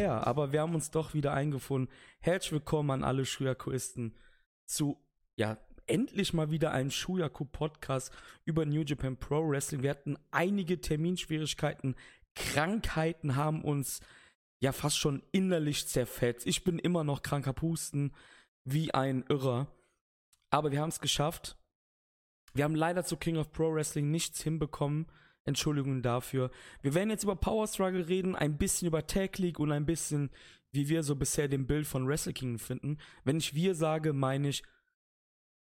her, aber wir haben uns doch wieder eingefunden. Herzlich willkommen an alle Shuyakuisten zu, ja, endlich mal wieder einem Shuyaku-Podcast über New Japan Pro Wrestling. Wir hatten einige Terminschwierigkeiten, Krankheiten haben uns ja fast schon innerlich zerfetzt. Ich bin immer noch kranker Pusten, wie ein Irrer. Aber wir haben es geschafft. Wir haben leider zu King of Pro Wrestling nichts hinbekommen. Entschuldigung dafür. Wir werden jetzt über Power Struggle reden, ein bisschen über Tag League und ein bisschen, wie wir so bisher den Bild von Wrestle King finden. Wenn ich wir sage, meine ich,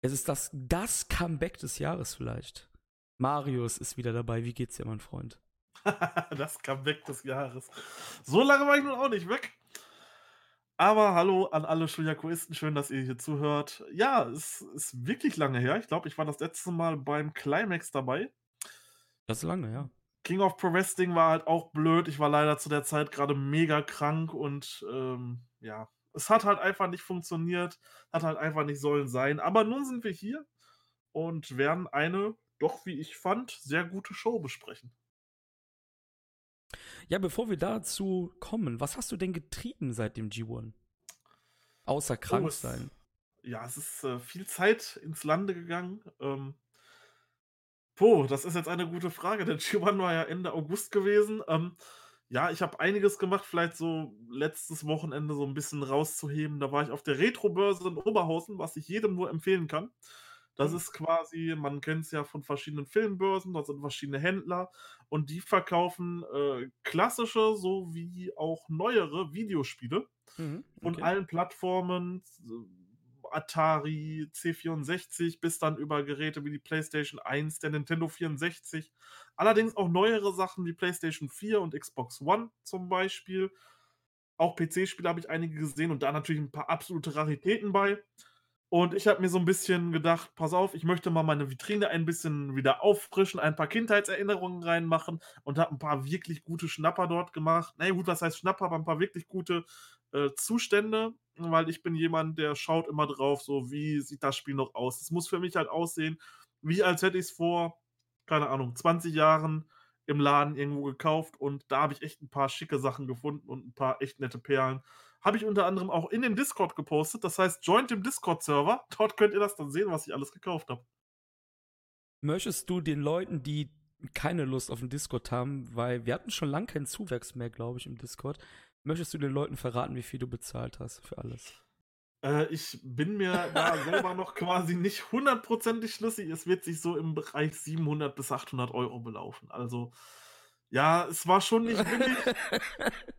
es ist das, das Comeback des Jahres vielleicht. Marius ist wieder dabei. Wie geht's dir, mein Freund? das Comeback des Jahres. So lange war ich nun auch nicht weg. Aber hallo an alle Schuyakuisten, schön, dass ihr hier zuhört. Ja, es ist wirklich lange her. Ich glaube, ich war das letzte Mal beim Climax dabei. Das ist lange, ja. King of Pro Wrestling war halt auch blöd. Ich war leider zu der Zeit gerade mega krank und ähm, ja, es hat halt einfach nicht funktioniert, hat halt einfach nicht sollen sein. Aber nun sind wir hier und werden eine, doch wie ich fand, sehr gute Show besprechen. Ja, bevor wir dazu kommen, was hast du denn getrieben seit dem G1? Außer krank oh, sein. Ja, es ist äh, viel Zeit ins Lande gegangen. Ähm, Puh, das ist jetzt eine gute Frage. Der G1 war ja Ende August gewesen. Ähm, ja, ich habe einiges gemacht, vielleicht so letztes Wochenende so ein bisschen rauszuheben. Da war ich auf der Retro-Börse in Oberhausen, was ich jedem nur empfehlen kann. Das mhm. ist quasi, man kennt es ja von verschiedenen Filmbörsen, da sind verschiedene Händler und die verkaufen äh, klassische sowie auch neuere Videospiele mhm, okay. von allen Plattformen, Atari, C64 bis dann über Geräte wie die PlayStation 1, der Nintendo 64. Allerdings auch neuere Sachen wie PlayStation 4 und Xbox One zum Beispiel. Auch PC-Spiele habe ich einige gesehen und da natürlich ein paar absolute Raritäten bei. Und ich habe mir so ein bisschen gedacht, pass auf, ich möchte mal meine Vitrine ein bisschen wieder auffrischen, ein paar Kindheitserinnerungen reinmachen und habe ein paar wirklich gute Schnapper dort gemacht. Na naja, gut, was heißt Schnapper, aber ein paar wirklich gute äh, Zustände, weil ich bin jemand, der schaut immer drauf, so wie sieht das Spiel noch aus. Es muss für mich halt aussehen, wie als hätte ich es vor, keine Ahnung, 20 Jahren im Laden irgendwo gekauft und da habe ich echt ein paar schicke Sachen gefunden und ein paar echt nette Perlen. Habe ich unter anderem auch in den Discord gepostet. Das heißt, joint dem Discord-Server. Dort könnt ihr das dann sehen, was ich alles gekauft habe. Möchtest du den Leuten, die keine Lust auf den Discord haben, weil wir hatten schon lange keinen Zuwachs mehr, glaube ich, im Discord. Möchtest du den Leuten verraten, wie viel du bezahlt hast für alles? Äh, ich bin mir da selber noch quasi nicht hundertprozentig schlüssig. Es wird sich so im Bereich 700 bis 800 Euro belaufen. Also, ja, es war schon nicht billig.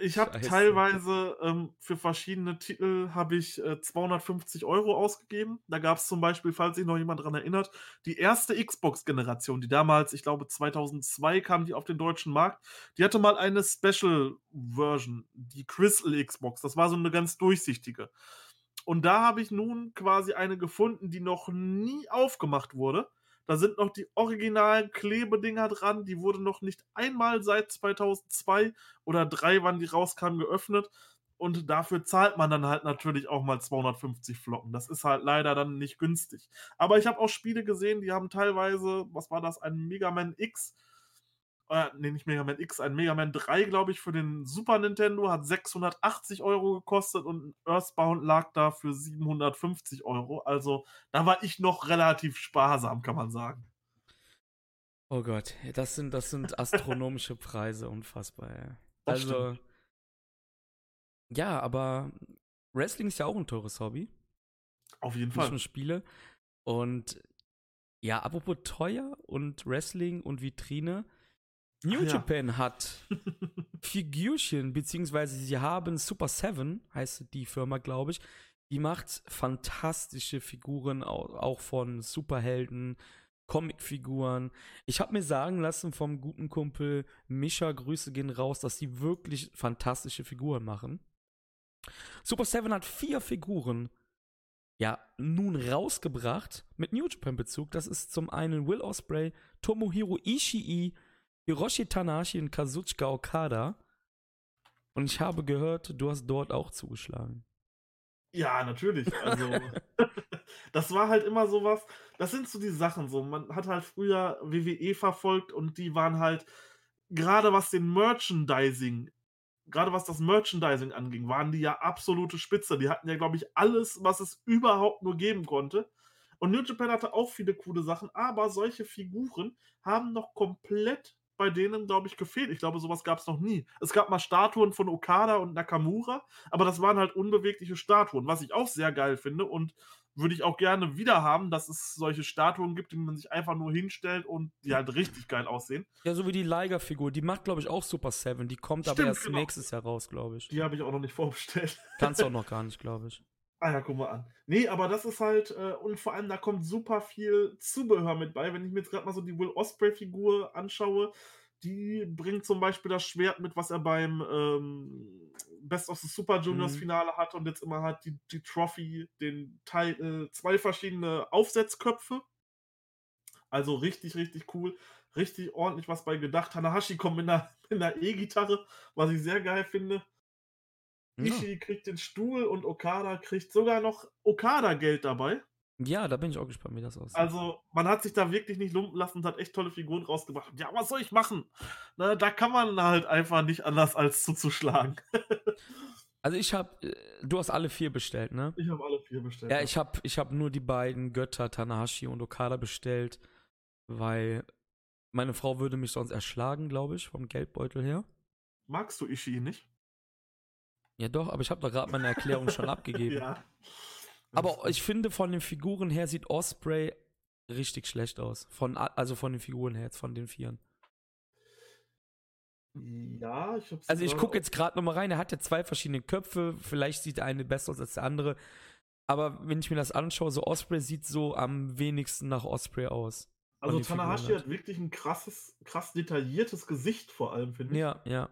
Ich habe teilweise ähm, für verschiedene Titel habe ich äh, 250 Euro ausgegeben. Da gab es zum Beispiel, falls sich noch jemand dran erinnert, die erste Xbox-Generation, die damals, ich glaube 2002 kam die auf den deutschen Markt. Die hatte mal eine Special-Version, die Crystal Xbox. Das war so eine ganz durchsichtige. Und da habe ich nun quasi eine gefunden, die noch nie aufgemacht wurde. Da sind noch die originalen Klebedinger dran. Die wurde noch nicht einmal seit 2002 oder 3, wann die rauskamen, geöffnet. Und dafür zahlt man dann halt natürlich auch mal 250 Flocken. Das ist halt leider dann nicht günstig. Aber ich habe auch Spiele gesehen, die haben teilweise, was war das, ein Mega Man X äh, nee, nicht Mega Man X, ein Mega Man 3, glaube ich, für den Super Nintendo, hat 680 Euro gekostet und Earthbound lag da für 750 Euro. Also da war ich noch relativ sparsam, kann man sagen. Oh Gott, das sind, das sind astronomische Preise, unfassbar. Ey. Also, stimmt. ja, aber Wrestling ist ja auch ein teures Hobby. Auf jeden Fall. Nur Spiele. Und ja, apropos teuer und Wrestling und Vitrine, New Ach, Japan ja. hat Figürchen, beziehungsweise sie haben Super Seven, heißt die Firma, glaube ich. Die macht fantastische Figuren, auch von Superhelden, Comicfiguren. Ich habe mir sagen lassen vom guten Kumpel Mischa, Grüße gehen raus, dass sie wirklich fantastische Figuren machen. Super Seven hat vier Figuren, ja, nun rausgebracht mit New Japan Bezug. Das ist zum einen Will Osprey, Tomohiro Ishii, Hiroshi Tanahashi und Kazuchika Okada. Und ich habe gehört, du hast dort auch zugeschlagen. Ja, natürlich. Also, das war halt immer sowas. Das sind so die Sachen so. Man hat halt früher WWE verfolgt und die waren halt, gerade was den Merchandising gerade was das Merchandising anging, waren die ja absolute Spitze. Die hatten ja, glaube ich, alles, was es überhaupt nur geben konnte. Und New Japan hatte auch viele coole Sachen, aber solche Figuren haben noch komplett bei denen, glaube ich, gefehlt. Ich glaube, sowas gab es noch nie. Es gab mal Statuen von Okada und Nakamura, aber das waren halt unbewegliche Statuen, was ich auch sehr geil finde und würde ich auch gerne wieder haben, dass es solche Statuen gibt, die man sich einfach nur hinstellt und die halt richtig geil aussehen. Ja, so wie die Liger-Figur. Die macht, glaube ich, auch Super Seven. Die kommt Stimmt, aber erst genau. nächstes Jahr raus, glaube ich. Die habe ich auch noch nicht vorbestellt. Kannst du auch noch gar nicht, glaube ich. Ah ja, guck mal an. Nee, aber das ist halt, äh, und vor allem da kommt super viel Zubehör mit bei. Wenn ich mir jetzt gerade mal so die Will Osprey-Figur anschaue, die bringt zum Beispiel das Schwert mit, was er beim ähm, Best of the Super Juniors mhm. Finale hat und jetzt immer hat die, die Trophy, den Teil, äh, zwei verschiedene Aufsetzköpfe. Also richtig, richtig cool. Richtig ordentlich was bei gedacht. Tanahashi kommt mit einer E-Gitarre, was ich sehr geil finde. Ishii ja. kriegt den Stuhl und Okada kriegt sogar noch Okada-Geld dabei. Ja, da bin ich auch gespannt, wie das aussieht. Also, man hat sich da wirklich nicht lumpen lassen und hat echt tolle Figuren rausgebracht. Ja, was soll ich machen? Na, da kann man halt einfach nicht anders als zuzuschlagen. also, ich habe, äh, du hast alle vier bestellt, ne? Ich habe alle vier bestellt. Ja, ich habe ich hab nur die beiden Götter, Tanahashi und Okada, bestellt, weil meine Frau würde mich sonst erschlagen, glaube ich, vom Geldbeutel her. Magst du Ishii nicht? Ja, doch, aber ich habe da gerade meine Erklärung schon abgegeben. Ja. Aber ich finde, von den Figuren her sieht Osprey richtig schlecht aus. Von, also von den Figuren her jetzt, von den Vieren. Ja, ich hab's. Also ich gucke jetzt gerade nochmal rein, er hat ja zwei verschiedene Köpfe, vielleicht sieht der eine besser aus als der andere. Aber wenn ich mir das anschaue, so Osprey sieht so am wenigsten nach Osprey aus. Also Tanahashi hat wirklich ein krasses, krass detailliertes Gesicht vor allem, finde ich. Ja, ja.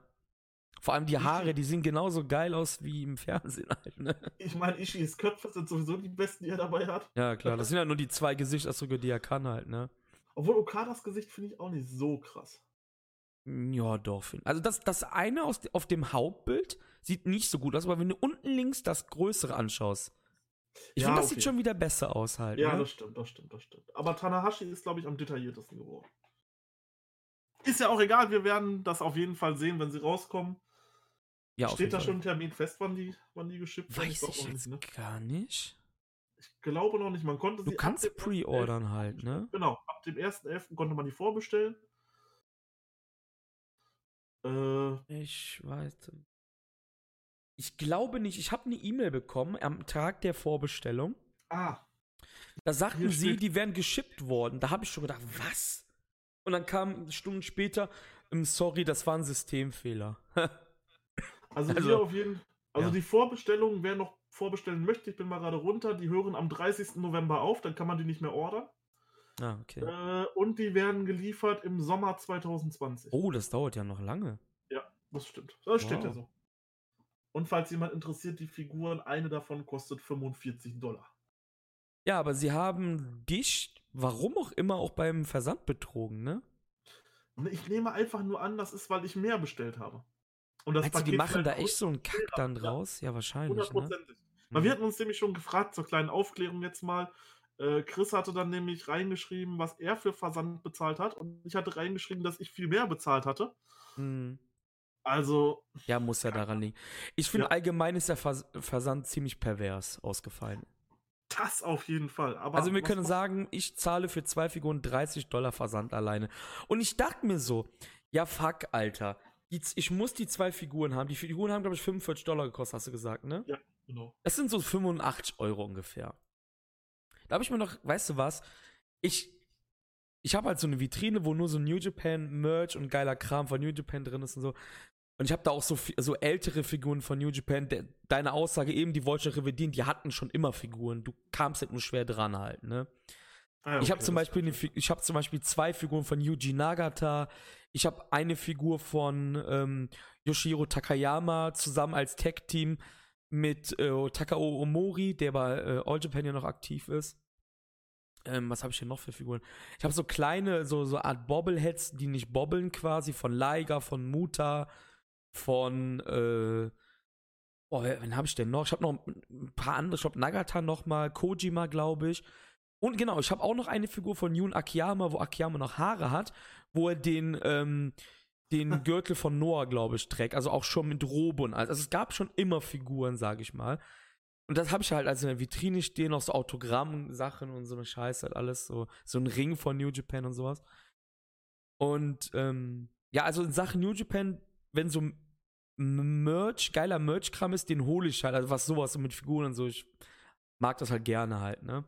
Vor allem die Haare, die sehen genauso geil aus wie im Fernsehen halt, ne? Ich meine, Ishis Köpfe sind sowieso die besten, die er dabei hat. Ja, klar. Das sind ja nur die zwei Gesichtsausdrücke, die er kann halt, ne? Obwohl Okadas Gesicht finde ich auch nicht so krass. Ja, doch. Also das, das eine aus, auf dem Hauptbild sieht nicht so gut aus, aber wenn du unten links das Größere anschaust, ich ja, finde, das okay. sieht schon wieder besser aus halt. Ja, ne? das stimmt, das stimmt, das stimmt. Aber Tanahashi ist, glaube ich, am detailliertesten geworden. Ist ja auch egal, wir werden das auf jeden Fall sehen, wenn sie rauskommen. Ja, Steht da schon ein Termin fest, wann die, wann die geschippt werden? Weiß ich, ich jetzt nicht, ne? gar nicht. Ich glaube noch nicht. Man konnte du sie. Du kannst pre-ordern halt, ne? Genau. Ab dem 1.11. konnte man die vorbestellen. Äh, ich weiß. Ich glaube nicht. Ich habe eine E-Mail bekommen am Tag der Vorbestellung. Ah. Da sagten sie, die wären geschippt worden. Da habe ich schon gedacht, was? Und dann kam Stunden später, ähm, sorry, das war ein Systemfehler. Also, also hier auf jeden Also ja. die Vorbestellungen, wer noch vorbestellen möchte, ich bin mal gerade runter, die hören am 30. November auf, dann kann man die nicht mehr ordern. Ah, okay. Äh, und die werden geliefert im Sommer 2020. Oh, das dauert ja noch lange. Ja, das stimmt. Das wow. steht ja so. Und falls jemand interessiert, die Figuren, eine davon kostet 45 Dollar. Ja, aber sie haben dich, warum auch immer, auch beim Versand betrogen, ne? Ich nehme einfach nur an, das ist, weil ich mehr bestellt habe. Und das Meinst du, die machen da echt so einen Kack dann draus? Ja, wahrscheinlich. Ne? Hundertprozentig. Ne? Wir hatten uns nämlich schon gefragt, zur kleinen Aufklärung jetzt mal. Äh, Chris hatte dann nämlich reingeschrieben, was er für Versand bezahlt hat. Und ich hatte reingeschrieben, dass ich viel mehr bezahlt hatte. Mhm. Also. Ja, muss ja daran liegen. Ich finde, ja. allgemein ist der Vers Versand ziemlich pervers ausgefallen. Das auf jeden Fall. Aber also wir können sagen, ich zahle für zwei Figuren 30 Dollar Versand alleine. Und ich dachte mir so, ja fuck, Alter die, ich muss die zwei Figuren haben. Die Figuren haben, glaube ich, 45 Dollar gekostet, hast du gesagt, ne? Ja, genau. Das sind so 85 Euro ungefähr. Da habe ich mir noch, weißt du was? Ich, ich habe halt so eine Vitrine, wo nur so New Japan Merch und geiler Kram von New Japan drin ist und so. Und ich habe da auch so, so ältere Figuren von New Japan. De, deine Aussage eben, die wollte ich revidieren, die hatten schon immer Figuren. Du kamst halt nur schwer dran halt, ne? Ah, okay, ich habe zum Beispiel eine, ich habe zum Beispiel zwei Figuren von Yuji Nagata. Ich habe eine Figur von ähm, Yoshiro Takayama zusammen als Tag-Team mit äh, Takao Omori, der bei äh, All Japan ja noch aktiv ist. Ähm, was habe ich denn noch für Figuren? Ich habe so kleine, so, so Art Bobbleheads, die nicht bobbeln quasi, von Liger, von Muta, von, äh, oh, wen habe ich denn noch? Ich habe noch ein paar andere, ich glaube Nagata noch mal, Kojima, glaube ich. Und genau, ich habe auch noch eine Figur von Jun Akiyama, wo Akiyama noch Haare hat, wo er den, ähm, den Gürtel von Noah, glaube ich, trägt. Also auch schon mit Robe und alles. Also es gab schon immer Figuren, sage ich mal. Und das habe ich halt also in der Vitrine stehen, noch so Autogramm-Sachen und so eine Scheiße, halt alles so. So ein Ring von New Japan und sowas. Und ähm, ja, also in Sachen New Japan, wenn so Merch, geiler Merch-Kram ist, den hole ich halt. Also was sowas mit Figuren und so. Ich mag das halt gerne halt, ne?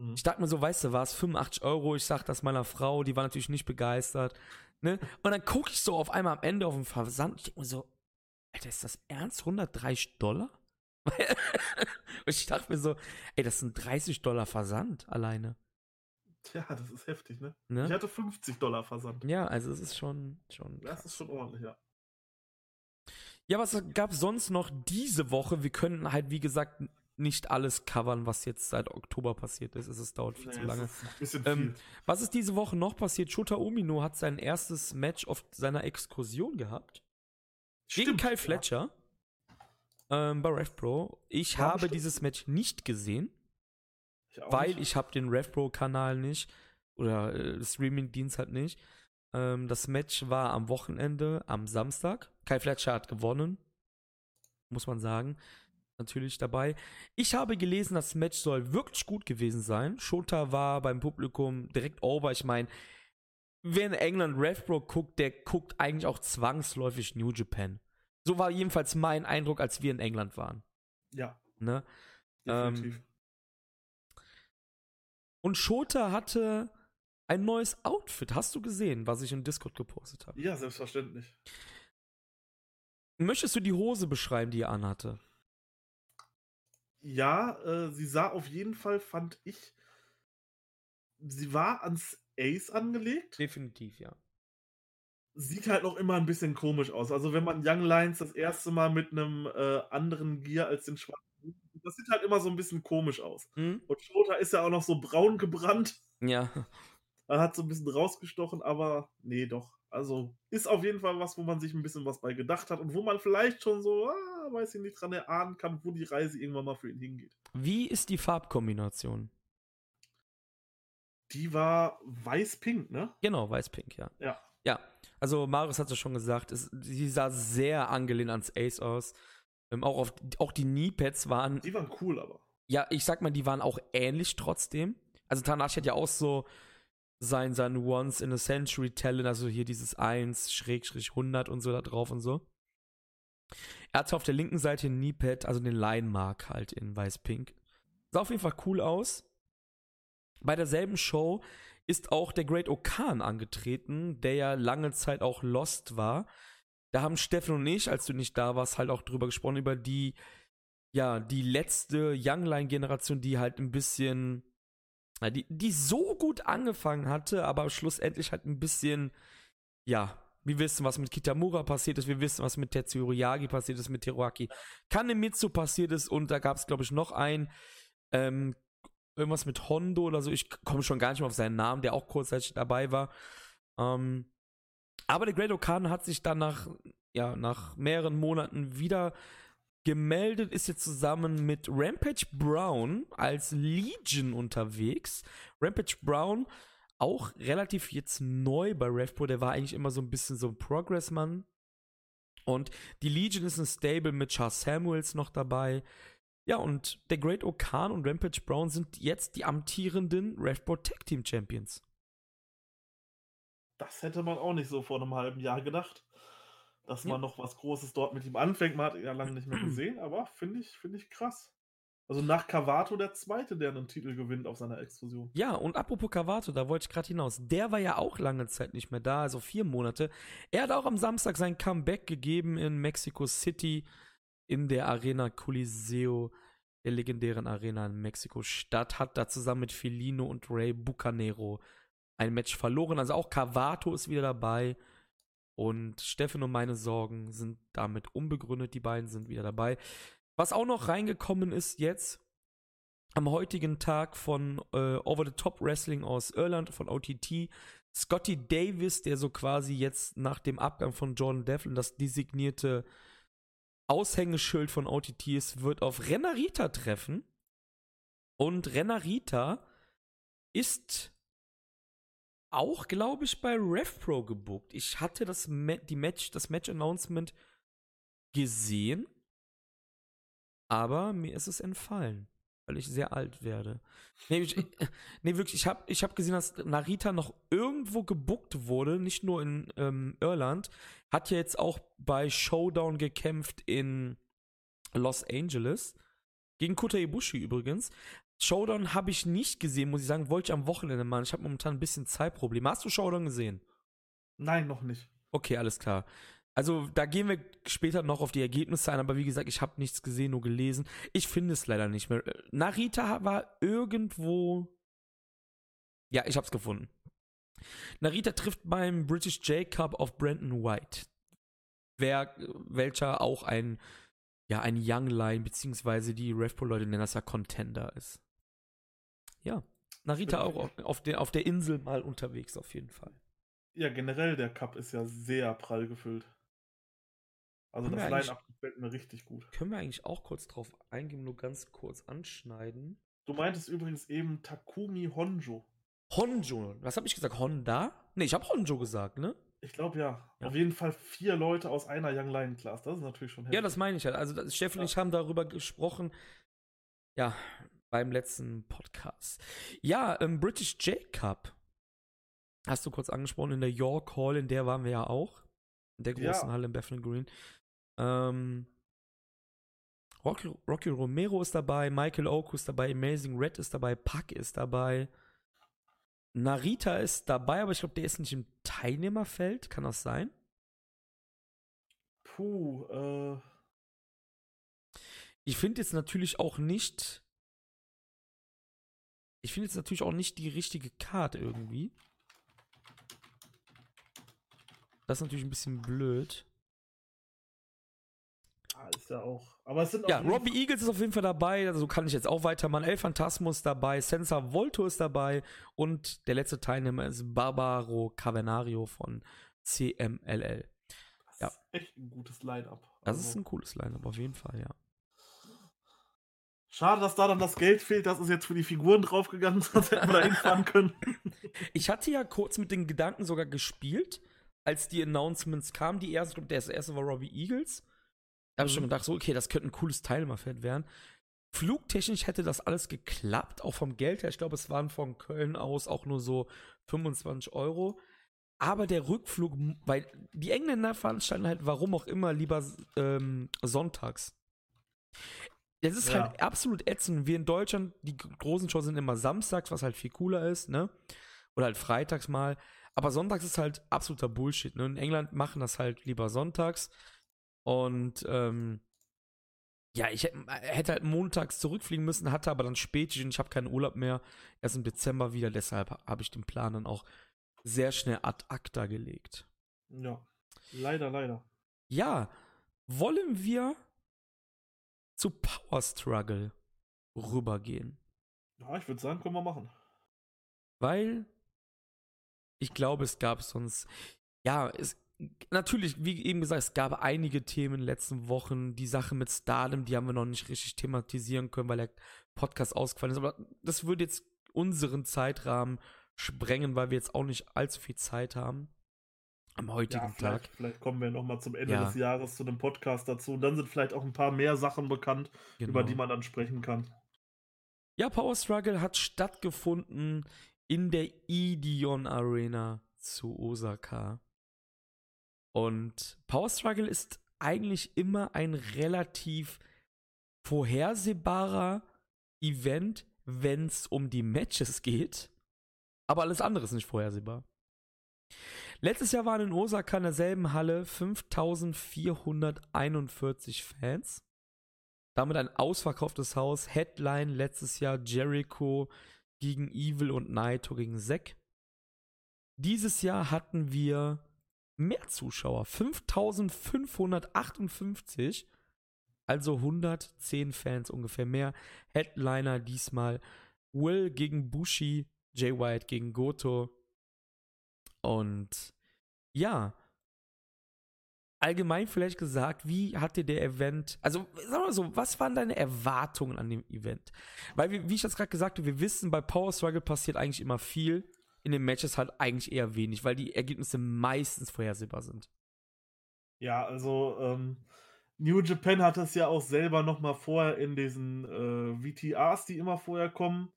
Mhm. Ich dachte mir so, weißt du was, 85 Euro, ich sag das meiner Frau, die war natürlich nicht begeistert. Ne? Und dann gucke ich so auf einmal am Ende auf den Versand und ich denke mir so, Alter, ist das ernst? 130 Dollar? und ich dachte mir so, ey, das sind 30 Dollar Versand alleine. Tja, das ist heftig, ne? ne? Ich hatte 50 Dollar Versand. Ja, also es ist schon, schon. Das ist schon ordentlich, ja. Ja, was gab sonst noch diese Woche? Wir können halt, wie gesagt, nicht alles covern, was jetzt seit Oktober passiert ist. Es dauert viel nee, zu lange. Ist ähm, was ist diese Woche noch passiert? Shota Umino hat sein erstes Match auf seiner Exkursion gehabt. Stimmt, gegen Kyle Fletcher. Ja. Ähm, bei RevPro. Ich ja, habe stimmt. dieses Match nicht gesehen. Ich weil nicht. ich habe den RevPro-Kanal nicht. Oder äh, Streaming-Dienst halt nicht. Ähm, das Match war am Wochenende, am Samstag. Kyle Fletcher hat gewonnen. Muss man sagen natürlich dabei. Ich habe gelesen, das Match soll wirklich gut gewesen sein. Shota war beim Publikum direkt over. Ich meine, wer in England RevPro guckt, der guckt eigentlich auch zwangsläufig New Japan. So war jedenfalls mein Eindruck, als wir in England waren. Ja. Ne? Definitiv. Ähm, und Shota hatte ein neues Outfit. Hast du gesehen, was ich in Discord gepostet habe? Ja, selbstverständlich. Möchtest du die Hose beschreiben, die er anhatte? Ja, äh, sie sah auf jeden Fall, fand ich sie war ans Ace angelegt. Definitiv, ja. Sieht halt noch immer ein bisschen komisch aus. Also, wenn man Young Lions das erste Mal mit einem äh, anderen Gear als den schwarzen das sieht halt immer so ein bisschen komisch aus. Mhm. Und Shota ist ja auch noch so braun gebrannt. Ja. Er hat so ein bisschen rausgestochen, aber nee, doch. Also, ist auf jeden Fall was, wo man sich ein bisschen was bei gedacht hat und wo man vielleicht schon so, ah, weiß ich nicht, dran erahnen kann, wo die Reise irgendwann mal für ihn hingeht. Wie ist die Farbkombination? Die war weiß-pink, ne? Genau, weiß-pink, ja. Ja. Ja, also Marius hat es schon gesagt, es, sie sah sehr angelehnt ans Ace aus. Ähm, auch, auf, auch die Kneepads waren. Die waren cool, aber. Ja, ich sag mal, die waren auch ähnlich trotzdem. Also Tanashi hat ja auch so sein, sein Once in a Century Talent, also hier dieses 1-100 und so da drauf und so. Er hatte auf der linken Seite ein Kneepad, also den Line-Mark halt in weiß-pink. Sah auf jeden Fall cool aus. Bei derselben Show ist auch der Great Okan angetreten, der ja lange Zeit auch Lost war. Da haben Steffen und ich, als du nicht da warst, halt auch drüber gesprochen, über die, ja, die letzte Youngline-Generation, die halt ein bisschen, die, die so gut angefangen hatte, aber schlussendlich halt ein bisschen, ja, wir wissen, was mit Kitamura passiert ist. Wir wissen, was mit Tetsuro Yagi passiert ist, mit Teruaki Kanemitsu passiert ist. Und da gab es, glaube ich, noch ein, ähm, irgendwas mit Hondo oder so. Ich komme schon gar nicht mehr auf seinen Namen, der auch kurzzeitig dabei war. Ähm, aber der Great Okan hat sich dann nach, ja, nach mehreren Monaten wieder gemeldet, ist jetzt zusammen mit Rampage Brown als Legion unterwegs. Rampage Brown auch relativ jetzt neu bei RevPro. Der war eigentlich immer so ein bisschen so ein Progress-Mann. Und die Legion ist ein Stable mit Charles Samuels noch dabei. Ja, und der Great Okan und Rampage Brown sind jetzt die amtierenden RevPro Tag Team Champions. Das hätte man auch nicht so vor einem halben Jahr gedacht, dass ja. man noch was Großes dort mit ihm anfängt. Man hat ihn ja lange nicht mehr gesehen, aber finde ich, find ich krass. Also nach Cavato der Zweite, der einen Titel gewinnt auf seiner Exkursion. Ja, und apropos Cavato, da wollte ich gerade hinaus. Der war ja auch lange Zeit nicht mehr da, also vier Monate. Er hat auch am Samstag sein Comeback gegeben in Mexico City in der Arena Coliseo, der legendären Arena in Mexiko-Stadt. Hat da zusammen mit Felino und Ray Bucanero ein Match verloren. Also auch Cavato ist wieder dabei. Und Steffen und meine Sorgen sind damit unbegründet. Die beiden sind wieder dabei. Was auch noch reingekommen ist jetzt am heutigen Tag von äh, Over the Top Wrestling aus Irland, von OTT, Scotty Davis, der so quasi jetzt nach dem Abgang von Jordan Devlin das designierte Aushängeschild von OTT ist, wird auf Renarita treffen. Und Renarita ist auch, glaube ich, bei RevPro gebuckt. Ich hatte das, Ma die Match, das Match-Announcement gesehen, aber mir ist es entfallen, weil ich sehr alt werde. Nee, ich, nee wirklich, ich habe ich hab gesehen, dass Narita noch irgendwo gebuckt wurde, nicht nur in ähm, Irland. Hat ja jetzt auch bei Showdown gekämpft in Los Angeles. Gegen Kota Ibushi übrigens. Showdown habe ich nicht gesehen, muss ich sagen. Wollte ich am Wochenende machen. Ich habe momentan ein bisschen Zeitprobleme. Hast du Showdown gesehen? Nein, noch nicht. Okay, alles klar. Also da gehen wir später noch auf die Ergebnisse ein, aber wie gesagt, ich habe nichts gesehen, nur gelesen. Ich finde es leider nicht mehr. Narita war irgendwo. Ja, ich habe es gefunden. Narita trifft beim British J Cup auf Brandon White. Wer, welcher auch ein, ja, ein Young Line, beziehungsweise die RevPro-Leute nennen das ja Contender ist. Ja, Narita auch auf, auf, der, auf der Insel mal unterwegs, auf jeden Fall. Ja, generell, der Cup ist ja sehr prall gefüllt. Also Können das Line-Up gefällt mir richtig gut. Können wir eigentlich auch kurz drauf eingehen, nur ganz kurz anschneiden? Du meintest übrigens eben Takumi Honjo. Honjo. Was habe ich gesagt? Honda? Nee, ich habe Honjo gesagt, ne? Ich glaube ja. Ja. Auf jeden Fall vier Leute aus einer Young Lion Class. Das ist natürlich schon Ja, das meine ich halt. Also das- Steff und Ja. ich haben darüber gesprochen. Ja, beim letzten Podcast. Ja, im British J Cup. Hast du kurz angesprochen, in der York Hall, in der waren wir ja auch. In der großen Ja. Halle in Bethnal Green. Ähm, Rocky, Rocky Romero ist dabei, Michael Oku ist dabei, Amazing Red ist dabei, Puck ist dabei. Narita ist dabei, aber ich glaube, der ist nicht im Teilnehmerfeld. Kann das sein? Puh, äh, Ich finde jetzt natürlich auch nicht. Ich finde jetzt natürlich auch nicht die richtige Card irgendwie. Das ist natürlich ein bisschen blöd. Ist ja auch. Aber es sind Ja, Robbie Eagles ist auf jeden Fall dabei, also kann ich jetzt auch weitermachen. El Phantasmo ist dabei, Senza Volto ist dabei und der letzte Teilnehmer ist Barbaro Cavernario von CMLL. Das Ja. ist echt ein gutes Line-Up. Das Also, ist ein cooles Line-Up, auf jeden Fall, ja. Schade, dass da dann das Geld fehlt. Das ist jetzt für die Figuren draufgegangen, sonst hätten wir da hinfahren können. Ich hatte ja kurz mit den Gedanken sogar gespielt, als die Announcements kamen. Die erste, der erste war Robbie Eagles. Da habe ich Mhm. schon gedacht, so, okay, das könnte ein cooles Teilnehmerfeld werden. Flugtechnisch hätte das alles geklappt, auch vom Geld her. Ich glaube, es waren von Köln aus auch nur so 25 Euro. Aber der Rückflug, weil die Engländer veranstalten halt, warum auch immer, lieber ähm, sonntags. Es ist Ja. halt absolut ätzend. Wir in Deutschland, die großen Shows sind immer samstags, was halt viel cooler ist, ne? Oder halt freitags mal. Aber sonntags ist halt absoluter Bullshit. Ne? In England machen das halt lieber sonntags. Und ähm, ja, ich hätte, hätte halt montags zurückfliegen müssen, hatte aber dann spätig und ich habe keinen Urlaub mehr. Erst im Dezember wieder. Deshalb habe ich den Plan dann auch sehr schnell ad acta gelegt. Ja. Leider, leider. Ja, wollen wir zu Power Struggle rübergehen? Ja, ich würde sagen, können wir machen. Weil ich glaube, es gab sonst. Ja, es. Natürlich, wie eben gesagt, es gab einige Themen in den letzten Wochen. Die Sache mit Stardom, die haben wir noch nicht richtig thematisieren können, weil der Podcast ausgefallen ist. Aber das würde jetzt unseren Zeitrahmen sprengen, weil wir jetzt auch nicht allzu viel Zeit haben. Am heutigen Ja, vielleicht, Tag. vielleicht kommen wir noch mal zum Ende Ja. des Jahres zu einem Podcast dazu. Und dann sind vielleicht auch ein paar mehr Sachen bekannt, über Genau. die man dann sprechen kann. Ja, Power Struggle hat stattgefunden in der Ideon Arena zu Osaka. Und Power Struggle ist eigentlich immer ein relativ vorhersehbarer Event, wenn es um die Matches geht. Aber alles andere ist nicht vorhersehbar. Letztes Jahr waren in Osaka in derselben Halle 5441 Fans. Damit ein ausverkauftes Haus. Headline letztes Jahr Jericho gegen Evil und Naito gegen Zack. Dieses Jahr hatten wir mehr Zuschauer. 5558. Also 110 Fans ungefähr mehr. Headliner diesmal Will gegen Bushi, Jay White gegen Goto. Und ja, allgemein vielleicht gesagt, wie hat dir der Event, also sag mal so, was waren deine Erwartungen an dem Event? Weil, wir, wie ich das gerade gesagt habe, wir wissen, bei Power Struggle passiert eigentlich immer viel. In den Matches halt eigentlich eher wenig, weil die Ergebnisse meistens vorhersehbar sind. Ja, also ähm, New Japan hat es ja auch selber noch mal vorher in diesen äh, VTRs, die immer vorher kommen,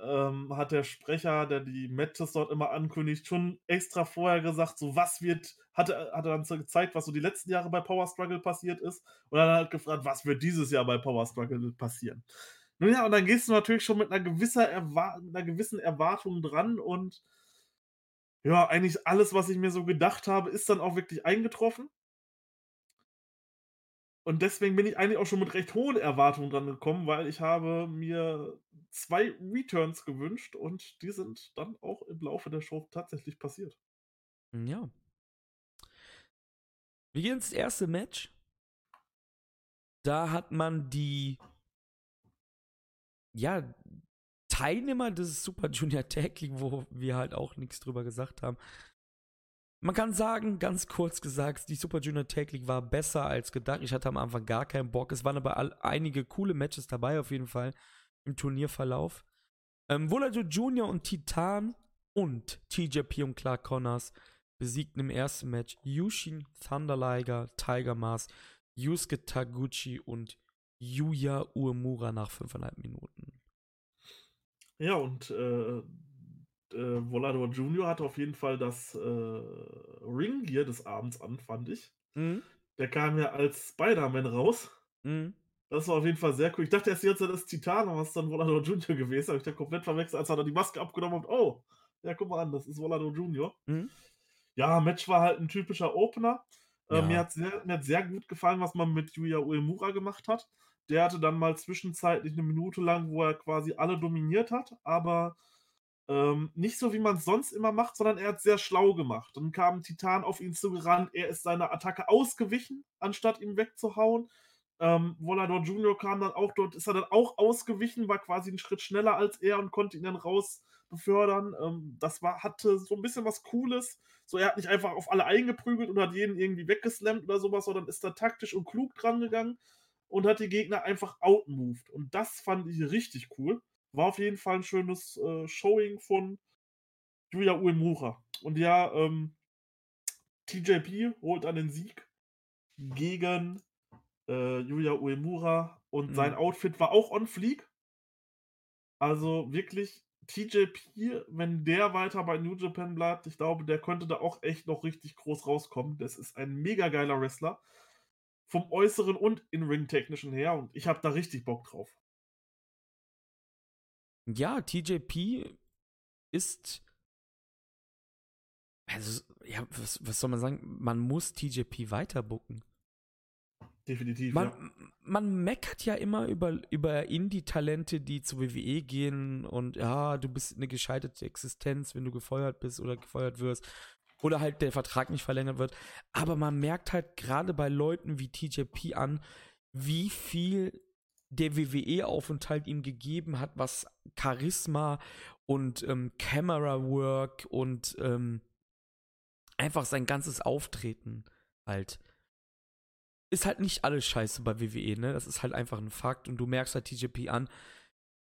ähm, hat der Sprecher, der die Matches dort immer ankündigt, schon extra vorher gesagt, so was wird, hat er, hat er dann gezeigt, was so die letzten Jahre bei Power Struggle passiert ist und dann halt gefragt, was wird dieses Jahr bei Power Struggle passieren. Nun ja, und dann gehst du natürlich schon mit einer, gewisser mit einer gewissen Erwartung dran und ja, eigentlich alles, was ich mir so gedacht habe, ist dann auch wirklich eingetroffen. Und deswegen bin ich eigentlich auch schon mit recht hohen Erwartungen dran gekommen, weil ich habe mir zwei Returns gewünscht und die sind dann auch im Laufe der Show tatsächlich passiert. Ja. Wir gehen ins erste Match. Da hat man die ja, Teilnehmer des Super Junior Tag League, wo wir halt auch nichts drüber gesagt haben, man kann sagen, ganz kurz gesagt, die Super Junior Tag League war besser als gedacht. Ich hatte am Anfang gar keinen Bock. Es waren aber all, einige coole Matches dabei, auf jeden Fall, im Turnierverlauf. Ähm, Volado Junior und Titan und TJP und Clark Connors besiegten im ersten Match Yushin Thunder Liger, Tiger Mars, Yusuke Taguchi und Yuya Uemura nach fünfeinhalb Minuten. Ja, und äh, äh, Volador Junior hatte auf jeden Fall das äh, Ring Gear des Abends an, fand ich. Mhm. Der kam ja als Spider-Man raus. Mhm. Das war auf jeden Fall sehr cool. Ich dachte erst jetzt, das ist Titan, aber es ist dann Volador Junior gewesen. Habe ich dann komplett verwechselt, als er dann die Maske abgenommen hat. Oh, ja, guck mal an, das ist Volador Junior. Mhm. Ja, Match war halt ein typischer Opener. Äh, ja. mir, hat sehr, mir hat sehr gut gefallen, was man mit Yuya Uemura gemacht hat. Der hatte dann mal zwischenzeitlich eine Minute lang, wo er quasi alle dominiert hat, aber ähm, nicht so, wie man es sonst immer macht, sondern er hat sehr schlau gemacht. Dann kam Titan auf ihn zugerannt, er ist seiner Attacke ausgewichen, anstatt ihn wegzuhauen. Ähm, Volador Junior kam dann auch dort, ist er dann auch ausgewichen, war quasi einen Schritt schneller als er und konnte ihn dann raus befördern. Ähm, das war, hatte so ein bisschen was Cooles. So, er hat nicht einfach auf alle eingeprügelt und hat jeden irgendwie weggeslammt oder sowas, sondern ist da taktisch und klug dran gegangen und hat die Gegner einfach outmoved. Und das fand ich richtig cool. War auf jeden Fall ein schönes äh, Showing von Yuya Uemura. Und ja, ähm, TJP holt einen Sieg gegen äh, Yuya Uemura und mhm. sein Outfit war auch on fleek. Also wirklich TJP, wenn der weiter bei New Japan bleibt, ich glaube, der könnte da auch echt noch richtig groß rauskommen. Das ist ein mega geiler Wrestler. Vom äußeren und in Ring-technischen her und ich habe da richtig Bock drauf. Ja, TJP ist. Also, ja, was, was soll man sagen? Man muss TJP weiter booken. Definitiv. Man, ja. man meckert ja immer über, über Indie-Talente, die zur WWE gehen und ja, du bist eine gescheiterte Existenz, wenn du gefeuert bist oder gefeuert wirst. Oder halt der Vertrag nicht verlängert wird. Aber man merkt halt gerade bei Leuten wie TJP an, wie viel der WWE-Aufenthalt ihm gegeben hat, was Charisma und ähm, Camera Work und ähm, einfach sein ganzes Auftreten halt. Ist halt nicht alles scheiße bei WWE, ne? Das ist halt einfach ein Fakt. Und du merkst halt TJP an,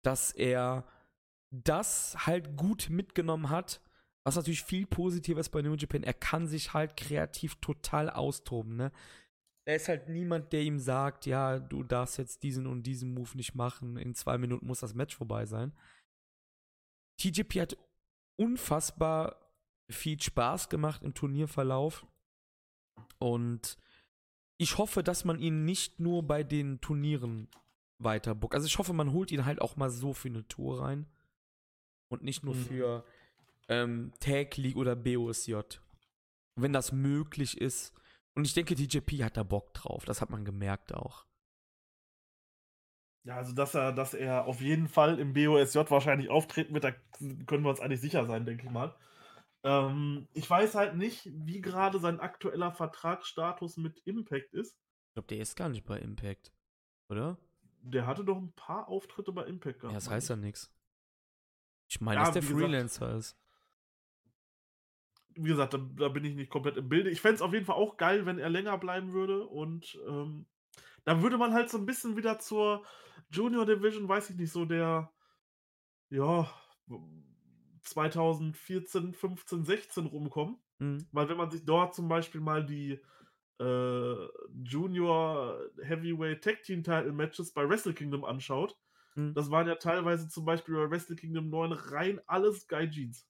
dass er das halt gut mitgenommen hat. Was natürlich viel positiver ist bei New Japan. Er kann sich halt kreativ total austoben, ne? er ist halt niemand, der ihm sagt, ja, du darfst jetzt diesen und diesen Move nicht machen, in zwei Minuten muss das Match vorbei sein. TJP hat unfassbar viel Spaß gemacht im Turnierverlauf und ich hoffe, dass man ihn nicht nur bei den Turnieren weiter bookt. Also ich hoffe, man holt ihn halt auch mal so für eine Tour rein und nicht nur mhm. für ähm, Tag League oder BOSJ. Wenn das möglich ist, und ich denke, TJP hat da Bock drauf. Das hat man gemerkt auch. Ja, also dass er, dass er auf jeden Fall im BOSJ wahrscheinlich auftreten wird, da können wir uns eigentlich sicher sein, denke ich mal. Ähm, ich weiß halt nicht, wie gerade sein aktueller Vertragsstatus mit Impact ist. Ich glaube, der ist gar nicht bei Impact, oder? Der hatte doch ein paar Auftritte bei Impact gehabt. Ja, das heißt ja nichts. Ich meine, ja, dass der Freelancer gesagt, ist wie gesagt, da, da, bin ich nicht komplett im Bilde. Ich fände es auf jeden Fall auch geil, wenn er länger bleiben würde. Und ähm, dann würde man halt so ein bisschen wieder zur Junior Division, weiß ich nicht, so der, ja, 2014, 15, 16 rumkommen. Mhm. Weil wenn man sich dort zum Beispiel mal die äh, Junior Heavyweight Tag Team Title Matches bei Wrestle Kingdom anschaut, Mhm. das waren ja teilweise zum Beispiel bei Wrestle Kingdom 9 rein alles Gaijins.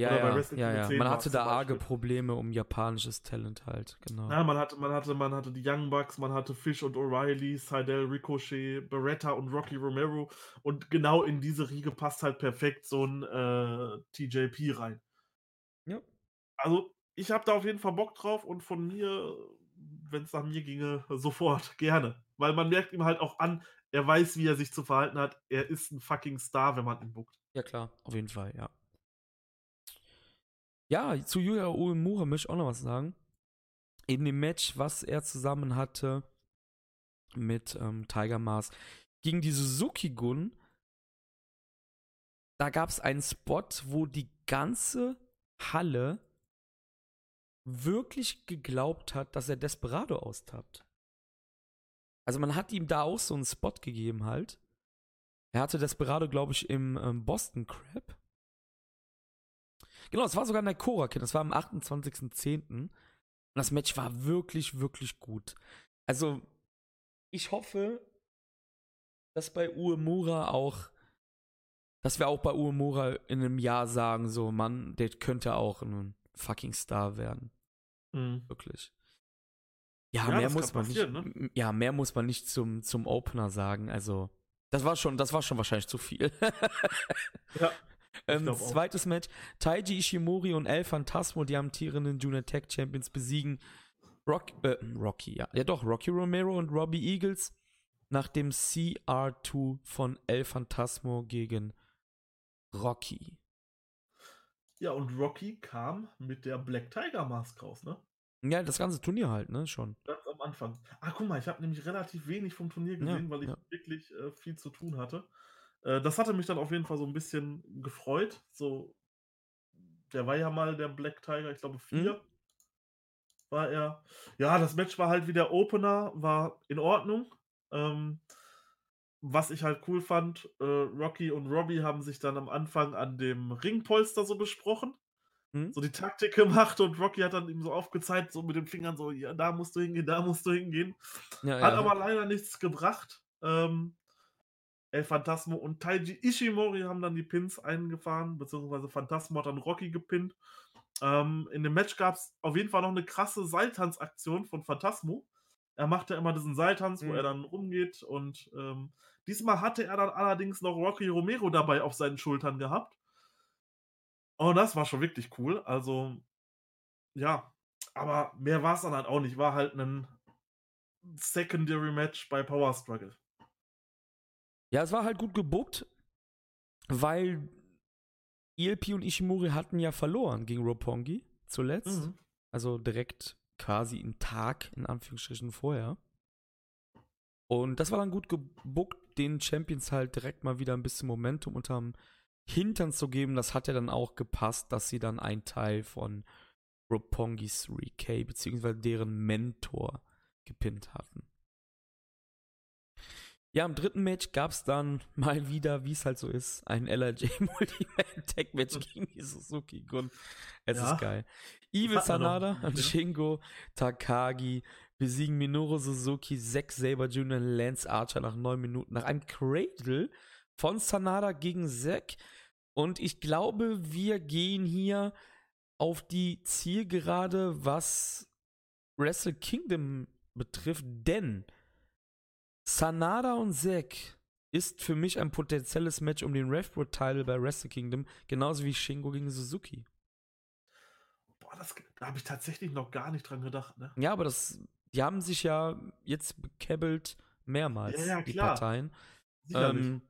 Ja, Oder ja, ja, ja. 10 Man hatte da arge. Probleme um japanisches Talent halt, genau. Ja, man hatte, man hatte, man hatte die Young Bucks, man hatte Fish und O'Reilly, Seidel, Ricochet, Beretta und Rocky Romero. Und genau in diese Riege passt halt perfekt so ein äh, TJP rein. Ja. Also, ich habe da auf jeden Fall Bock drauf und von mir, wenn es nach mir ginge, sofort, gerne. Weil man merkt ihm halt auch an, er weiß, wie er sich zu verhalten hat. Er ist ein fucking Star, wenn man ihn bookt. Ja, klar, auf jeden Fall, ja. Ja, zu Yuya Uemura möchte ich auch noch was sagen. In dem Match, was er zusammen hatte mit ähm, Tiger Mask gegen die Suzuki-Gun, da gab es einen Spot, wo die ganze Halle wirklich geglaubt hat, dass er Desperado austappt. Also man hat ihm da auch so einen Spot gegeben halt. Er hatte Desperado, glaube ich, im ähm, Boston Crab. Genau, es war sogar in der Korakin. Das war am 28.10. Und das Match war wirklich, wirklich gut. Also, ich hoffe, dass bei Uemura auch, dass wir auch bei Uemura in einem Jahr sagen, so, Mann, der könnte auch ein fucking Star werden. Wirklich. Ja, Ja, mehr muss man nicht. ne? Ja, mehr muss man nicht zum, zum Opener sagen. Also, das war schon, das war schon wahrscheinlich zu viel. Ja. Ähm, zweites Match: Taiji Ishimori und El Phantasmo, die amtierenden Junior Tag Champions, besiegen Rock, äh, Rocky, ja. Ja, doch, Rocky Romero und Robbie Eagles nach dem CR2 von El Phantasmo gegen Rocky. Ja, und Rocky kam mit der Black Tiger Mask raus, ne? Ja, das ganze Turnier halt, ne, schon. Ganz am Anfang. Ah, guck mal, ich habe nämlich relativ wenig vom Turnier Ja, gesehen, weil ich ja. wirklich äh, viel zu tun hatte. Äh, das hatte mich dann auf jeden Fall so ein bisschen gefreut. So, der war ja mal der Black Tiger, ich glaube vier Mhm. war er. Ja, das Match war halt wie der Opener, war in Ordnung. Ähm, was ich halt cool fand, äh, Rocky und Robbie haben sich dann am Anfang an dem Ringpolster so besprochen Mhm. so die Taktik gemacht und Rocky hat dann ihm so aufgezeigt, so mit den Fingern so, ja, da musst du hingehen, da musst du hingehen. Ja, Hat ja. aber leider nichts gebracht. Ähm, El Phantasmo und Taiji Ishimori haben dann die Pins eingefahren, beziehungsweise Phantasmo hat dann Rocky gepinnt. Ähm, in dem Match gab es auf jeden Fall noch eine krasse Seiltanzaktion von Phantasmo. Er macht ja immer diesen Seiltanz, wo Mhm. er dann rumgeht und ähm, diesmal hatte er dann allerdings noch Rocky Romero dabei auf seinen Schultern gehabt. Und das war schon wirklich cool. Also, ja, aber mehr war es dann halt auch nicht. War halt ein Secondary Match bei Power Struggle. Ja, es war halt gut gebuckt, weil ELP und Ishimori hatten ja verloren gegen Roppongi zuletzt. Mhm. Also direkt quasi einen Tag, in Anführungsstrichen, vorher. Und das war dann gut gebuckt, den Champions halt direkt mal wieder ein bisschen Momentum unterm Hintern zu geben. Das hat ja dann auch gepasst, dass sie dann einen Teil von Roppongis 3K, beziehungsweise deren Mentor, gepinnt hatten. Ja, im dritten Match gab es dann mal wieder, wie es halt so ist, ein LRJ Multiman Tag Match gegen die Suzuki Gun. Es Ja. ist geil. Evil Sanada und? Shingo Takagi besiegen Minoru Suzuki, Zack Saber Jr. und Lance Archer nach neun Minuten nach einem Cradle von Sanada gegen Zack. Und ich glaube, wir gehen hier auf die Zielgerade, was Wrestle Kingdom betrifft, denn Sanada und Zack ist für mich ein potenzielles Match um den Revpro-Title bei Wrestle Kingdom, genauso wie Shingo gegen Suzuki. Boah, das, da habe ich tatsächlich noch gar nicht dran gedacht. Ne? Ja, aber das, die haben sich ja jetzt bekäbbelt mehrmals, Ja, ja, die. Parteien. Sicherlich. Ähm,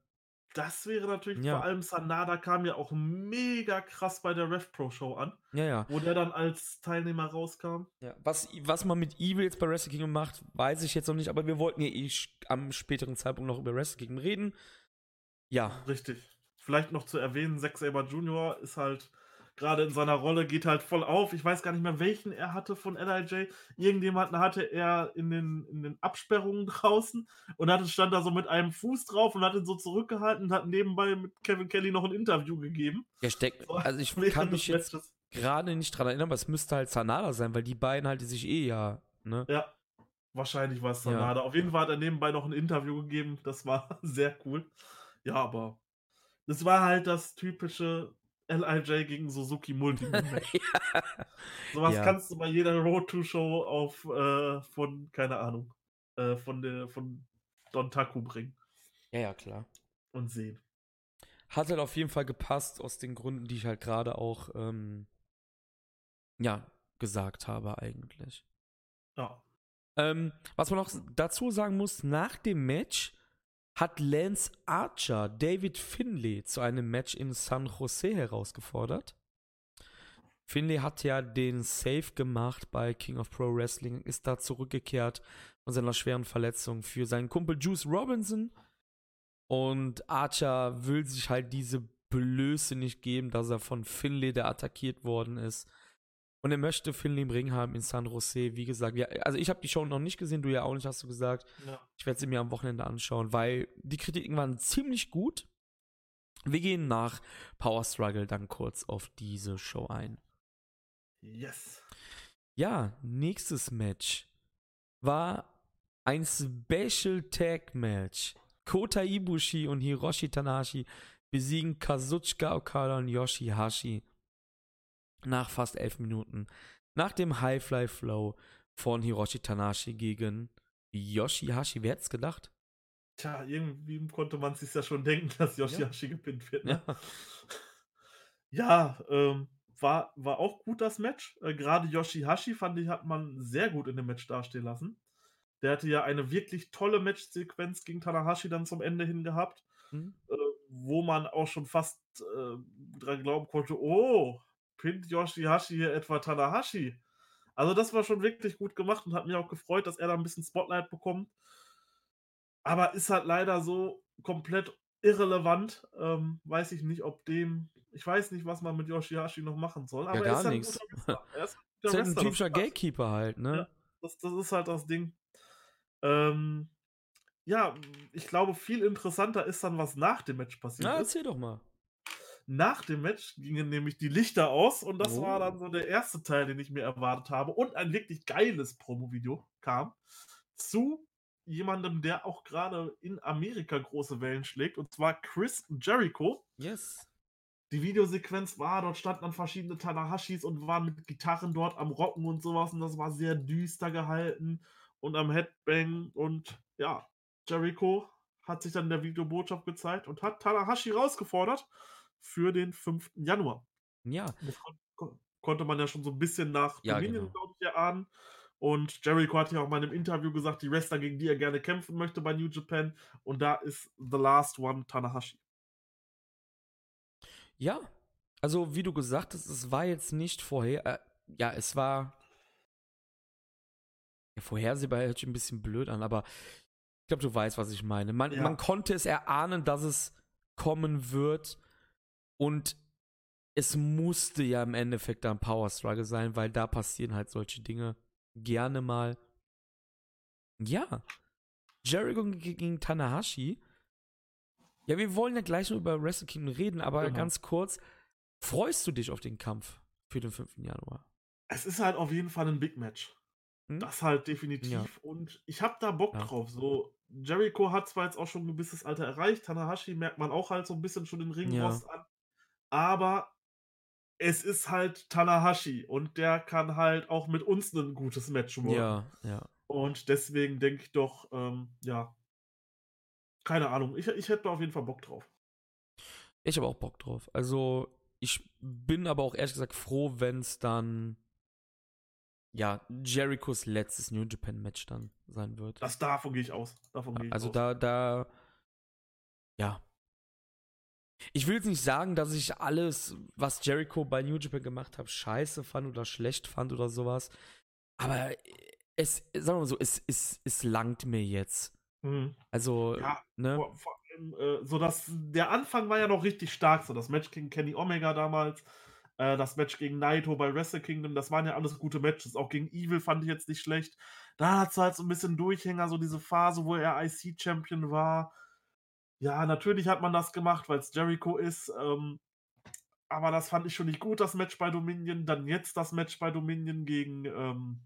das wäre natürlich, ja. vor allem Sanada kam ja auch mega krass bei der Rev Pro Show an, ja, ja. wo der dann als Teilnehmer rauskam. ja. Was, was man mit Evil jetzt bei Wrestle Kingdom macht, weiß ich jetzt noch nicht, aber wir wollten ja eh am späteren Zeitpunkt noch über Wrestle Kingdom reden. Ja, Richtig. Vielleicht noch zu erwähnen, Zack Saber Jr. ist halt gerade in seiner Rolle, geht halt voll auf. Ich weiß gar nicht mehr, welchen er hatte von LIJ. Irgendjemanden hatte er in den, in den Absperrungen draußen und hatte, stand da so mit einem Fuß drauf und hat ihn so zurückgehalten und hat nebenbei mit Kevin Kelly noch ein Interview gegeben. Steckt, So, also ich kann mich jetzt gerade nicht dran erinnern, aber es müsste halt Sanada sein, weil die beiden halt die sich eh ja, ne? Ja, wahrscheinlich war es Ja. Sanada. Auf jeden Fall hat er nebenbei noch ein Interview gegeben. Das war sehr cool. Ja, aber das war halt das typische LIJ gegen Suzuki Multi-Match. ja. Sowas Ja. kannst du bei jeder Road-to-Show auf äh, von, keine Ahnung, äh, von der von Don Taku bringen ja, ja, klar. und sehen. Hat halt auf jeden Fall gepasst, aus den Gründen, die ich halt gerade auch, ähm, ja, gesagt habe eigentlich. Ja. Ähm, was man noch dazu sagen muss, nach dem Match hat Lance Archer David Finlay zu einem Match in San Jose herausgefordert. Finlay hat ja den Save gemacht bei King of Pro Wrestling, ist da zurückgekehrt von seiner schweren Verletzung für seinen Kumpel Juice Robinson. Und Archer will sich halt diese Blöße nicht geben, dass er von Finlay, der attackiert worden ist. Und er möchte Finlay im Ring haben in San Jose. Wie gesagt, ja, also ich habe die Show noch nicht gesehen, du ja auch nicht, hast du gesagt. ja. Ich werde sie mir am Wochenende anschauen, weil die Kritiken waren ziemlich gut. Wir gehen nach Power Struggle dann kurz auf diese Show ein. Yes. Ja, nächstes Match war ein Special Tag Match. Kota Ibushi und Hiroshi Tanahashi besiegen Kazuchika Okada und Yoshihashi nach fast elf Minuten. Nach dem Highfly Flow von Hiroshi Tanahashi gegen Yoshihashi. Wer hätte es gedacht? Tja, irgendwie konnte man sich ja schon denken, dass Yoshihashi gepinnt wird. Ne? Ja. Ja, ähm, war, war auch gut das Match. Äh, Gerade Yoshihashi fand ich, hat man sehr gut in dem Match dastehen lassen. Der hatte ja eine wirklich tolle Matchsequenz gegen Tanahashi dann zum Ende hin gehabt, Hm? äh, wo man auch schon fast äh, dran glauben konnte, oh, pinnt Yoshihashi hier etwa Tanahashi? Also das war schon wirklich gut gemacht und hat mich auch gefreut, dass er da ein bisschen Spotlight bekommt. Aber ist halt leider so komplett irrelevant. Ähm, weiß ich nicht, ob dem. Ich weiß nicht, was man mit Yoshihashi noch machen soll. Aber er gar ist halt nichts. Er ist ein ist halt ein typischer. Gatekeeper halt, ne? Ja. Das, das ist halt das Ding. Ähm, ja, ich glaube, viel interessanter ist dann, was nach dem Match passiert Na, ist. erzähl doch mal. Nach dem Match gingen nämlich die Lichter aus und das Oh. war dann so der erste Teil, den ich mir erwartet habe. Und ein wirklich geiles Promo-Video kam zu jemandem, der auch gerade in Amerika große Wellen schlägt, und zwar Chris Jericho. Yes. Die Videosequenz war, dort standen dann verschiedene Tanahashis und waren mit Gitarren dort am Rocken und sowas und das war sehr düster gehalten und am Headbang und ja, Jericho hat sich dann in der Videobotschaft gezeigt und hat Tanahashi rausgefordert für den 5. Januar. Ja, Das kon kon konnte man ja schon so ein bisschen nach Ja, Dominion, genau. glaube ich, erahnen. Und Jericho hat ja auch mal in einem Interview gesagt, die Wrestler, gegen die er gerne kämpfen möchte bei New Japan. Und da ist The Last One Tanahashi. Ja, also wie du gesagt hast, es war jetzt nicht vorher, äh, ja, es war ja, vorhersehbar, hört sich ein bisschen blöd an, aber ich glaube, du weißt, was ich meine. Man, Ja. man konnte es erahnen, dass es kommen wird und es musste ja im Endeffekt dann Power Struggle sein, weil da passieren halt solche Dinge gerne mal. Ja, Jericho gegen Tanahashi. Ja, wir wollen ja gleich noch über Wrestle Kingdom reden, aber Genau. ganz kurz, freust du dich auf den Kampf für den 5. Januar? Es ist halt auf jeden Fall ein Big Match. Hm? Das halt definitiv. Ja. Und ich habe da Bock Ja. drauf. So, Jericho hat zwar jetzt auch schon ein gewisses Alter erreicht, Tanahashi merkt man auch halt so ein bisschen schon den Ringrost an. Aber es ist halt Tanahashi und der kann halt auch mit uns ein gutes Match worken. Ja, ja. Und deswegen denke ich doch, ähm, ja, keine Ahnung. Ich, ich hätte da auf jeden Fall Bock drauf. Ich habe auch Bock drauf. Also, ich bin aber auch ehrlich gesagt froh, wenn es dann ja, Jerichos letztes New Japan Match dann sein wird. Das davon gehe ich aus. Davon gehe ich Also aus. da, da, ja. Ich will jetzt nicht sagen, dass ich alles, was Jericho bei New Japan gemacht hat, scheiße fand oder schlecht fand oder sowas. Aber es, sagen wir mal so, es, es, es langt mir jetzt. Mhm. Also, Ja, ne? Vor, vor allem, äh, so dass der Anfang war ja noch richtig stark, so das Match gegen Kenny Omega damals. Äh, das Match gegen Naito bei Wrestle Kingdom, das waren ja alles gute Matches. Auch gegen Evil fand ich jetzt nicht schlecht. Da hat es halt so ein bisschen Durchhänger, so diese Phase, wo er IC-Champion war. Ja, natürlich hat man das gemacht, weil es Jericho ist. Ähm, aber das fand ich schon nicht gut, das Match bei Dominion. Dann jetzt das Match bei Dominion gegen, ähm,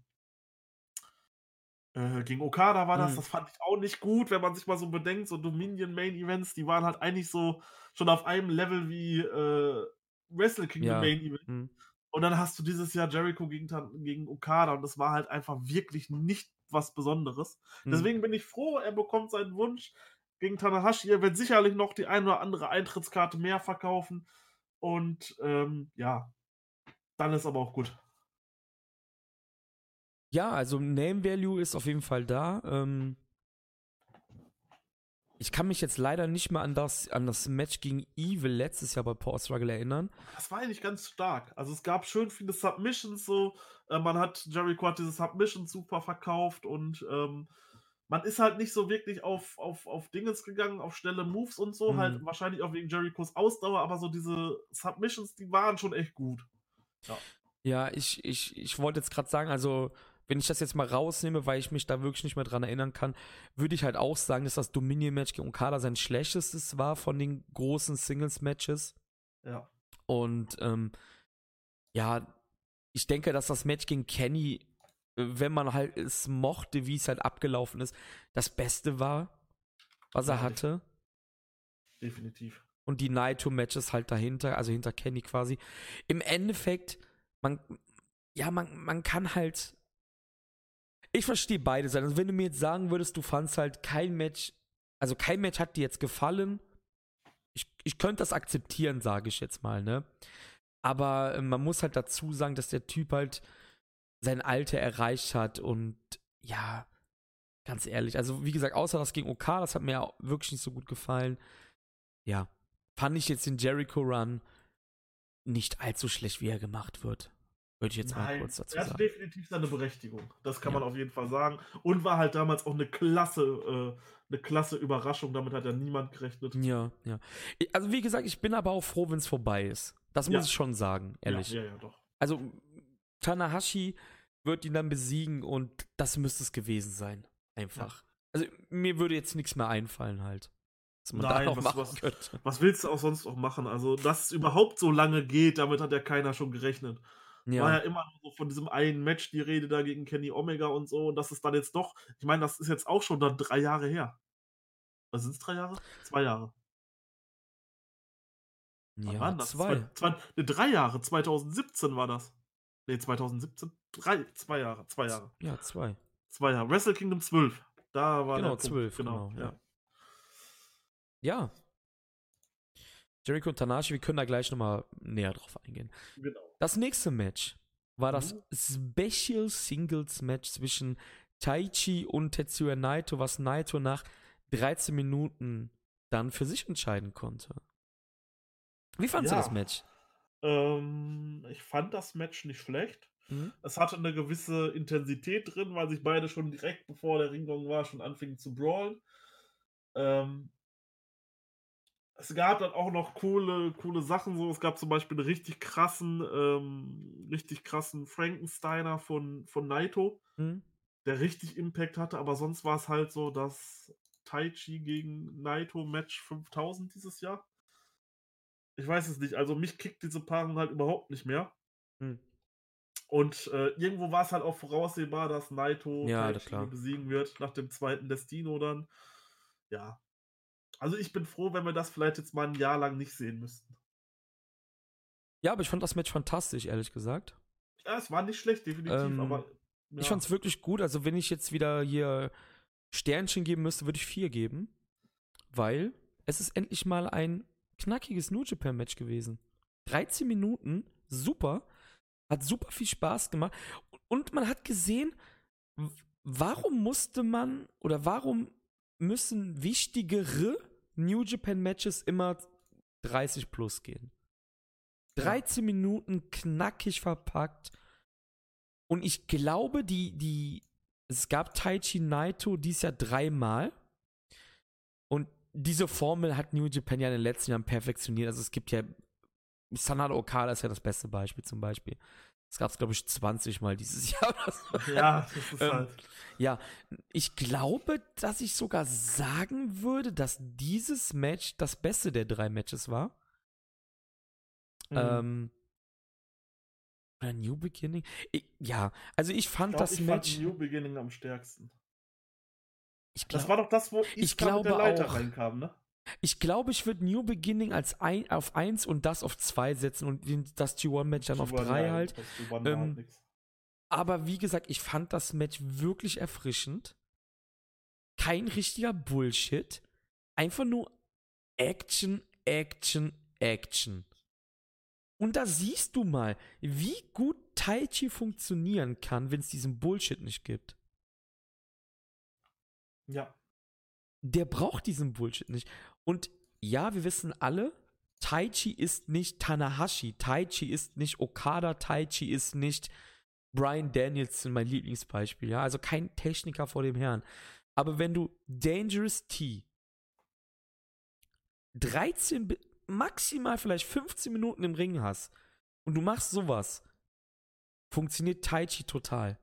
äh, gegen Okada war das. Mhm. Das fand ich auch nicht gut, wenn man sich mal so bedenkt. So Dominion Main Events, die waren halt eigentlich so schon auf einem Level wie äh, Wrestle Kingdom Ja. Main Event. Hm. Und dann hast du dieses Jahr Jericho gegen, gegen Okada und das war halt einfach wirklich nicht was Besonderes. Hm. Deswegen bin ich froh, er bekommt seinen Wunsch gegen Tanahashi. Er wird sicherlich noch die eine oder andere Eintrittskarte mehr verkaufen. Und ähm, ja, dann ist aber auch gut. Ja, also Name Value ist auf jeden Fall da. Ähm, ich kann mich jetzt leider nicht mehr an das, an das Match gegen Evil letztes Jahr bei Power Struggle erinnern. Das war eigentlich ganz stark. Also es gab schön viele Submissions so. Äh, man hat, Jericho hat diese Submissions super verkauft und ähm, man ist halt nicht so wirklich auf, auf, auf Dingens gegangen, auf schnelle Moves und so. Mhm. Halt wahrscheinlich auch wegen Jerichos Ausdauer, aber so diese Submissions, die waren schon echt gut. Ja, ich, ich, ich wollte jetzt gerade sagen, also wenn ich das jetzt mal rausnehme, weil ich mich da wirklich nicht mehr dran erinnern kann, würde ich halt auch sagen, dass das Dominion-Match gegen Okada sein schlechtestes war von den großen Singles-Matches. Ja. Und ähm, ja, ich denke, dass das Match gegen Kenny, wenn man halt es mochte, wie es halt abgelaufen ist, das Beste war, was er hatte. Definitiv. Und die Naito-Matches halt dahinter, also hinter Kenny quasi. Im Endeffekt, man, ja, man, man kann halt. Ich verstehe beide Seiten. Also, wenn du mir jetzt sagen würdest, du fandst halt kein Match, also kein Match hat dir jetzt gefallen, ich, ich könnte das akzeptieren, sage ich jetzt mal, ne? Aber äh, man muss halt dazu sagen, dass der Typ halt sein Alter erreicht hat und ja, ganz ehrlich, also wie gesagt, außer das gegen OK, das hat mir auch wirklich nicht so gut gefallen. Ja, fand ich jetzt den Jericho Run nicht allzu schlecht, wie er gemacht wird. Würde ich jetzt mal Nein, kurz dazu er hat sagen. definitiv seine Berechtigung. Das kann Ja. man auf jeden Fall sagen. Und war halt damals auch eine klasse, äh, eine klasse Überraschung. Damit hat ja niemand gerechnet. Ja, ja. Also wie gesagt, ich bin aber auch froh, wenn es vorbei ist. Das muss Ja. ich schon sagen, ehrlich. Ja, ja, ja, doch. Also Tanahashi wird ihn dann besiegen und das müsste es gewesen sein. Einfach. Also mir würde jetzt nichts mehr einfallen halt. Was man Nein, da noch was- machen was- könnte. Was willst du auch sonst auch machen? Also, dass es überhaupt so lange geht, damit hat ja keiner schon gerechnet. War ja Ja, immer nur so von diesem einen Match die Rede da gegen Kenny Omega und so. Und das ist dann jetzt doch, ich meine, das ist jetzt auch schon dann drei Jahre her. Was sind es drei Jahre? Zwei Jahre. Wann ja waren das? zwei. Zwei, zwei, ne, drei Jahre. 2017 war das. Ne, 2017? Drei, zwei Jahre, zwei Jahre. Ja, zwei. Zwei Jahre. Wrestle Kingdom 12. Da war Genau, der Punkt. 12, Genau, genau, ja. ja. Jericho und Tanahashi, wir können da gleich nochmal näher drauf eingehen. genau. Das nächste Match war das Mhm. Special Singles Match zwischen Taichi und Tetsuya Naito, was Naito nach 13 Minuten dann für sich entscheiden konnte. Wie fandst Ja. du das Match? Ähm, ich fand das Match nicht schlecht. Mhm. Es hatte eine gewisse Intensität drin, weil sich beide schon direkt bevor der Ringgong war, schon anfingen zu brawlen. Ähm, es gab dann auch noch coole, coole Sachen. So, es gab zum Beispiel einen richtig krassen, ähm, richtig krassen Frankensteiner von, von Naito, Mhm. der richtig Impact hatte, aber sonst war es halt so das Taichi gegen Naito Match 5000 dieses Jahr. Ich weiß es nicht. Also mich kickt diese Paarung halt überhaupt nicht mehr. Mhm. Und äh, irgendwo war es halt auch voraussehbar, dass Naito Ja, klar. besiegen wird, nach dem zweiten Destino dann. Ja. Also ich bin froh, wenn wir das vielleicht jetzt mal ein Jahr lang nicht sehen müssten. Ja, aber ich fand das Match fantastisch, ehrlich gesagt. Ja, es war nicht schlecht, definitiv, Ähm, aber. Ja. Ich fand es wirklich gut. Also, wenn ich jetzt wieder hier Sternchen geben müsste, würde ich vier geben. Weil es ist endlich mal ein knackiges New Japan Match gewesen. 13 Minuten, super. Hat super viel Spaß gemacht. Und man hat gesehen, warum musste man oder warum müssen wichtigere New Japan Matches immer 30 plus gehen. 13 Minuten knackig verpackt. Und ich glaube, die, die, es gab Taichi Naito dies Jahr dreimal. Diese Formel hat New Japan ja in den letzten Jahren perfektioniert. Also es gibt ja Sanada Okada ist ja das beste Beispiel zum Beispiel. Das gab es, glaube ich, 20 Mal dieses Jahr. Ja, das ist ähm, halt. Ja, ich glaube, dass ich sogar sagen würde, dass dieses Match das beste der drei Matches war. Mhm. Ähm, oder New Beginning? Ich, ja, also ich fand ich glaub, das ich Match. Fand New Beginning am stärksten. Ich glaub, das war doch das, wo ich glaube mit der Leiter auch, reinkam, ne? Ich glaube, ich würde New Beginning als ein, auf 1 und das auf 2 setzen und das G1-Match dann auf 3 halt. Ähm, halt aber wie gesagt, ich fand das Match wirklich erfrischend. Kein richtiger Bullshit. Einfach nur Action, Action, Action. Und da siehst du mal, wie gut Tai Chi funktionieren kann, wenn es diesen Bullshit nicht gibt. Ja. Der braucht diesen Bullshit nicht. Und ja, wir wissen alle, Tai Chi ist nicht Tanahashi, Tai Chi ist nicht Okada, Tai Chi ist nicht Brian Danielson, mein Lieblingsbeispiel, ja, also kein Techniker vor dem Herrn. Aber wenn du Dangerous T 13, maximal vielleicht 15 Minuten im Ring hast und du machst sowas, funktioniert Tai Chi total.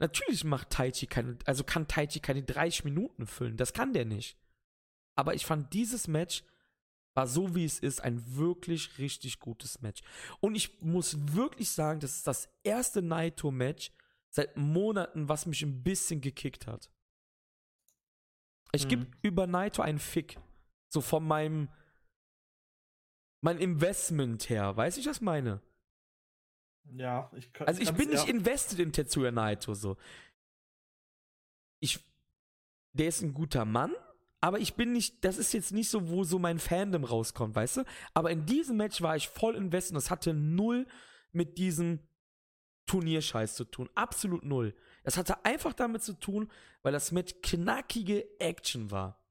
Natürlich macht Tai Chi keine, also kann Tai Chi keine 30 Minuten füllen. Das kann der nicht. Aber ich fand dieses Match war so wie es ist ein wirklich richtig gutes Match. Und ich muss wirklich sagen, das ist das erste Naito-Match seit Monaten, was mich ein bisschen gekickt hat. Ich mhm. gebe über Naito einen Fick. So von meinem mein Investment her. Weiß ich, was meine? Ja, ich kann. Also ich bin nicht invested in Tetsuya Naito so. Ich. Der ist ein guter Mann, aber ich bin nicht. Das ist jetzt nicht so, wo so mein Fandom rauskommt, weißt du? Aber in diesem Match war ich voll invested und es hatte null mit diesem Turnierscheiß zu tun. Absolut null. Es hatte einfach damit zu tun, weil das Match knackige Action war.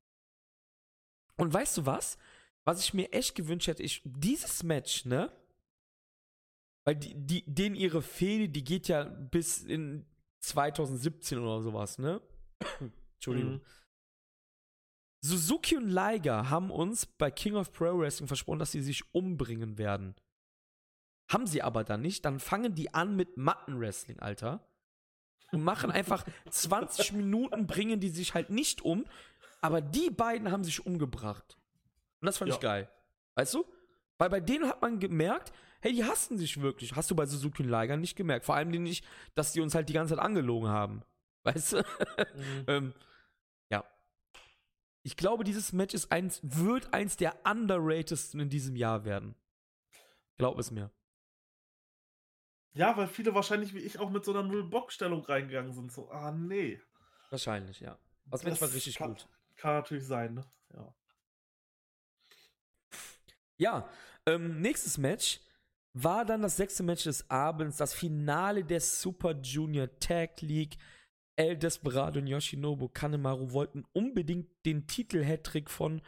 Und weißt du was? was ich mir echt gewünscht hätte, ich, dieses Match, ne? Weil die, die, denen ihre Fehde, die geht ja bis in 2017 oder sowas, ne? Entschuldigung. Mhm. Suzuki und Liger haben uns bei King of Pro Wrestling versprochen, dass sie sich umbringen werden. Haben sie aber dann nicht. Dann fangen die an mit Matten-Wrestling, Alter. Und machen einfach 20 Minuten, bringen die sich halt nicht um. Aber die beiden haben sich umgebracht. Und das fand ja. ich geil. Weißt du? Weil bei denen hat man gemerkt, hey, die hassen sich wirklich. Hast du bei Suzuki und Liger nicht gemerkt. Vor allem nicht, dass die uns halt die ganze Zeit angelogen haben. Weißt du? Mhm. ähm, ja. Ich glaube, dieses Match ist eins, wird eins der underratedsten in diesem Jahr werden. Glaub es mir. Ja, weil viele wahrscheinlich wie ich auch mit so einer Null-Bock-Stellung reingegangen sind. So, ah, nee. Wahrscheinlich, ja. Das, das Match war richtig kann, gut. Kann natürlich sein, ne? Ja. Ja, ähm, nächstes Match war dann das sechste Match des Abends, das Finale der Super Junior Tag League. El Desperado und Yoshinobu Kanemaru wollten unbedingt den Titel-Hattrick von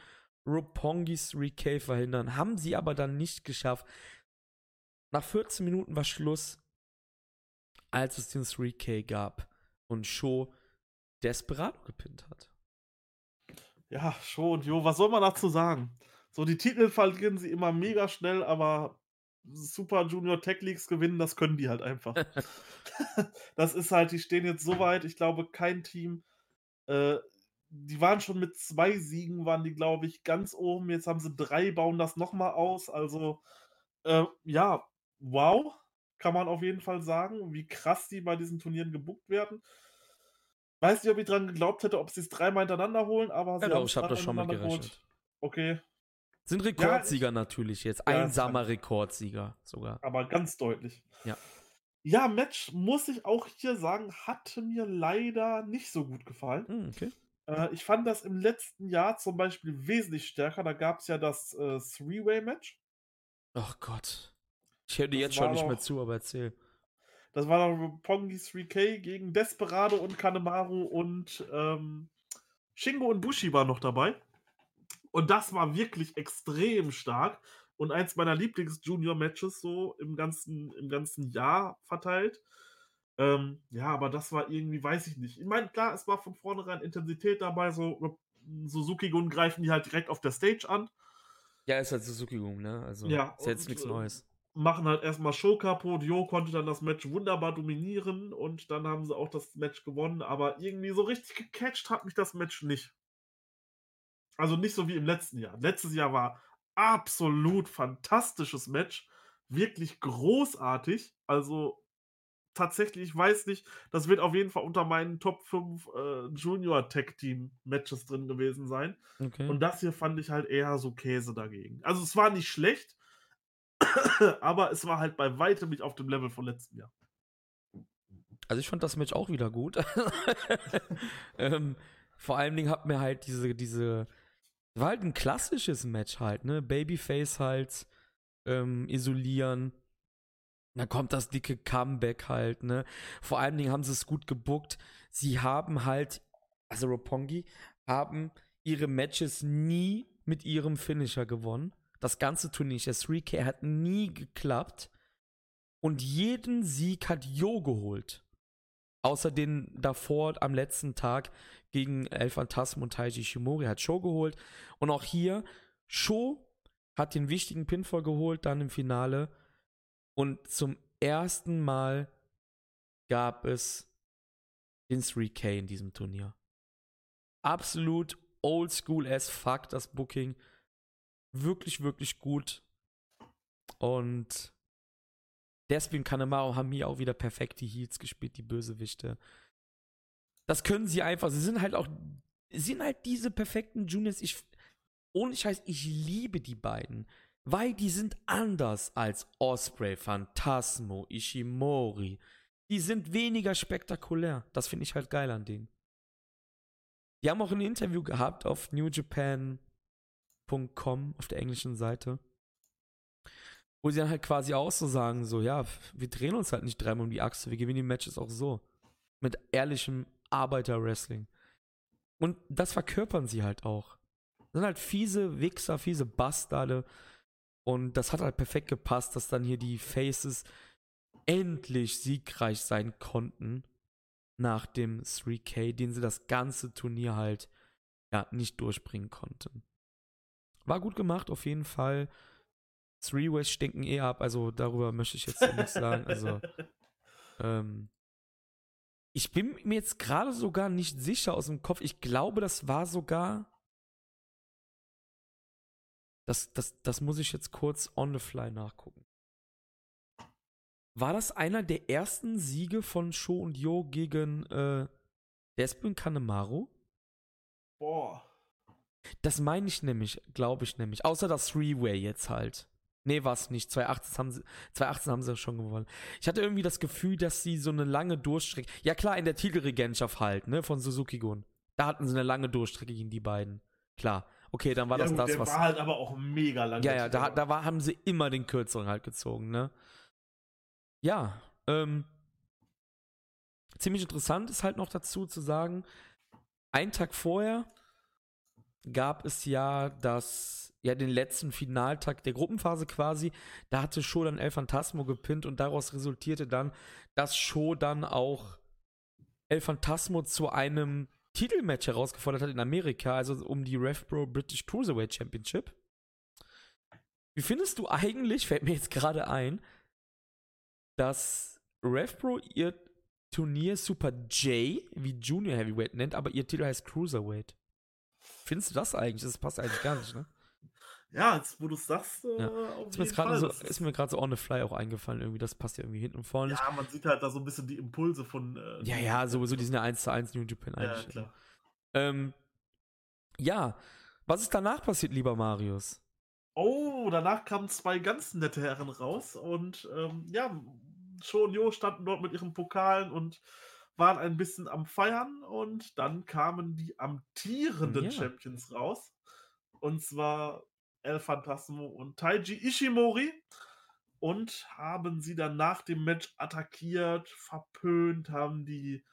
Roppongi 3K verhindern, haben sie aber dann nicht geschafft. Nach 14 Minuten war Schluss, als es den 3K gab und Sho Desperado gepinnt hat. Ja, Sho und Jo, was soll man dazu sagen? So, die Titel verlieren sie immer mega schnell, aber Super Junior Tech Leagues gewinnen, das können die halt einfach. das ist halt, die stehen jetzt so weit, ich glaube, kein Team, äh, die waren schon mit zwei Siegen, waren die, glaube ich, ganz oben. Jetzt haben sie drei, bauen das nochmal aus. Also, äh, ja, wow, kann man auf jeden Fall sagen, wie krass die bei diesen Turnieren gebuckt werden. Weiß nicht, ob ich dran geglaubt hätte, ob sie es dreimal hintereinander holen, aber sie ja, haben es ich habe das schon mal gerechnet. Okay, sind Rekordsieger ja, natürlich jetzt. Einsamer Rekordsieger sogar. Aber ganz deutlich. Ja. Ja, Match, muss ich auch hier sagen, hatte mir leider nicht so gut gefallen. Hm, okay. Äh, ich fand das im letzten Jahr zum Beispiel wesentlich stärker. Da gab es ja das äh, Three-Way-Match. Ach Gott. Ich höre dir jetzt schon nicht mehr zu, aber erzähl. Das war dann Pongi 3K gegen Desperado und Kanemaru und ähm, Shingo und Bushi war noch dabei. Und das war wirklich extrem stark und eins meiner Lieblings-Junior-Matches so im ganzen, im ganzen Jahr verteilt. Ähm, ja, aber das war irgendwie, weiß ich nicht. Ich meine, klar, es war von vornherein Intensität dabei, so Suzuki-Gun greifen die halt direkt auf der Stage an. Ja, ist halt Suzuki-Gung, ne? Also Ja, ist jetzt nichts äh, Neues. machen halt erstmal Show kaputt. Jo konnte dann das Match wunderbar dominieren und dann haben sie auch das Match gewonnen, aber irgendwie so richtig gecatcht hat mich das Match nicht. Also nicht so wie im letzten Jahr. Letztes Jahr war absolut fantastisches Match, wirklich großartig. Also tatsächlich, ich weiß nicht, das wird auf jeden Fall unter meinen Top 5 äh, Junior Tag Team Matches drin gewesen sein. Okay. Und das hier fand ich halt eher so Käse dagegen. Also es war nicht schlecht, aber es war halt bei weitem nicht auf dem Level von letztem Jahr. Also ich fand das Match auch wieder gut. ähm, vor allen Dingen hat mir halt diese, diese, war halt ein klassisches Match halt, ne? Babyface halt ähm, isolieren. Dann kommt das dicke Comeback halt, ne? Vor allen Dingen haben sie es gut gebuckt. Sie haben halt, also Roppongi, haben ihre Matches nie mit ihrem Finisher gewonnen. Das ganze Turnier, der 3K hat nie geklappt. Und jeden Sieg hat Jo geholt. Außer den davor am letzten Tag gegen El Phantasm und Taiji Shimori hat Sho geholt. Und auch hier, Sho hat den wichtigen Pinfall geholt, dann im Finale. Und zum ersten Mal gab es den 3K in diesem Turnier. Absolut oldschool as fuck, das Booking. Wirklich, wirklich gut. Und deswegen Kanemaru haben hier auch wieder perfekte Heats gespielt, die Bösewichte. Das können sie einfach. Sie sind halt auch, sie sind halt diese perfekten Juniors. Ich, ohne Scheiß, ich liebe die beiden. Weil die sind anders als Osprey, Phantasmo, Ishimori. Die sind weniger spektakulär. Das finde ich halt geil an denen. Die haben auch ein Interview gehabt auf newjapan.com auf der englischen Seite. Wo sie dann halt quasi auch so sagen, so, ja, wir drehen uns halt nicht dreimal um die Achse, wir gewinnen die Matches auch so. Mit ehrlichem Arbeiter-Wrestling. Und das verkörpern sie halt auch. Das sind halt fiese Wichser, fiese Bastarde. Und das hat halt perfekt gepasst, dass dann hier die Faces endlich siegreich sein konnten nach dem 3K, den sie das ganze Turnier halt ja nicht durchbringen konnten. War gut gemacht, auf jeden Fall. Three-Ways stinken eh ab, also darüber möchte ich jetzt nichts sagen. Also, ähm, ich bin mir jetzt gerade sogar nicht sicher aus dem Kopf. Ich glaube, das war sogar. Das, das, das muss ich jetzt kurz on the fly nachgucken. War das einer der ersten Siege von Sho und Yo gegen äh, Despin Kanemaru? Boah. Das meine ich nämlich, glaube ich nämlich. Außer das Three-Way jetzt halt. Nee, war es nicht. 2018 haben, sie, 2018 haben sie schon gewonnen. Ich hatte irgendwie das Gefühl, dass sie so eine lange Durchstrecke. Ja, klar, in der Titelregentschaft halt, ne, von Suzuki-Gun. Da hatten sie eine lange Durchstrecke gegen die beiden. Klar. Okay, dann war ja, das gut, das, der was. war halt aber auch mega lang. Ja, ja, da, da war, haben sie immer den kürzeren halt gezogen, ne? Ja, ähm. Ziemlich interessant ist halt noch dazu zu sagen, einen Tag vorher gab es ja das, ja, den letzten Finaltag der Gruppenphase quasi. Da hatte Show dann El Phantasmo gepinnt und daraus resultierte dann, dass Show dann auch El Phantasmo zu einem Titelmatch herausgefordert hat in Amerika, also um die RevPro British Cruiserweight Championship. Wie findest du eigentlich, fällt mir jetzt gerade ein, dass RevPro ihr Turnier Super J wie Junior Heavyweight nennt, aber ihr Titel heißt Cruiserweight? Findest du das eigentlich? Das passt eigentlich gar nicht, ne? Ja, jetzt wo du es sagst, äh, Ja. Ist mir, gerade so, ist mir gerade so on the fly auch eingefallen, irgendwie, das passt ja irgendwie hinten und vorne ja, man sieht halt da so ein bisschen die Impulse von. Äh, Ja, ja, sowieso, die sind ja 1 zu 1 New Japan Ja, eigentlich. klar. Ähm, ja, was ist danach passiert, lieber Marius? Oh, danach kamen zwei ganz nette Herren raus und ähm, ja, Sho und Jo standen dort mit ihren Pokalen und waren ein bisschen am Feiern und dann kamen die amtierenden Ja. Champions raus. Und zwar El Phantasmo und Taiji Ishimori und haben sie dann nach dem Match attackiert, verpönt, haben die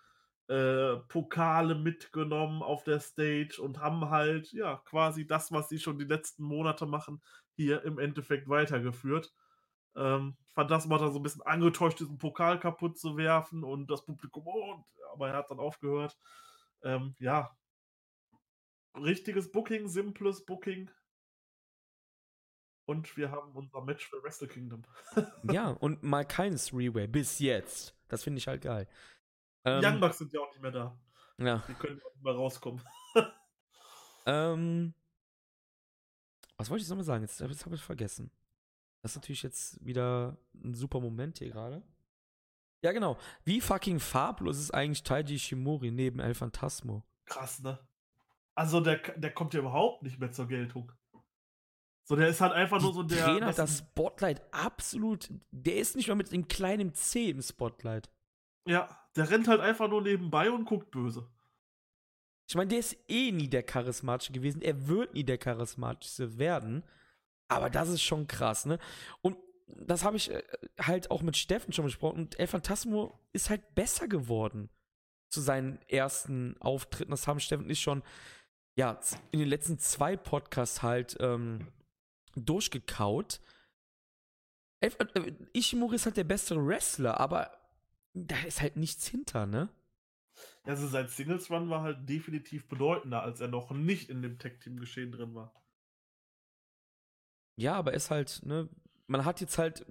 äh, Pokale mitgenommen auf der Stage und haben halt, ja, quasi das, was sie schon die letzten Monate machen, hier im Endeffekt weitergeführt. Ähm, Phantasmo hat da so ein bisschen angetäuscht, diesen Pokal kaputt zu werfen und das Publikum, oh, aber er hat dann aufgehört. Ähm, ja. Richtiges Booking, simples Booking. Und wir haben unser Match für Wrestle Kingdom. ja, und mal kein Three-Way bis jetzt. Das finde ich halt geil. Ähm, Young Bucks sind ja auch nicht mehr da. Ja. Die können auch nicht mehr rauskommen. ähm, was wollte ich nochmal sagen? Jetzt, jetzt habe ich vergessen. Das ist natürlich jetzt wieder ein super Moment hier gerade. Ja, genau. Wie fucking farblos ist eigentlich Taiji Shimori neben El Phantasmo? Krass, ne? Also der, der kommt ja überhaupt nicht mehr zur Geltung. So, der ist halt einfach nur so der. Trainer das Spotlight absolut. Der ist nicht mal mit einem kleinen C im Spotlight. Ja, der rennt halt einfach nur nebenbei und guckt böse. Ich meine, der ist eh nie der Charismatische gewesen. Er wird nie der Charismatische werden. Aber das ist schon krass, ne? Und das habe ich äh, halt auch mit Steffen schon besprochen. Und El Phantasmo ist halt besser geworden zu seinen ersten Auftritten. Das haben Steffen und ich schon, ja, in den letzten zwei Podcasts halt ähm, durchgekaut. Äh, Ishimori ist halt der bessere Wrestler, aber da ist halt nichts hinter, ne? Also sein Singles Run war halt definitiv bedeutender, als er noch nicht in dem Tag Team Geschehen drin war. Ja, aber ist halt, ne, man hat jetzt halt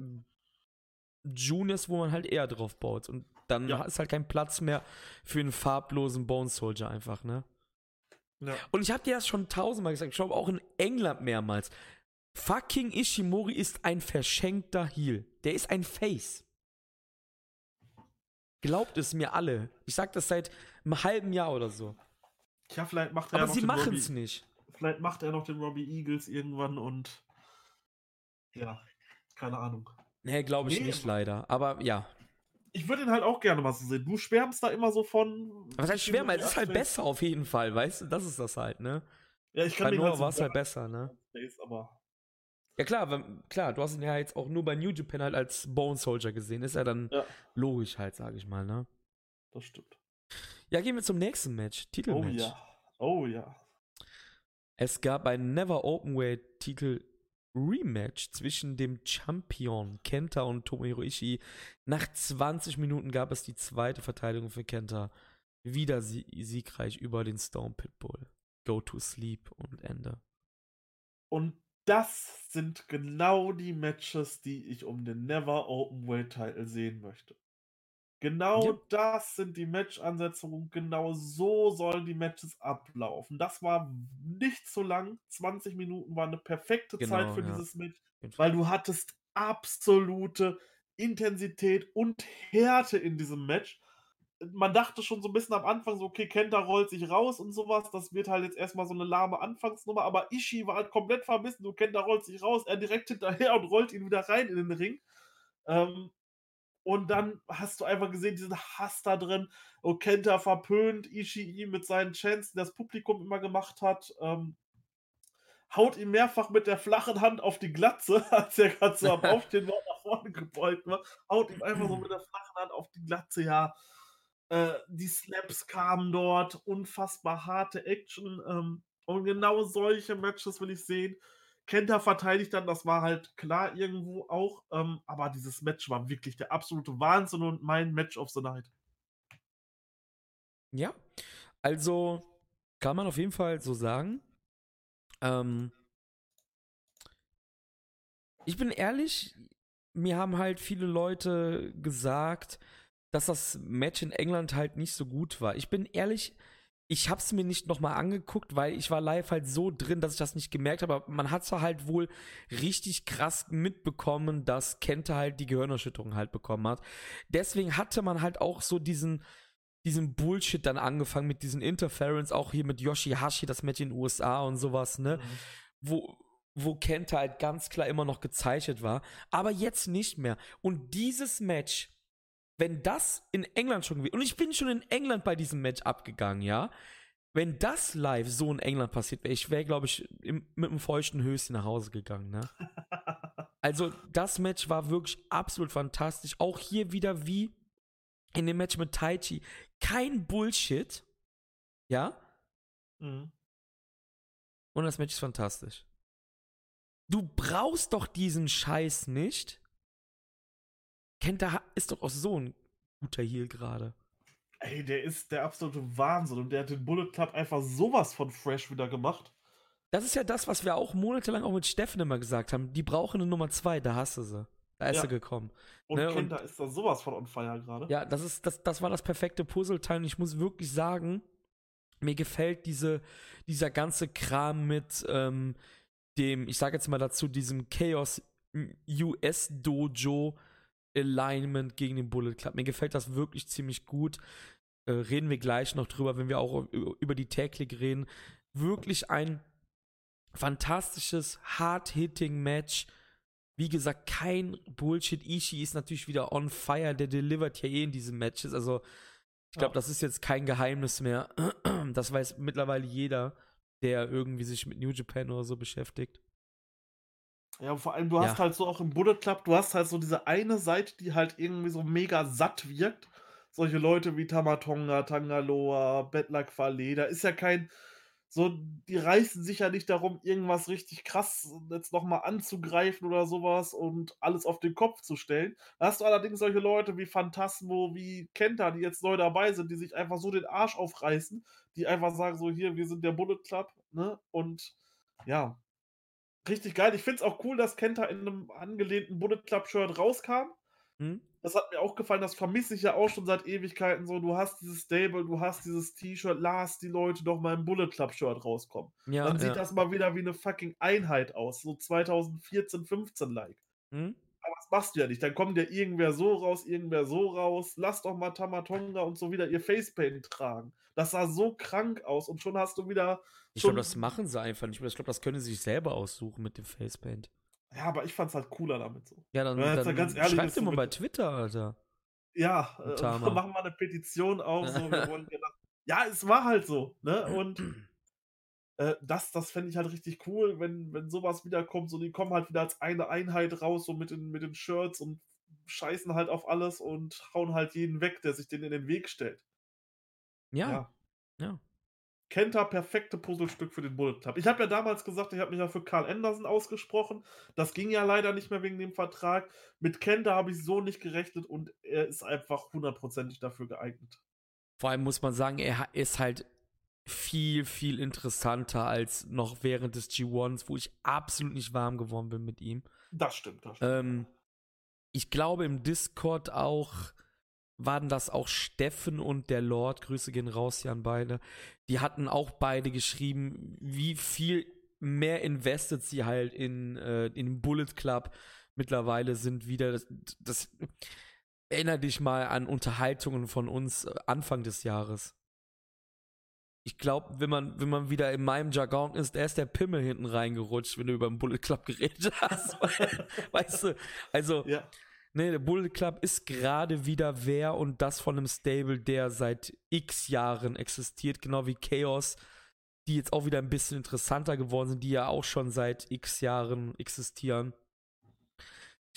Juniors, wo man halt eher drauf baut. Und dann ja. ist halt kein Platz mehr für einen farblosen Bone Soldier einfach, ne? Ja. Und ich habe dir das schon tausendmal gesagt, ich glaube auch in England mehrmals. Fucking Ishimori ist ein verschenkter Heel. Der ist ein Face. Glaubt es mir alle. Ich sag das seit einem halben Jahr oder so. Tja, vielleicht macht er Aber ja sie machen es nicht. Vielleicht macht er noch den Robbie Eagles irgendwann und ja, keine Ahnung. Nee, glaube ich nee, nicht leider. Aber ja. Ich würde ihn halt auch gerne mal so sehen. Du schwärmst da immer so von. Was heißt schwärmen? Es ist halt besser auf jeden Fall, weißt du? Das ist das halt, ne? Ja, ich kann Bei Noah halt war es halt besser, ne? aber ja klar, wenn, klar, du hast ihn ja jetzt auch nur bei New Japan halt als Bone Soldier gesehen. Ist ja dann ja. logisch halt, sage ich mal, ne? Das stimmt. Ja, gehen wir zum nächsten Match. Titelmatch. Oh ja. Oh ja. Es gab ein Never Openweight Titel Rematch zwischen dem Champion Kenta und Tomohiro Ishii. Nach 20 Minuten gab es die zweite Verteidigung für Kenta. Wieder siegreich über den Stone Pitbull. Go to sleep und Ende. Und das sind genau die Matches, die ich um den Never Open World Title sehen möchte. Genau ja. das sind die Match-Ansetzungen. Genau so sollen die Matches ablaufen. Das war nicht zu lang. 20 Minuten war eine perfekte genau, Zeit für ja. dieses Match, weil du hattest absolute Intensität und Härte in diesem Match man dachte schon so ein bisschen am Anfang so, okay, Kenta rollt sich raus und sowas. Das wird halt jetzt erstmal so eine lahme Anfangsnummer. Aber Ishii war halt komplett verbissen. So, Kenta rollt sich raus, er direkt hinterher und rollt ihn wieder rein in den Ring. Ähm, und dann hast du einfach gesehen, diesen Hass da drin. Oh, Kenta verpönt Ishii mit seinen Chants, die das Publikum immer gemacht hat. Ähm, haut ihn mehrfach mit der flachen Hand auf die Glatze, als er gerade so am Aufstehen war, nach vorne gebeugt war. Haut ihm einfach so mit der flachen Hand auf die Glatze, ja. Äh, die Slaps kamen dort, unfassbar harte Action. Ähm, und genau solche Matches will ich sehen. Kenta verteidigt dann, das war halt klar irgendwo auch. Ähm, aber dieses Match war wirklich der absolute Wahnsinn und mein Match of the Night. Ja, also kann man auf jeden Fall so sagen. Ähm, ich bin ehrlich, mir haben halt viele Leute gesagt, dass das Match in England halt nicht so gut war. Ich bin ehrlich, ich habe es mir nicht nochmal angeguckt, weil ich war live halt so drin, dass ich das nicht gemerkt habe. Aber man hat zwar halt wohl richtig krass mitbekommen, dass Kenta halt die Gehirnerschütterung halt bekommen hat. Deswegen hatte man halt auch so diesen, diesen Bullshit dann angefangen mit diesen Interference, auch hier mit Yoshihashi, das Match in den USA und sowas, ne? Mhm. Wo, wo Kenta halt ganz klar immer noch gezeichnet war. Aber jetzt nicht mehr. Und dieses Match wenn das in England schon gewesen und ich bin schon in England bei diesem Match abgegangen, ja. Wenn das live so in England passiert wäre, ich wäre, glaube ich, im, mit einem feuchten Höschen nach Hause gegangen, ne? also, das Match war wirklich absolut fantastisch. Auch hier wieder wie in dem Match mit Taichi. Kein Bullshit, ja? Mhm. Und das Match ist fantastisch. Du brauchst doch diesen Scheiß nicht, Kenta ist doch auch so ein guter Heal gerade. Ey, der ist der absolute Wahnsinn und der hat den Bullet Club einfach sowas von fresh wieder gemacht. Das ist ja das, was wir auch monatelang auch mit Steffen immer gesagt haben. Die brauchen eine Nummer zwei, da hast du sie. Da ist Ja. sie gekommen. Und Ne, Kenta ist da sowas von on fire gerade. Ja, das ist, das, das war das perfekte Puzzleteil und ich muss wirklich sagen, mir gefällt diese, dieser ganze Kram mit ähm, dem, ich sage jetzt mal dazu, diesem Chaos US Dojo Alignment gegen den Bullet Club. Mir gefällt das wirklich ziemlich gut. Äh, reden wir gleich noch drüber, wenn wir auch über, die Tag reden. Wirklich ein fantastisches, hard-hitting Match. Wie gesagt, kein Bullshit. Ishii ist natürlich wieder on fire. Der delivert ja eh in diesen Matches. Also, ich glaube, Ja. das ist jetzt kein Geheimnis mehr. Das weiß mittlerweile jeder, der irgendwie sich mit New Japan oder so beschäftigt. Ja, vor allem, du Ja. hast halt so auch im Bullet Club, du hast halt so diese eine Seite, die halt irgendwie so mega satt wirkt. Solche Leute wie Tamatonga, Tangaloa, Bettler Fale, da ist ja kein, so, die reißen sich ja nicht darum, irgendwas richtig krass jetzt nochmal anzugreifen oder sowas und alles auf den Kopf zu stellen. Da hast du allerdings solche Leute wie Phantasmo, wie Kenta, die jetzt neu dabei sind, die sich einfach so den Arsch aufreißen, die einfach sagen, so, hier, wir sind der Bullet Club, ne? Und ja, Richtig geil. Ich finde es auch cool, dass Kenta in einem angelehnten Bullet Club Shirt rauskam. Hm? Das hat mir auch gefallen, das vermisse ich ja auch schon seit Ewigkeiten so. Du hast dieses Stable, du hast dieses T-Shirt, lass die Leute doch mal im Bullet Club Shirt rauskommen. Ja, Dann ja. sieht das mal wieder wie eine fucking Einheit aus, so 2014, 15 like. Hm? Machst du ja nicht. Dann kommt ja irgendwer so raus, irgendwer so raus. Lass doch mal Tamatonga und so wieder ihr Facepaint tragen. Das sah so krank aus und schon hast du wieder Ich glaube, das machen sie einfach nicht. Ich glaube, das können sie sich selber aussuchen mit dem Facepaint. Ja, aber ich fand's halt cooler damit so. Ja, dann, dann mal ganz ehrlich, schreibt mit- bei Twitter, Alter. Ja, äh, machen wir eine Petition auf. So, gerne- ja, es war halt so. Ne? Und äh, das, das fände ich halt richtig cool, wenn, wenn sowas wiederkommt. So, die kommen halt wieder als eine Einheit raus, so mit den, mit den Shirts und scheißen halt auf alles und hauen halt jeden weg, der sich denen in den Weg stellt. Ja, ja. Kenta, perfekte Puzzlestück für den Bullet Club. Ich habe ja damals gesagt, ich habe mich ja für Carl Anderson ausgesprochen. Das ging ja leider nicht mehr wegen dem Vertrag. Mit Kenta habe ich so nicht gerechnet und er ist einfach hundertprozentig dafür geeignet. Vor allem muss man sagen, er ist halt viel, viel interessanter als noch während des G1s, wo ich absolut nicht warm geworden bin mit ihm. Das stimmt, das stimmt. Ähm, ich glaube im Discord auch waren das auch Steffen und der Lord, Grüße gehen raus hier an beide, die hatten auch beide geschrieben, wie viel mehr invested sie halt in, äh, in den Bullet Club mittlerweile sind wieder. Das, das erinnere dich mal an Unterhaltungen von uns äh, Anfang des Jahres. Ich glaube, wenn man, wenn man wieder in meinem Jargon ist, der ist der Pimmel hinten reingerutscht, wenn du über den Bullet Club geredet hast. weißt du, also, ja. Nee, der Bullet Club ist gerade wieder wer und das von einem Stable, der seit x Jahren existiert, genau wie Chaos, die jetzt auch wieder ein bisschen interessanter geworden sind, die ja auch schon seit x Jahren existieren.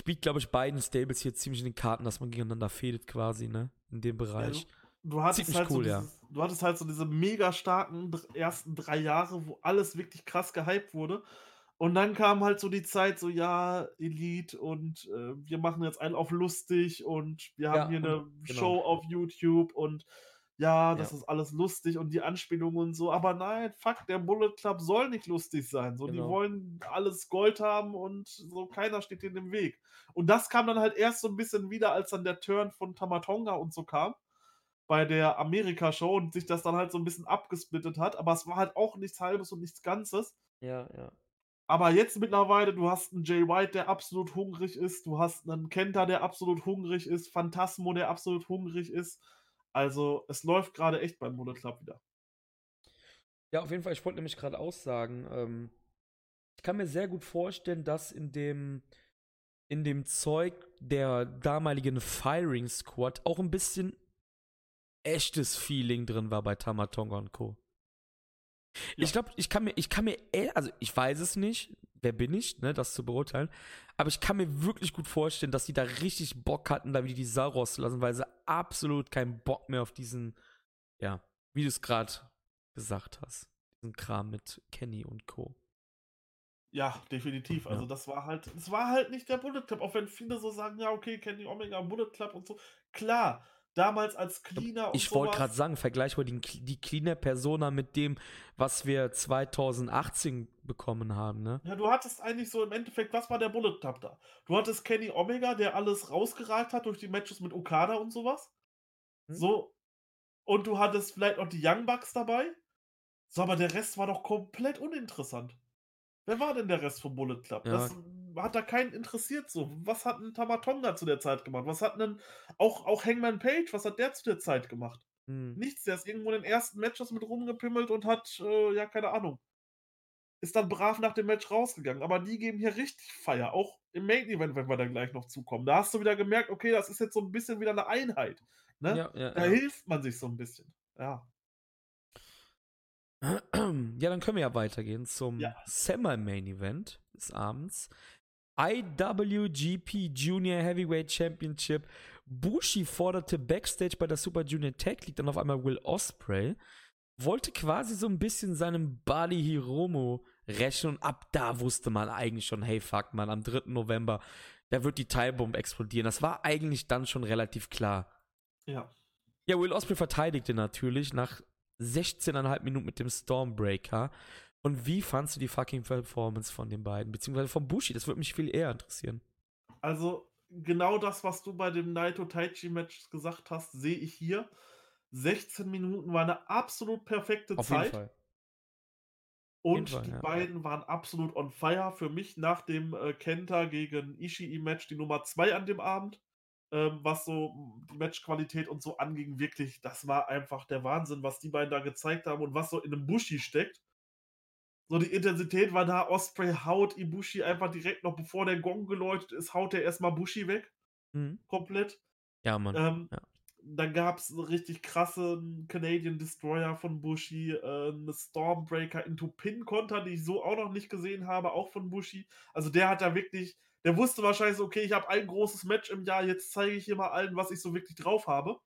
Spielt, glaube ich, beiden Stables hier ziemlich in den Karten, dass man gegeneinander fädet quasi, ne? In dem Bereich. Du hattest, Ziemlich halt cool, so ja. dieses, du hattest halt so diese mega starken ersten drei Jahre, wo alles wirklich krass gehypt wurde. Und dann kam halt so die Zeit, so ja, Elite und äh, wir machen jetzt einen auf lustig und wir haben Ja, hier eine genau. Show auf YouTube und ja, das Ja. ist alles lustig und die Anspielungen und so. Aber nein, fuck, der Bullet Club soll nicht lustig sein. So, die Genau. wollen alles Gold haben und so keiner steht denen im Weg. Und das kam dann halt erst so ein bisschen wieder, als dann der Turn von Tamatonga und so kam bei der Amerika-Show und sich das dann halt so ein bisschen abgesplittet hat. Aber es war halt auch nichts Halbes und nichts Ganzes. Ja, ja. Aber jetzt mittlerweile, du hast einen Jay White, der absolut hungrig ist. Du hast einen Kenta, der absolut hungrig ist. Phantasmo, der absolut hungrig ist. Also, es läuft gerade echt beim Bullet Club wieder. Ja, auf jeden Fall, ich wollte nämlich gerade aussagen, ähm, ich kann mir sehr gut vorstellen, dass in dem, in dem Zeug der damaligen Firing Squad auch ein bisschen echtes Feeling drin war bei Tamatonga und Co. Ja. Ich glaube, ich kann mir, ich kann mir, also ich weiß es nicht, wer bin ich, ne, das zu beurteilen, aber ich kann mir wirklich gut vorstellen, dass die da richtig Bock hatten, da wieder die Sau rauszulassen, weil sie absolut keinen Bock mehr auf diesen, ja, wie du es gerade gesagt hast, diesen Kram mit Kenny und Co. Ja, definitiv. Also Ja. das war halt, es war halt nicht der Bullet Club, auch wenn viele so sagen, ja, okay, Kenny Omega, Bullet Club und so. Klar, damals als Cleaner Ich wollte gerade sagen, vergleich mal die, die Cleaner Persona mit dem, was wir 2018 bekommen haben, ne? Ja, du hattest eigentlich so im Endeffekt, was war der Bullet Club da? Du hattest Kenny Omega, der alles rausgeragt hat durch die Matches mit Okada und sowas. Hm? So. Und du hattest vielleicht noch die Young Bucks dabei. So, aber der Rest war doch komplett uninteressant. Wer war denn der Rest vom Bullet Club? Ja. Das hat da keinen interessiert so. Was hat ein Tamatonga zu der Zeit gemacht? Was hat ein auch, auch Hangman Page, was hat der zu der Zeit gemacht? Hm. Nichts, der ist irgendwo in den ersten Matches mit rumgepimmelt und hat, äh, ja, keine Ahnung. Ist dann brav nach dem Match rausgegangen. Aber die geben hier richtig Feier. Auch im Main Event, wenn wir da gleich noch zukommen. Da hast du wieder gemerkt, okay, das ist jetzt so ein bisschen wieder eine Einheit. Ne? Ja, ja, da ja. hilft man sich so ein bisschen. Ja. Ja, dann können wir ja weitergehen zum ja. Semi-Main Event des Abends. IWGP Junior Heavyweight Championship. Bushi forderte Backstage bei der Super Junior Tag League dann auf einmal Will Osprey. Wollte quasi so ein bisschen seinem Bali Hiromo rächen und ab da wusste man eigentlich schon, hey fuck man, am 3. November, da wird die Teilbombe explodieren. Das war eigentlich dann schon relativ klar. Ja. Ja, Will Osprey verteidigte natürlich nach 16,5 Minuten mit dem Stormbreaker. Und wie fandst du die fucking Performance von den beiden? Beziehungsweise von Bushi? Das würde mich viel eher interessieren. Also, genau das, was du bei dem Naito Taichi Match gesagt hast, sehe ich hier. 16 Minuten war eine absolut perfekte Auf Zeit. Jeden Fall. Und Fall, die ja. beiden waren absolut on fire. Für mich nach dem äh, Kenta gegen Ishii-Match die Nummer 2 an dem Abend ähm, was so die Matchqualität und so anging, wirklich, das war einfach der Wahnsinn, was die beiden da gezeigt haben und was so in einem Bushi steckt. So, die Intensität war da, Osprey haut Ibushi einfach direkt noch bevor der Gong geläutet ist, haut er erstmal Bushi weg. Mhm. Komplett. Ja, Mann. Ähm, ja. Dann gab es richtig krasse Canadian Destroyer von Bushi, äh, eine Stormbreaker into Pin-Konter, die ich so auch noch nicht gesehen habe, auch von Bushi. Also der hat da wirklich, der wusste wahrscheinlich so, okay, ich habe ein großes Match im Jahr, jetzt zeige ich hier mal allen, was ich so wirklich drauf habe.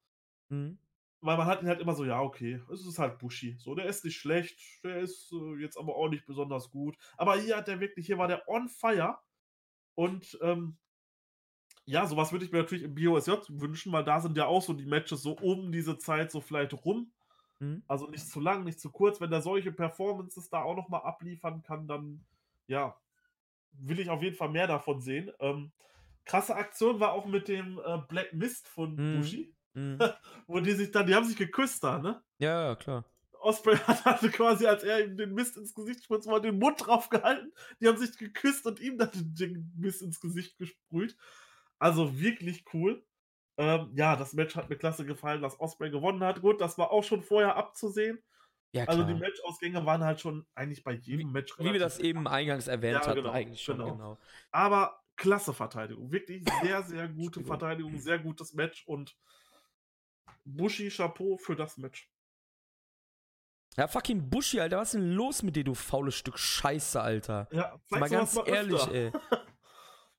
Mhm. Weil man hat ihn halt immer so, ja, okay, es ist halt Bushi. So, der ist nicht schlecht, der ist äh, jetzt aber auch nicht besonders gut. Aber hier hat der wirklich, hier war der on fire. Und ähm, ja, sowas würde ich mir natürlich im BOSJ wünschen, weil da sind ja auch so die Matches so um diese Zeit so vielleicht rum. Mhm. Also nicht zu lang, nicht zu kurz. Wenn der solche Performances da auch nochmal abliefern kann, dann ja, will ich auf jeden Fall mehr davon sehen. Ähm, krasse Aktion war auch mit dem äh, Black Mist von mhm. Bushi. Mhm. Wo die sich dann, die haben sich geküsst da, ne? Ja, ja, klar. Osprey hat also quasi, als er ihm den Mist ins Gesicht spritzt, mal den Mund drauf gehalten. Die haben sich geküsst und ihm dann den Mist ins Gesicht gesprüht. Also wirklich cool. Ähm, ja, das Match hat mir klasse gefallen, dass Osprey gewonnen hat. Gut, das war auch schon vorher abzusehen. Ja, also die Matchausgänge waren halt schon eigentlich bei jedem Match Wie wir das eben eingangs erwähnt ja, hatten, genau, eigentlich schon, genau. genau. Aber klasse Verteidigung. Wirklich sehr, sehr gute Verteidigung, sehr gutes Match und Bushi Chapeau für das Match. Ja, fucking Bushi, Alter, was ist denn los mit dir, du faules Stück Scheiße, Alter? Ja, mal ganz mal ehrlich, ey.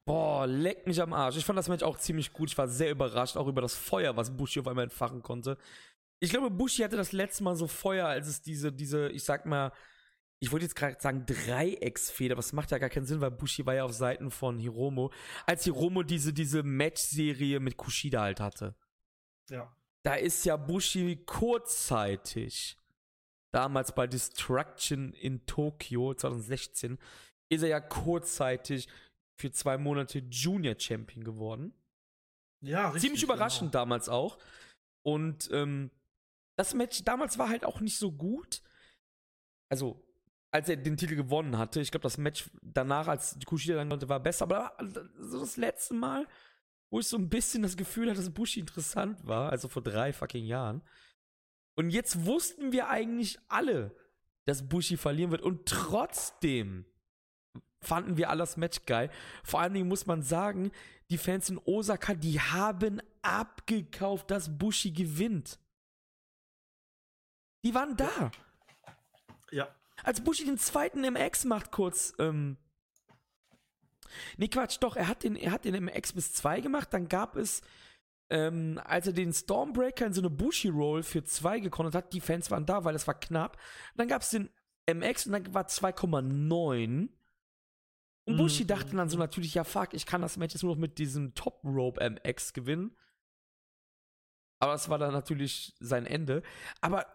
Boah, leck mich am Arsch. Ich fand das Match auch ziemlich gut. Ich war sehr überrascht, auch über das Feuer, was Bushi auf einmal entfachen konnte. Ich glaube, Bushi hatte das letzte Mal so Feuer, als es diese, diese, ich sag mal, ich wollte jetzt gerade sagen Dreiecksfeder, aber das macht ja gar keinen Sinn, weil Bushi war ja auf Seiten von Hiromo, als Hiromo diese, diese Match-Serie mit Kushida halt hatte. Ja. Da ist ja Bushi kurzzeitig, damals bei Destruction in Tokio 2016, ist er ja kurzzeitig für zwei Monate Junior Champion geworden. Ja, richtig. Ziemlich überraschend genau. damals auch. Und ähm, das Match damals war halt auch nicht so gut. Also, als er den Titel gewonnen hatte. Ich glaube, das Match danach, als Kushida dann konnte, war besser. Aber so das letzte Mal, wo ich so ein bisschen das Gefühl hatte, dass Bushi interessant war, also vor drei fucking Jahren. Und jetzt wussten wir eigentlich alle, dass Bushi verlieren wird. Und trotzdem fanden wir alles Match geil. Vor allen Dingen muss man sagen, die Fans in Osaka, die haben abgekauft, dass Bushi gewinnt. Die waren da. Ja. Als Bushi den zweiten MX macht, kurz, ähm. Nee, Quatsch, doch, er hat den, er hat den MX bis 2 gemacht, dann gab es, ähm, als er den Stormbreaker in so eine Bushi-Roll für 2 gekonnt hat, die Fans waren da, weil es war knapp. Dann gab es den MX und dann war 2,9. Und Bushi mhm. dachte dann so natürlich, ja fuck, ich kann das Match jetzt nur noch mit diesem Top Rope MX gewinnen. Aber es war dann natürlich sein Ende. Aber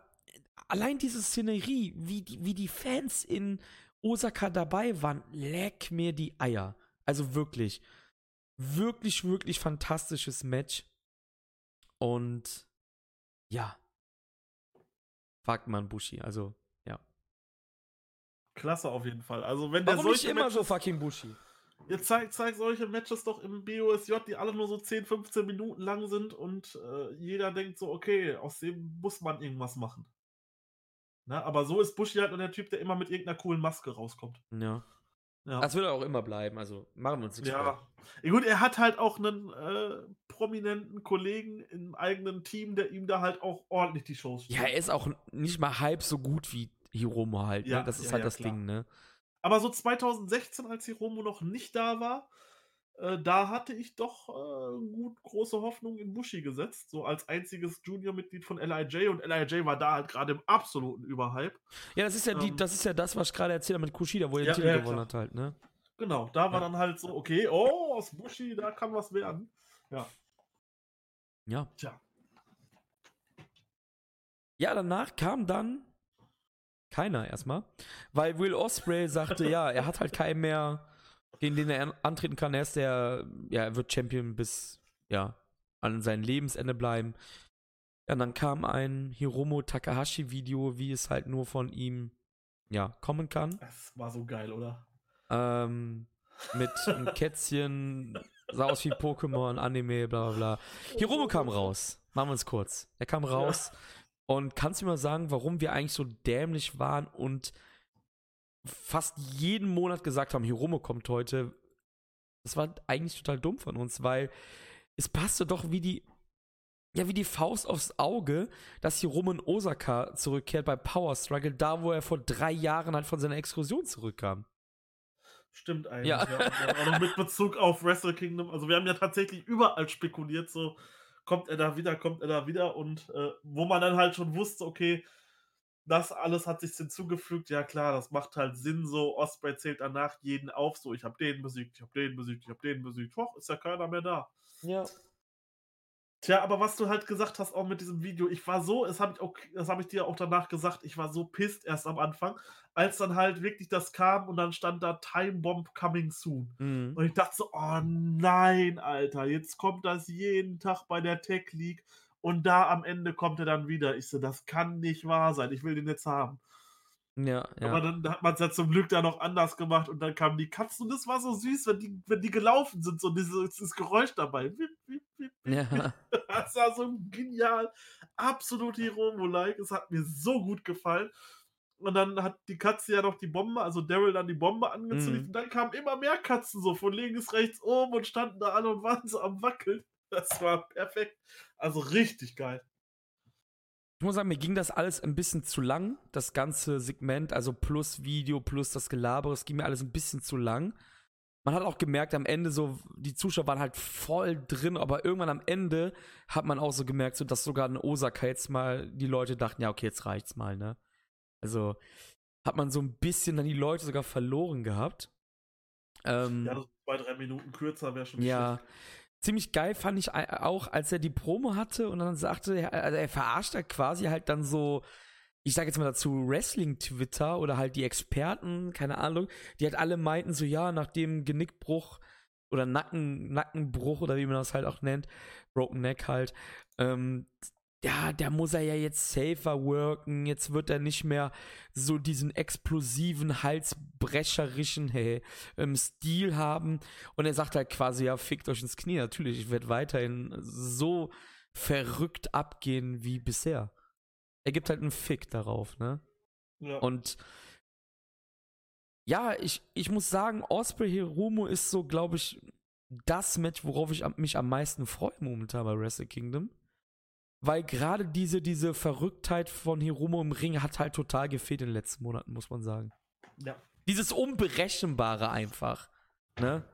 allein diese Szenerie, wie die, wie die Fans in Osaka dabei waren, leck mir die Eier. Also wirklich. Wirklich, wirklich fantastisches Match. Und ja. Fuck man Bushi. Also, ja. Klasse auf jeden Fall. Also, wenn Warum der nicht immer so fucking Bushi? Ihr zeigt, zeigt solche Matches doch im BOSJ, die alle nur so 10, 15 Minuten lang sind und äh, jeder denkt so, okay, aus dem muss man irgendwas machen. Na, aber so ist Bushi halt nur der Typ, der immer mit irgendeiner coolen Maske rauskommt. Ja. ja. Das wird er auch immer bleiben, also machen wir uns nichts Ja. ja. Gut, er hat halt auch einen äh, prominenten Kollegen im eigenen Team, der ihm da halt auch ordentlich die Shows spielt. Ja, er ist auch nicht mal halb so gut wie Hiromo halt. Ne? Ja, Das ist ja, halt das klar. Ding, ne? Aber so 2016, als Hiromo noch nicht da war, äh, da hatte ich doch äh, gut große Hoffnung in Bushi gesetzt, so als einziges Junior-Mitglied von LIJ und LIJ war da halt gerade im absoluten Überhype. Ja, das ist ja, die, ähm, das, ist ja das, was ich gerade erzählt habe mit Kushida, wo er ja, den Titel ja, gewonnen klar. hat halt, ne? Genau, da war dann halt so, okay, oh, aus Bushi, da kann was werden. Ja. Ja. Tja. Ja, danach kam dann keiner erstmal, weil Will Osprey sagte, ja, er hat halt keinen mehr, gegen den er antreten kann. Er ist der, ja, er wird Champion bis, ja, an sein Lebensende bleiben. Ja, und dann kam ein Hiromo Takahashi-Video, wie es halt nur von ihm, ja, kommen kann. Das war so geil, oder? Ähm, mit einem Kätzchen, sah aus wie Pokémon, Anime, bla bla bla. Hiromo kam raus. Machen wir es kurz. Er kam raus. Ja und kannst du mir mal sagen, warum wir eigentlich so dämlich waren und fast jeden Monat gesagt haben, Hiromo kommt heute? Das war eigentlich total dumm von uns, weil es passte doch wie die, ja, wie die Faust aufs Auge, dass Hiromo in Osaka zurückkehrt bei Power Struggle, da wo er vor drei Jahren halt von seiner Exkursion zurückkam. Stimmt eigentlich. Ja. ja. Auch noch mit Bezug auf Wrestle Kingdom. Also wir haben ja tatsächlich überall spekuliert, so kommt er da wieder, kommt er da wieder und äh, wo man dann halt schon wusste, okay, das alles hat sich hinzugefügt, ja klar, das macht halt Sinn, so Osprey zählt danach jeden auf, so ich habe den besiegt, ich habe den besiegt, ich habe den besiegt, hoch, ist ja keiner mehr da. Ja. Tja, aber was du halt gesagt hast, auch mit diesem Video, ich war so, das habe ich, auch, hab ich dir auch danach gesagt, ich war so pisst erst am Anfang, als dann halt wirklich das kam und dann stand da Time Bomb Coming Soon. Mhm. Und ich dachte so, oh nein, Alter, jetzt kommt das jeden Tag bei der Tech League und da am Ende kommt er dann wieder. Ich so, das kann nicht wahr sein, ich will den jetzt haben. Ja, ja. Aber dann hat man es ja zum Glück da noch anders gemacht und dann kamen die Katzen und das war so süß, wenn die, wenn die gelaufen sind, so dieses, dieses Geräusch dabei. Ja. Das war so genial, absolut Hiromo-like. Es hat mir so gut gefallen. Und dann hat die Katze ja noch die Bombe, also Daryl dann die Bombe angezündet. Mhm. Und dann kamen immer mehr Katzen so von links, rechts, oben und standen da alle und waren so am Wackeln. Das war perfekt. Also richtig geil. Ich muss sagen, mir ging das alles ein bisschen zu lang, das ganze Segment, also plus Video, plus das Gelaber, es ging mir alles ein bisschen zu lang. Man hat auch gemerkt, am Ende so, die Zuschauer waren halt voll drin, aber irgendwann am Ende hat man auch so gemerkt, so dass sogar in Osaka jetzt mal die Leute dachten, ja, okay, jetzt reicht's mal, ne? Also hat man so ein bisschen dann die Leute sogar verloren gehabt. Ähm, ja, zwei, drei Minuten kürzer wäre schon Ja, schlecht ziemlich geil fand ich auch, als er die Promo hatte und dann sagte, also er verarscht da quasi halt dann so, ich sage jetzt mal dazu, Wrestling-Twitter oder halt die Experten, keine Ahnung, die halt alle meinten so, ja, nach dem Genickbruch oder Nacken, Nackenbruch oder wie man das halt auch nennt, Broken Neck halt, ähm, ja, da muss er ja jetzt safer worken, jetzt wird er nicht mehr so diesen explosiven, halsbrecherischen hey, ähm, Stil haben. Und er sagt halt quasi, ja, fickt euch ins Knie. Natürlich, ich werde weiterhin so verrückt abgehen wie bisher. Er gibt halt einen Fick darauf, ne? Ja. Und ja, ich, ich muss sagen, Osprey Hiromo ist so, glaube ich, das Match, worauf ich mich am meisten freue momentan bei Wrestle Kingdom weil gerade diese, diese Verrücktheit von Hiromo im Ring hat halt total gefehlt in den letzten Monaten, muss man sagen. Ja. Dieses Unberechenbare einfach. Ne?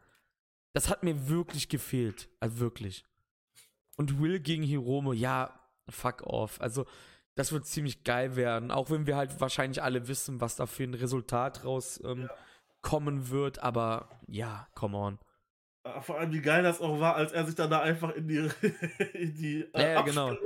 Das hat mir wirklich gefehlt. Also wirklich. Und Will gegen Hiromo, ja, fuck off. Also, das wird ziemlich geil werden. Auch wenn wir halt wahrscheinlich alle wissen, was da für ein Resultat raus ähm, ja. wird. Aber ja, come on. Vor allem, wie geil das auch war, als er sich dann da einfach in die, in die äh, ja, genau.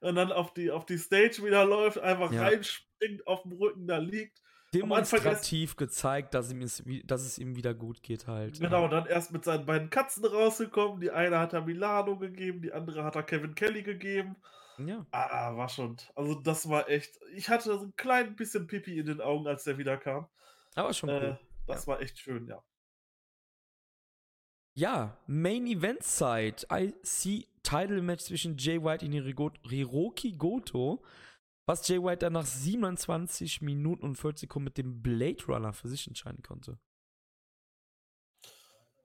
und dann auf die, auf die Stage wieder läuft, einfach ja. reinspringt, auf dem Rücken da liegt. Demonstrativ erst, gezeigt, dass, ihm es, dass es ihm wieder gut geht halt. Genau, ja. dann erst mit seinen beiden Katzen rausgekommen. Die eine hat er Milano gegeben, die andere hat er Kevin Kelly gegeben. Ja. Ah, war schon. Also das war echt. Ich hatte so ein klein bisschen Pipi in den Augen, als der wieder kam. Aber schon cool. Äh, das ja. war echt schön, ja. Ja, Main Event Side. IC Title Match zwischen Jay White und Hiroki Goto. Was Jay White dann nach 27 Minuten und 40 Sekunden mit dem Blade Runner für sich entscheiden konnte.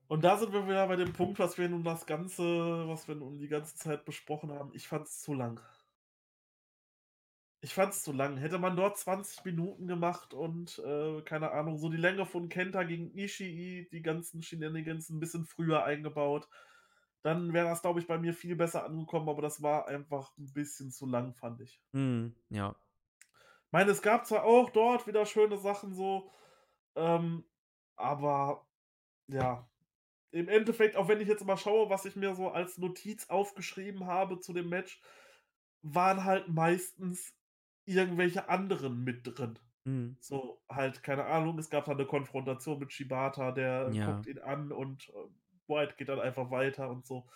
Und da sind wir wieder bei dem Punkt, was wir nun das Ganze, was wir nun die ganze Zeit besprochen haben. Ich fand es zu lang. Ich fand es zu lang. Hätte man dort 20 Minuten gemacht und, äh, keine Ahnung, so die Länge von Kenta gegen Ishii, die ganzen Shenanigans ein bisschen früher eingebaut, dann wäre das, glaube ich, bei mir viel besser angekommen, aber das war einfach ein bisschen zu lang, fand ich. Mhm, ja. Ich meine, es gab zwar auch dort wieder schöne Sachen so, ähm, aber ja, im Endeffekt, auch wenn ich jetzt mal schaue, was ich mir so als Notiz aufgeschrieben habe zu dem Match, waren halt meistens irgendwelche anderen mit drin. Mhm. So, halt, keine Ahnung, es gab da eine Konfrontation mit Shibata, der ja. guckt ihn an und äh, White geht dann einfach weiter und so.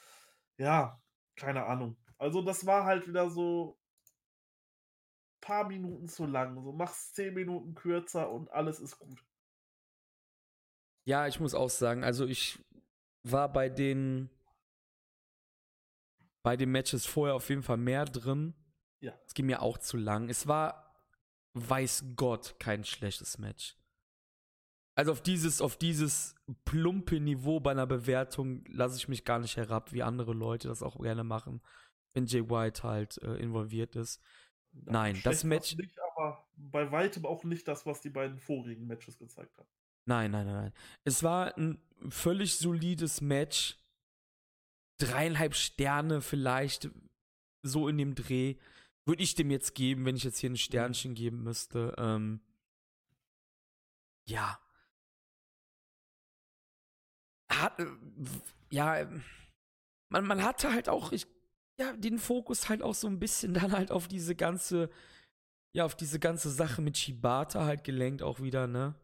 Ja, keine Ahnung. Also, das war halt wieder so paar Minuten zu lang. So, mach's zehn Minuten kürzer und alles ist gut. Ja, ich muss auch sagen, also ich war bei den bei den Matches vorher auf jeden Fall mehr drin. Ja. Es ging mir auch zu lang. Es war, weiß Gott, kein schlechtes Match. Also auf dieses, auf dieses plumpe Niveau bei einer Bewertung lasse ich mich gar nicht herab, wie andere Leute das auch gerne machen, wenn Jay White halt äh, involviert ist. Ja, Nein, das Match. Nicht, aber bei weitem auch nicht das, was die beiden vorigen Matches gezeigt haben. Nein, nein, nein, nein. Es war ein völlig solides Match. Dreieinhalb Sterne vielleicht so in dem Dreh würde ich dem jetzt geben, wenn ich jetzt hier ein Sternchen geben müsste. Ähm, ja. Hat, äh, ja, man, man hatte halt auch, ich, ja, den Fokus halt auch so ein bisschen dann halt auf diese ganze, ja, auf diese ganze Sache mit Shibata halt gelenkt auch wieder, ne?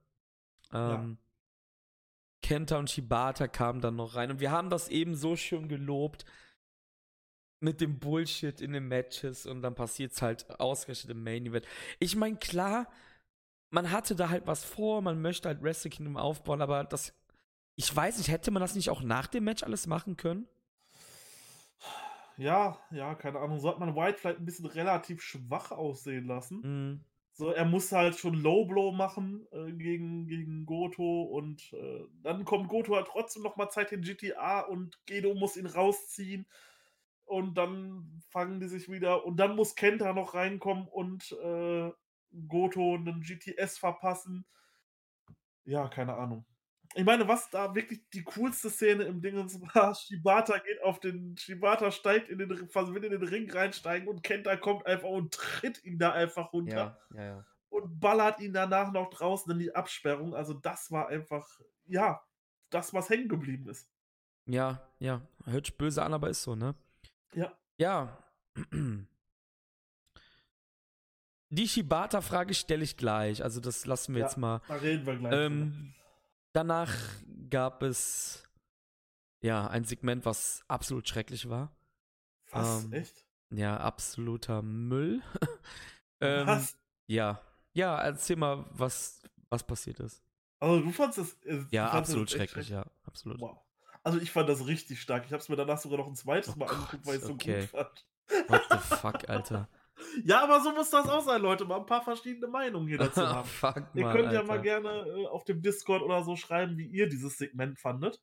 Ähm, ja. Kenta und Shibata kamen dann noch rein und wir haben das eben so schön gelobt mit dem Bullshit in den Matches und dann passiert es halt ausgerechnet im Main Event. Ich meine, klar, man hatte da halt was vor, man möchte halt Wrestle Kingdom aufbauen, aber das, ich weiß nicht, hätte man das nicht auch nach dem Match alles machen können? Ja, ja, keine Ahnung. So hat man White vielleicht ein bisschen relativ schwach aussehen lassen. Mhm. So, er muss halt schon Low Blow machen äh, gegen, gegen Goto und äh, dann kommt Goto halt trotzdem noch mal Zeit in GTA und Gedo muss ihn rausziehen und dann fangen die sich wieder und dann muss Kenta noch reinkommen und äh, Goto einen GTS verpassen. Ja, keine Ahnung. Ich meine, was da wirklich die coolste Szene im Ding war, Shibata geht auf den, Shibata steigt in den, will in den Ring reinsteigen und Kenta kommt einfach und tritt ihn da einfach runter. Ja, ja, ja. Und ballert ihn danach noch draußen in die Absperrung. Also das war einfach, ja, das, was hängen geblieben ist. Ja, ja. Hört sich böse an, aber ist so, ne? Ja. Ja. Die Shibata-Frage stelle ich gleich. Also, das lassen wir ja, jetzt mal. Da reden wir gleich. Ähm, danach gab es ja ein Segment, was absolut schrecklich war. Was? Ähm, Echt? Ja, absoluter Müll. ähm, was? Ja. Ja, erzähl mal, was, was passiert ist. Also, du fandest das. Äh, ja, absolut schrecklich, schrecklich, ja, absolut. Wow. Also ich fand das richtig stark. Ich habe es mir danach sogar noch ein zweites oh Mal Gott, angeguckt, weil ich es okay. so gut fand. What the fuck, Alter. Ja, aber so muss das auch sein, Leute. Mal ein paar verschiedene Meinungen hier dazu haben. fuck, ihr könnt Alter. ja mal gerne äh, auf dem Discord oder so schreiben, wie ihr dieses Segment fandet.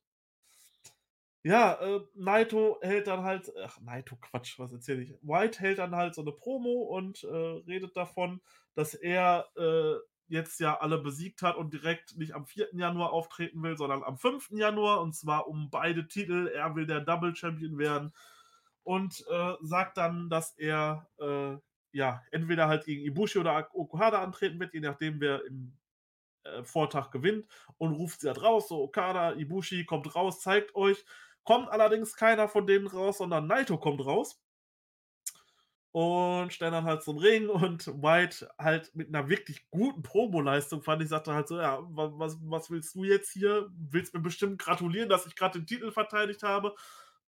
Ja, äh, Naito hält dann halt, ach, Naito, Quatsch, was erzähle ich? White hält dann halt so eine Promo und äh, redet davon, dass er äh, jetzt ja alle besiegt hat und direkt nicht am 4. Januar auftreten will, sondern am 5. Januar und zwar um beide Titel. Er will der Double Champion werden und äh, sagt dann, dass er äh, ja entweder halt gegen Ibushi oder Okuhada antreten wird, je nachdem wer im äh, Vortag gewinnt und ruft sie halt raus, so Okada, Ibushi kommt raus, zeigt euch. Kommt allerdings keiner von denen raus, sondern Naito kommt raus und stellen dann halt einen Ring und White halt mit einer wirklich guten Promo-Leistung, fand ich, sagte halt so, ja, was, was willst du jetzt hier? Willst mir bestimmt gratulieren, dass ich gerade den Titel verteidigt habe?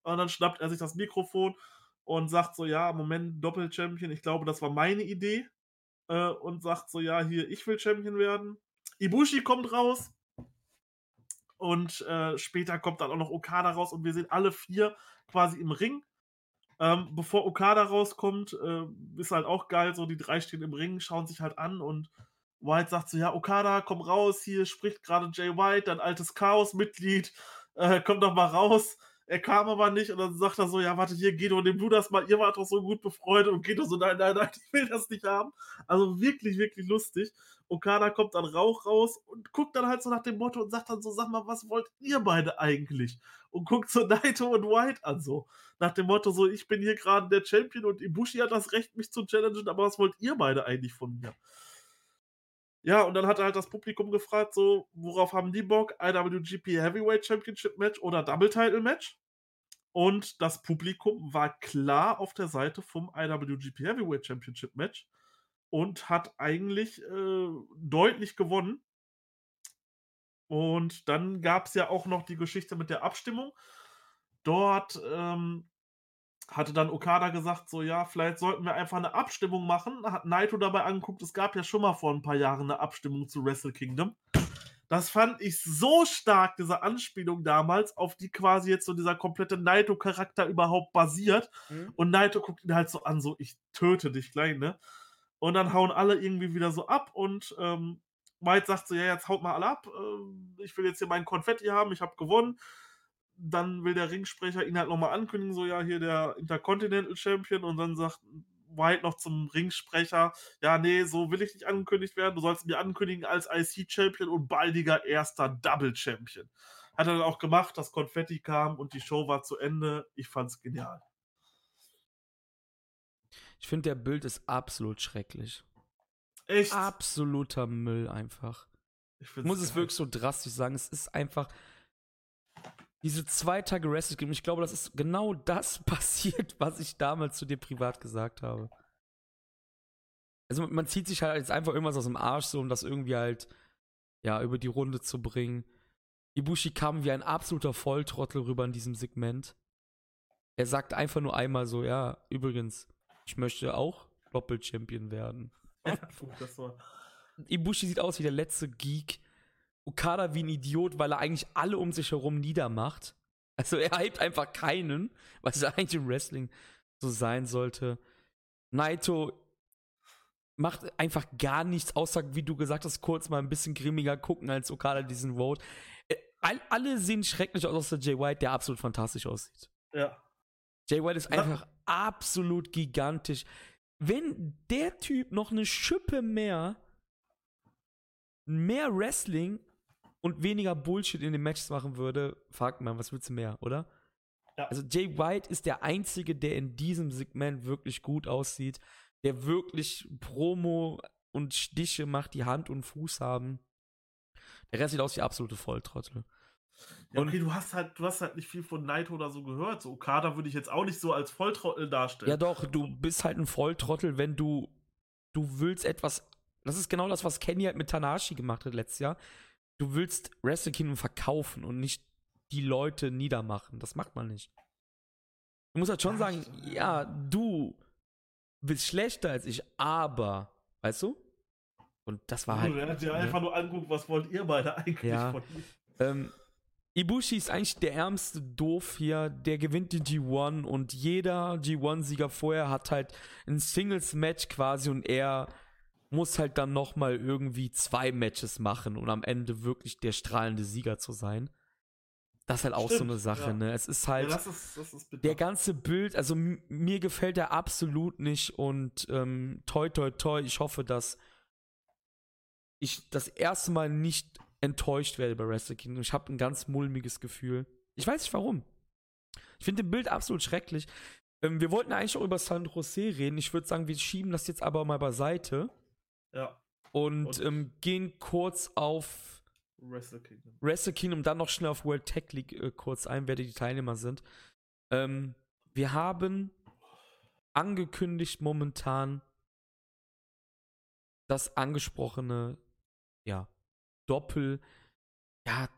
Und dann schnappt er sich das Mikrofon und sagt so, ja, Moment, Doppel-Champion, ich glaube, das war meine Idee. Äh, und sagt so, ja, hier, ich will Champion werden. Ibushi kommt raus. Und äh, später kommt dann auch noch Okada raus und wir sehen alle vier quasi im Ring. Ähm, bevor Okada rauskommt, äh, ist halt auch geil, so die drei stehen im Ring, schauen sich halt an und White sagt so, ja, Okada, komm raus, hier spricht gerade Jay White, dein altes Chaos-Mitglied, äh, komm doch mal raus. Er kam aber nicht und dann sagt er so, ja, warte, hier, Guido, nimm du das mal, ihr wart doch so gut befreundet und Guido so, nein, nein, nein, ich will das nicht haben. Also wirklich, wirklich lustig. Okada kommt dann Rauch raus und guckt dann halt so nach dem Motto und sagt dann so, sag mal, was wollt ihr beide eigentlich? Und guckt so Naito und White an, so. Nach dem Motto so, ich bin hier gerade der Champion und Ibushi hat das Recht, mich zu challengen, aber was wollt ihr beide eigentlich von mir? Ja, und dann hat er halt das Publikum gefragt, so, worauf haben die Bock? IWGP Heavyweight Championship Match oder Double Title Match? Und das Publikum war klar auf der Seite vom IWGP Heavyweight Championship Match und hat eigentlich äh, deutlich gewonnen. Und dann gab es ja auch noch die Geschichte mit der Abstimmung. Dort ähm, hatte dann Okada gesagt, so ja, vielleicht sollten wir einfach eine Abstimmung machen. Hat Naito dabei angeguckt, es gab ja schon mal vor ein paar Jahren eine Abstimmung zu Wrestle Kingdom. Das fand ich so stark, diese Anspielung damals, auf die quasi jetzt so dieser komplette Naito-Charakter überhaupt basiert. Mhm. Und Naito guckt ihn halt so an, so ich töte dich gleich, ne? Und dann hauen alle irgendwie wieder so ab und ähm, White sagt so, ja, jetzt haut mal alle ab. Äh, ich will jetzt hier meinen Konfetti haben, ich habe gewonnen dann will der Ringsprecher ihn halt nochmal ankündigen, so ja, hier der Intercontinental Champion und dann sagt White noch zum Ringsprecher, ja, nee, so will ich nicht angekündigt werden, du sollst mir ankündigen als IC-Champion und baldiger erster Double-Champion. Hat er dann auch gemacht, das Konfetti kam und die Show war zu Ende. Ich fand's genial. Ich finde, der Bild ist absolut schrecklich. Echt? Absoluter Müll einfach. Ich muss geil. es wirklich so drastisch sagen. Es ist einfach, diese zwei Tage Wrestle Game, ich glaube, das ist genau das passiert, was ich damals zu dir privat gesagt habe. Also man zieht sich halt jetzt einfach irgendwas aus dem Arsch, so um das irgendwie halt, ja, über die Runde zu bringen. Ibushi kam wie ein absoluter Volltrottel rüber in diesem Segment. Er sagt einfach nur einmal so, ja, übrigens, ich möchte auch Doppel-Champion werden. Ja. Ibushi sieht aus wie der letzte Geek, Okada wie ein Idiot, weil er eigentlich alle um sich herum niedermacht. Also er hypt einfach keinen, was eigentlich im Wrestling so sein sollte. Naito macht einfach gar nichts, außer, wie du gesagt hast, kurz mal ein bisschen grimmiger gucken als Okada diesen Vote. Äh, alle sehen schrecklich aus, außer Jay White, der absolut fantastisch aussieht. Ja. Jay White ist einfach absolut gigantisch. Wenn der Typ noch eine Schippe mehr, mehr Wrestling und weniger Bullshit in den Matches machen würde, fragt man, was willst du mehr, oder? Ja. Also Jay White ist der Einzige, der in diesem Segment wirklich gut aussieht, der wirklich Promo und Stiche macht, die Hand und Fuß haben. Der Rest sieht aus wie absolute Volltrottel. Ja, okay, du hast halt, du hast halt nicht viel von Naito oder so gehört. So Okada würde ich jetzt auch nicht so als Volltrottel darstellen. Ja, doch, du bist halt ein Volltrottel, wenn du, du willst etwas. Das ist genau das, was Kenny halt mit Tanashi gemacht hat letztes Jahr du willst Wrestle Kingdom verkaufen und nicht die Leute niedermachen. Das macht man nicht. Du musst halt schon sagen, ja, du bist schlechter als ich, aber, weißt du? Und das war halt. Er hat dir ne? einfach nur anguckt, was wollt ihr beide eigentlich ja. von mir? Ähm, Ibushi ist eigentlich der ärmste Doof hier. Der gewinnt die G1 und jeder G1-Sieger vorher hat halt ein Singles-Match quasi und er muss halt dann noch mal irgendwie zwei Matches machen und am Ende wirklich der strahlende Sieger zu sein. Das ist halt auch Stimmt, so eine Sache, ja. ne? Es ist halt ja, das ist, das ist der ganze Bild, also mir gefällt er absolut nicht und ähm, toi toi toi, ich hoffe, dass ich das erste Mal nicht enttäuscht werde bei Wrestle Kingdom. Ich habe ein ganz mulmiges Gefühl. Ich weiß nicht warum. Ich finde den Bild absolut schrecklich. Ähm, wir wollten eigentlich auch über San Jose reden. Ich würde sagen, wir schieben das jetzt aber mal beiseite. Ja. Und, und ähm, gehen kurz auf Wrestle Kingdom. Wrestle Kingdom, dann noch schnell auf World Tech League äh, kurz ein, wer die Teilnehmer sind. Ähm, wir haben angekündigt momentan das angesprochene, ja, Doppel, ja,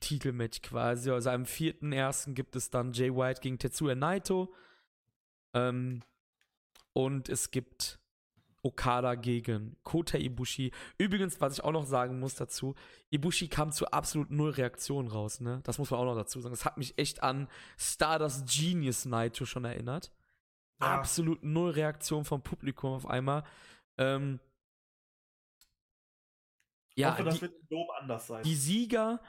Titelmatch quasi. Also am 4.1. gibt es dann Jay White gegen Tetsuya Naito. Ähm, und es gibt Okada gegen Kota Ibushi. Übrigens, was ich auch noch sagen muss dazu, Ibushi kam zu absolut null Reaktion raus, ne? Das muss man auch noch dazu sagen. Das hat mich echt an Stardust Genius Naito schon erinnert. Ja. Absolut null Reaktion vom Publikum auf einmal. Ähm, ja, ich hoffe, das die, wird Dom anders sein. Die Sieger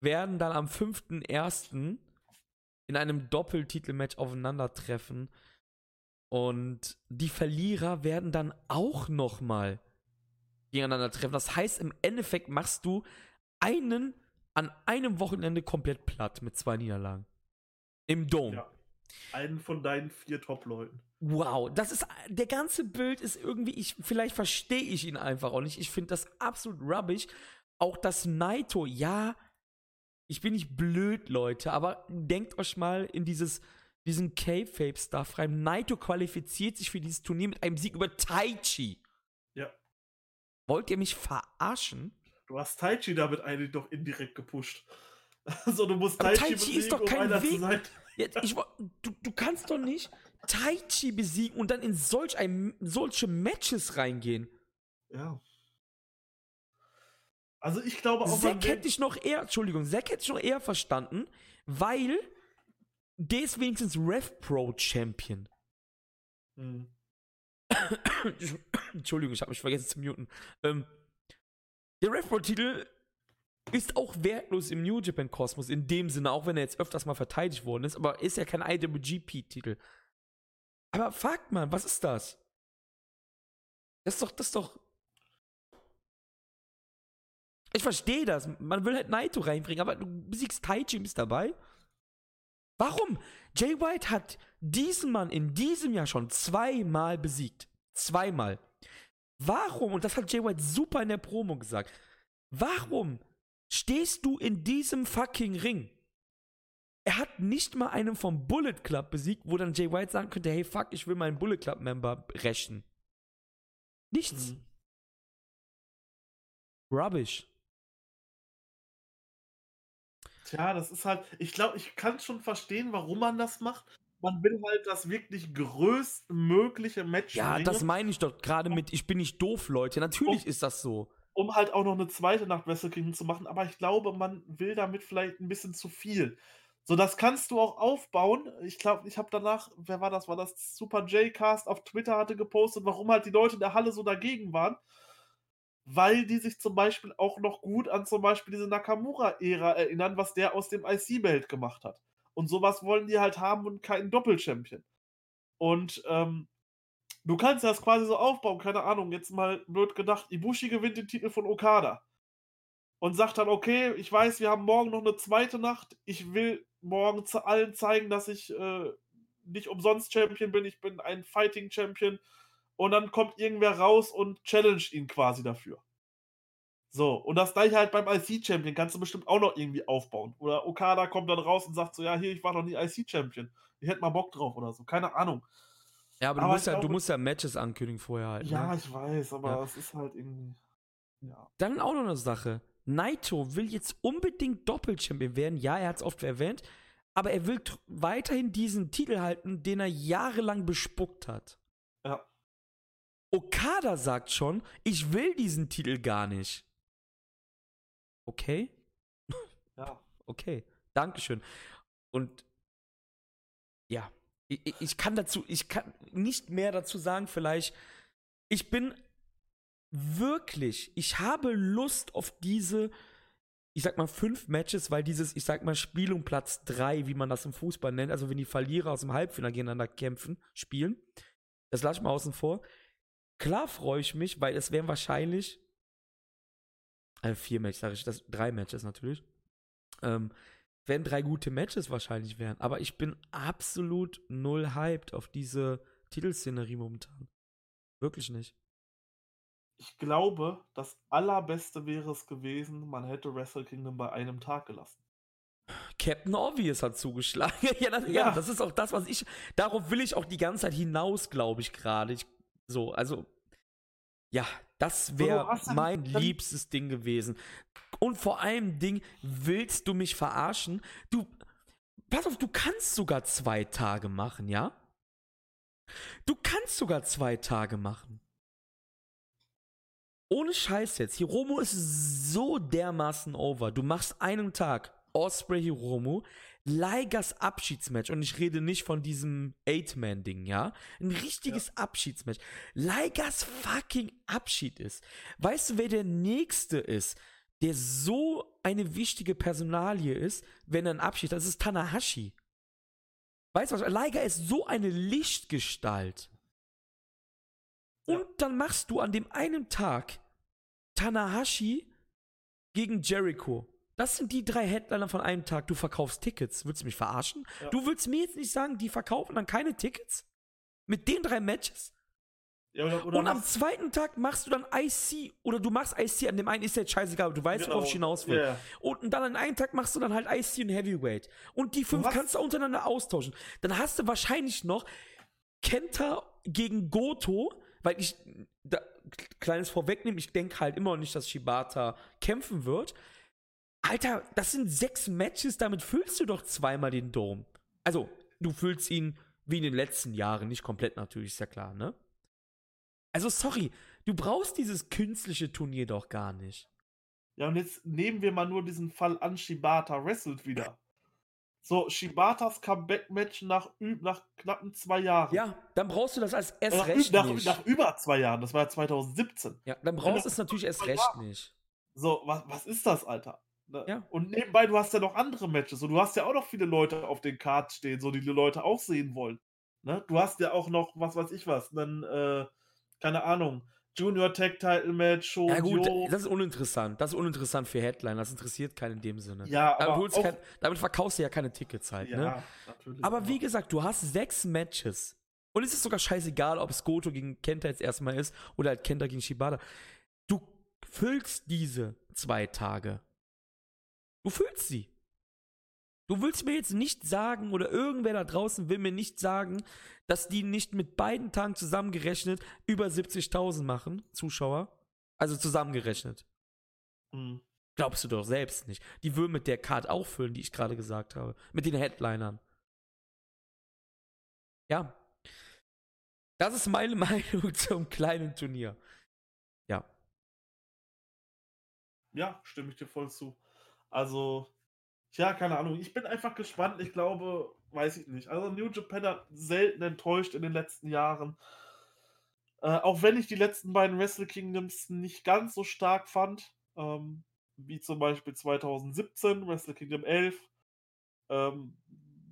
werden dann am 5.1. in einem Doppeltitelmatch aufeinandertreffen. Und die Verlierer werden dann auch nochmal gegeneinander treffen. Das heißt, im Endeffekt machst du einen an einem Wochenende komplett platt mit zwei Niederlagen. Im Dom. Ja. Einen von deinen vier Top-Leuten. Wow, das ist, der ganze Bild ist irgendwie, ich, vielleicht verstehe ich ihn einfach auch nicht. Ich finde das absolut rubbish. Auch das Naito, ja, ich bin nicht blöd, Leute, aber denkt euch mal in dieses diesen K-Fape-Stuff rein. Naito qualifiziert sich für dieses Turnier mit einem Sieg über Taichi. Ja. Wollt ihr mich verarschen? Du hast Taichi damit eigentlich doch indirekt gepusht. Also du musst Taichi, Taichi besiegen, ist doch kein um Weg. Ja, ich, du, du kannst doch nicht Taichi besiegen und dann in solch ein, solche Matches reingehen. Ja. Also ich glaube auch. Zack hätte ich noch eher, Entschuldigung, Zack hätte ich noch eher verstanden, weil der ist wenigstens Rev Pro Champion. Hm. Entschuldigung, ich habe mich vergessen zu muten. Ähm, der Rev Pro Titel ist auch wertlos im New Japan Kosmos, in dem Sinne, auch wenn er jetzt öfters mal verteidigt worden ist, aber ist ja kein IWGP-Titel. Aber fuck man, was ist das? Das ist doch, das ist doch. Ich verstehe das. Man will halt Naito reinbringen, aber du besiegst Taichi, bist dabei. Warum? Jay White hat diesen Mann in diesem Jahr schon zweimal besiegt. Zweimal. Warum? Und das hat Jay White super in der Promo gesagt. Warum stehst du in diesem fucking Ring? Er hat nicht mal einen vom Bullet Club besiegt, wo dann Jay White sagen könnte, hey fuck, ich will meinen Bullet Club Member rächen. Nichts. Mhm. Rubbish. Tja, das ist halt, ich glaube, ich kann schon verstehen, warum man das macht. Man will halt das wirklich größtmögliche Match Ja, bringen. das meine ich doch gerade mit, ich bin nicht doof, Leute. Natürlich um, ist das so. Um halt auch noch eine zweite Nacht Wrestle Kingdom zu machen, aber ich glaube, man will damit vielleicht ein bisschen zu viel. So, das kannst du auch aufbauen. Ich glaube, ich habe danach, wer war das? War das Super J-Cast auf Twitter hatte gepostet, warum halt die Leute in der Halle so dagegen waren weil die sich zum Beispiel auch noch gut an zum Beispiel diese Nakamura-Ära erinnern, was der aus dem IC-Belt gemacht hat. Und sowas wollen die halt haben und keinen Doppel-Champion. Und ähm, du kannst das quasi so aufbauen, keine Ahnung, jetzt mal blöd gedacht, Ibushi gewinnt den Titel von Okada. Und sagt dann, okay, ich weiß, wir haben morgen noch eine zweite Nacht. Ich will morgen zu allen zeigen, dass ich äh, nicht umsonst Champion bin. Ich bin ein Fighting Champion und dann kommt irgendwer raus und challenged ihn quasi dafür. So, und das gleiche halt beim IC-Champion kannst du bestimmt auch noch irgendwie aufbauen. Oder Okada kommt dann raus und sagt so, ja, hier, ich war noch nie IC-Champion. Ich hätte mal Bock drauf oder so. Keine Ahnung. Ja, aber, aber du, musst ja, glaube, du musst ja Matches ankündigen vorher halt. Ja, ne? ich weiß, aber es ist halt irgendwie. Ja. Dann auch noch eine Sache. Naito will jetzt unbedingt Doppel-Champion werden. Ja, er hat es oft erwähnt. Aber er will weiterhin diesen Titel halten, den er jahrelang bespuckt hat. Okada sagt schon, ich will diesen Titel gar nicht. Okay? Ja. Okay. Dankeschön. Und ja, ich, ich kann dazu, ich kann nicht mehr dazu sagen, vielleicht. Ich bin wirklich, ich habe Lust auf diese, ich sag mal, fünf Matches, weil dieses, ich sag mal, Spiel um Platz drei, wie man das im Fußball nennt, also wenn die Verlierer aus dem Halbfinale gegeneinander kämpfen, spielen, das lasse ich mal außen vor. Klar freue ich mich, weil es wären wahrscheinlich äh, vier Matches, sage ich das, drei Matches natürlich. Ähm, werden drei gute Matches wahrscheinlich werden. Aber ich bin absolut null hyped auf diese Titelszenerie momentan. Wirklich nicht. Ich glaube, das allerbeste wäre es gewesen, man hätte Wrestle Kingdom bei einem Tag gelassen. Captain Obvious hat zugeschlagen. ja, das, ja. ja, das ist auch das, was ich. Darauf will ich auch die ganze Zeit hinaus, glaube ich, gerade. So, also. Ja, das wäre mein liebstes Ding gewesen. Und vor allem Ding, willst du mich verarschen? Du, pass auf, du kannst sogar zwei Tage machen, ja? Du kannst sogar zwei Tage machen. Ohne Scheiß jetzt. Hiromo ist so dermaßen over. Du machst einen Tag Osprey Hiromu, Leigers Abschiedsmatch. Und ich rede nicht von diesem Eight-Man-Ding, ja? Ein richtiges ja. Abschiedsmatch. Leigers fucking Abschied ist. Weißt du, wer der Nächste ist, der so eine wichtige Personalie ist, wenn er ein Abschied hat? Das ist Tanahashi. Weißt du was? Liger ist so eine Lichtgestalt. Und dann machst du an dem einen Tag Tanahashi gegen Jericho. Das sind die drei Headliner von einem Tag. Du verkaufst Tickets. Willst du mich verarschen? Ja. Du willst mir jetzt nicht sagen, die verkaufen dann keine Tickets? Mit den drei Matches? Ja, oder, oder und am zweiten Tag machst du dann IC oder du machst IC, an dem einen ist jetzt scheißegal, du weißt, genau. worauf ich hinaus will. Yeah. Und dann an einem Tag machst du dann halt IC und Heavyweight. Und die fünf kannst du untereinander austauschen. Dann hast du wahrscheinlich noch Kenta gegen Goto, weil ich, da, kleines vorwegnehmen, ich denke halt immer noch nicht, dass Shibata kämpfen wird. Alter, das sind sechs Matches, damit füllst du doch zweimal den Dom. Also, du füllst ihn wie in den letzten Jahren, nicht komplett natürlich, ist ja klar, ne? Also sorry, du brauchst dieses künstliche Turnier doch gar nicht. Ja, und jetzt nehmen wir mal nur diesen Fall an, Shibata wrestelt wieder. So, Shibatas Comeback-Match nach, nach knappen zwei Jahren. Ja, dann brauchst du das als erst nach, recht nach, nicht. Nach über zwei Jahren, das war ja 2017. Ja, dann brauchst du es natürlich erst recht Jahren. nicht. So, was, was ist das, Alter? Ne? Ja. Und nebenbei, du hast ja noch andere Matches. Und du hast ja auch noch viele Leute auf den Cards stehen, so die die Leute auch sehen wollen. Ne? Du hast ja auch noch, was weiß ich was, dann, äh, keine Ahnung, Junior Tag Title Match, Show. Ja gut, das ist uninteressant. Das ist uninteressant für Headline. Das interessiert keinen in dem Sinne. Ja, damit, kein, damit verkaufst du ja keine Tickets halt. Ja, ne? natürlich. Aber wie gesagt, du hast sechs Matches. Und es ist sogar scheißegal, ob es Goto gegen Kenta jetzt erstmal ist oder halt Kenta gegen Shibata. Du füllst diese zwei Tage. Du füllst sie. Du willst mir jetzt nicht sagen, oder irgendwer da draußen will mir nicht sagen, dass die nicht mit beiden Tagen zusammengerechnet über 70.000 machen, Zuschauer. Also zusammengerechnet. Mhm. Glaubst du doch selbst nicht. Die würden mit der Card auch füllen, die ich gerade gesagt habe. Mit den Headlinern. Ja. Das ist meine Meinung zum kleinen Turnier. Ja. Ja, stimme ich dir voll zu. Also, ja, keine Ahnung. Ich bin einfach gespannt. Ich glaube, weiß ich nicht. Also New Japan hat selten enttäuscht in den letzten Jahren. Äh, auch wenn ich die letzten beiden Wrestle Kingdoms nicht ganz so stark fand, ähm, wie zum Beispiel 2017, Wrestle Kingdom 11, ähm,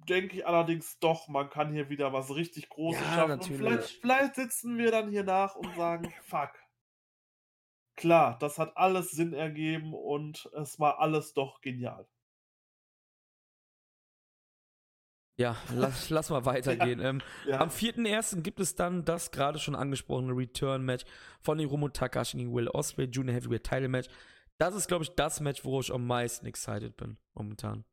denke ich allerdings doch, man kann hier wieder was richtig Großes ja, schaffen. Vielleicht, vielleicht sitzen wir dann hier nach und sagen, fuck. Klar, das hat alles Sinn ergeben und es war alles doch genial. Ja, lass, lass mal weitergehen. ja, ähm, ja. Am 4.1. gibt es dann das gerade schon angesprochene Return-Match von Hiromu Takashi gegen Will Ospreay, Junior Heavyweight Title Match. Das ist, glaube ich, das Match, worauf ich am meisten excited bin, momentan.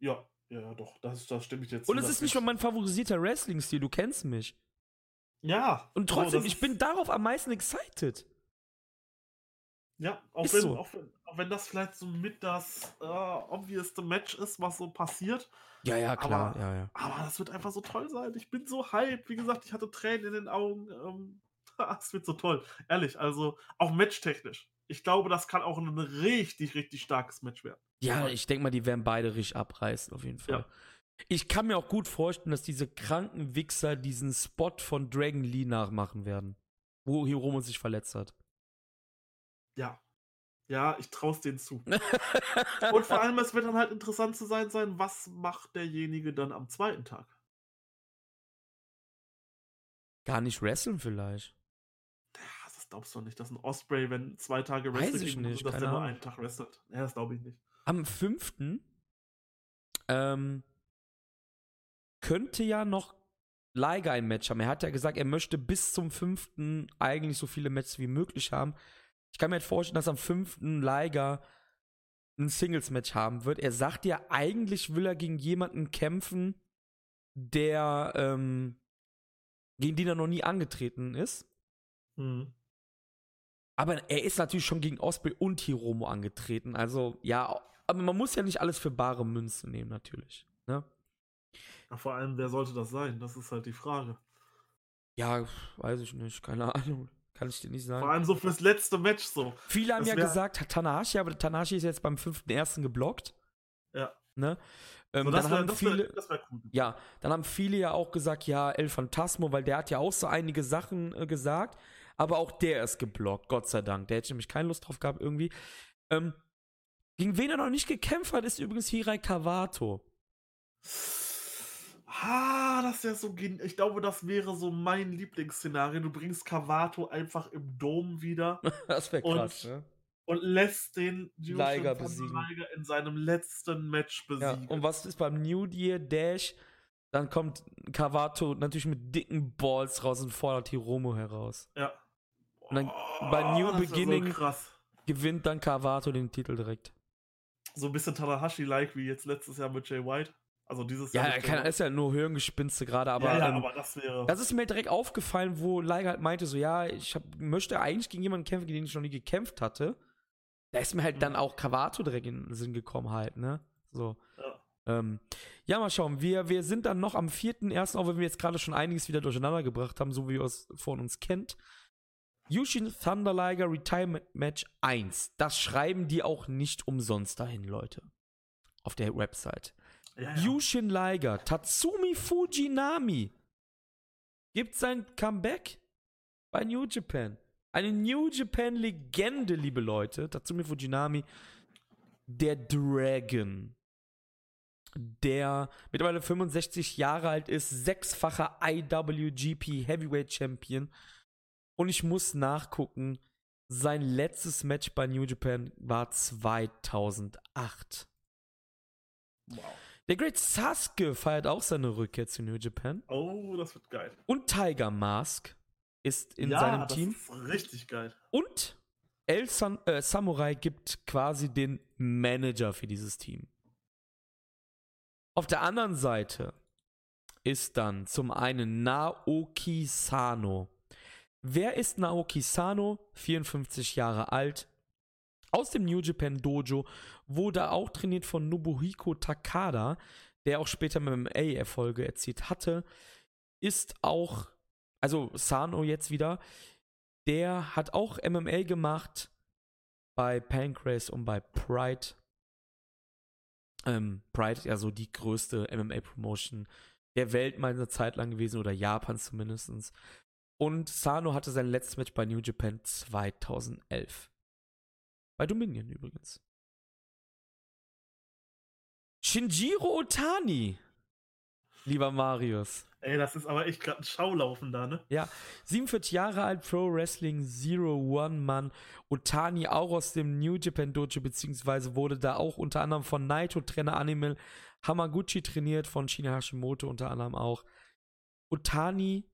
Ja, ja, doch, das, das stimme ich jetzt. Und es ist nicht mal mein favorisierter Wrestling-Stil, du kennst mich. Ja. Und trotzdem, so, ich bin darauf am meisten excited. Ja, auch wenn, so. auch, wenn, auch wenn, das vielleicht so mit das äh, obviousste Match ist, was so passiert. Ja, ja, klar. Aber, ja, ja. aber das wird einfach so toll sein. Ich bin so hyped. Wie gesagt, ich hatte Tränen in den Augen. Ähm, es wird so toll. Ehrlich, also auch matchtechnisch. Ich glaube, das kann auch ein richtig, richtig starkes Match werden. Ja, ich denke mal, die werden beide richtig abreißen, auf jeden Fall. Ja. Ich kann mir auch gut vorstellen, dass diese kranken Wichser diesen Spot von Dragon Lee nachmachen werden, wo Hiromo sich verletzt hat. Ja. Ja, ich traue es denen zu. Und vor allem, es wird dann halt interessant zu sein sein, was macht derjenige dann am zweiten Tag? Gar nicht wresteln vielleicht. Ja, das glaubst du nicht, dass ein Osprey, wenn zwei Tage wrestelt, dass der nur einen Tag wrestelt. Ja, das glaube ich nicht. Am fünften ähm, könnte ja noch Liger ein Match haben. Er hat ja gesagt, er möchte bis zum fünften eigentlich so viele Matches wie möglich haben. Ich kann mir halt vorstellen, dass am fünften Liger ein Singles-Match haben wird. Er sagt ja, eigentlich will er gegen jemanden kämpfen, der ähm, gegen den er noch nie angetreten ist. Mhm. Aber er ist natürlich schon gegen Osprey und Hiromo angetreten. Also, ja, aber man muss ja nicht alles für bare Münze nehmen, natürlich. Ne? Ja, vor allem, wer sollte das sein? Das ist halt die Frage. Ja, weiß ich nicht, keine Ahnung. Kann ich dir nicht sagen. Vor allem so fürs letzte Match so. Viele haben das ja gesagt, Tanahashi, aber Tanahashi ist jetzt beim fünften ersten geblockt. Ja. Ne? Ähm, so, dann wär, haben viele, wär, cool. ja, dann haben viele ja auch gesagt, ja, El Phantasmo, weil der hat ja auch so einige Sachen äh, gesagt, aber auch der ist geblockt, Gott sei Dank. Der hätte nämlich keine Lust drauf gehabt irgendwie. Ähm, gegen wen er noch nicht gekämpft hat, ist übrigens Hirai Kawato. Ah, das wäre so. Ich glaube, das wäre so mein Lieblingsszenario. Du bringst Cavato einfach im Dom wieder. das wäre krass, und, ne? Und lässt den Liger besiegen. Liger in seinem letzten Match besiegen. Ja, und was ist beim New Year Dash? Dann kommt Cavato natürlich mit dicken Balls raus und fordert Hiromo heraus. Ja. Und dann oh, bei New Beginning so gewinnt dann Cavato den Titel direkt. So ein bisschen Tanahashi-like wie jetzt letztes Jahr mit Jay White. Also dieses ja, er kann, ist ja nur Hirngespinste gerade, aber, ja, ja, ähm, aber das wäre. Das ist mir direkt aufgefallen, wo Liger halt meinte, so, ja, ich hab, möchte eigentlich gegen jemanden kämpfen, gegen den ich noch nie gekämpft hatte. Da ist mir halt mhm. dann auch Kavato direkt in den Sinn gekommen, halt, ne? So. Ja. Ähm, ja, mal schauen. Wir, wir sind dann noch am 4.1., auch wenn wir jetzt gerade schon einiges wieder durcheinander gebracht haben, so wie ihr es von uns kennt. Yushin Thunder Liger Retirement Match 1. Das schreiben die auch nicht umsonst dahin, Leute. Auf der Website. Ja, ja. Yushin Liger, Tatsumi Fujinami gibt sein Comeback bei New Japan. Eine New Japan Legende, liebe Leute. Tatsumi Fujinami, der Dragon, der mittlerweile 65 Jahre alt ist, sechsfacher IWGP Heavyweight Champion. Und ich muss nachgucken, sein letztes Match bei New Japan war 2008. Wow. Der Great Sasuke feiert auch seine Rückkehr zu New Japan. Oh, das wird geil. Und Tiger Mask ist in ja, seinem Team. Ist richtig geil. Und El San äh, Samurai gibt quasi den Manager für dieses Team. Auf der anderen Seite ist dann zum einen Naoki Sano. Wer ist Naoki Sano? 54 Jahre alt, aus dem New Japan Dojo, wurde auch trainiert von Nobuhiko Takada, der auch später MMA Erfolge erzielt hatte, ist auch, also Sano jetzt wieder, der hat auch MMA gemacht bei Pancrase und bei Pride. Ähm, Pride ja so die größte MMA-Promotion der Welt mal eine Zeit lang gewesen oder Japans zumindest. Und Sano hatte sein letztes Match bei New Japan 2011. Bei Dominion übrigens. Shinjiro Otani. Lieber Marius. Ey, das ist aber echt gerade ein Schaulaufen da, ne? Ja, 47 Jahre alt, Pro Wrestling Zero One Mann. Otani auch aus dem New Japan Dojo, beziehungsweise wurde da auch unter anderem von Naito-Trainer Animal Hamaguchi trainiert, von Shina Hashimoto unter anderem auch. Otani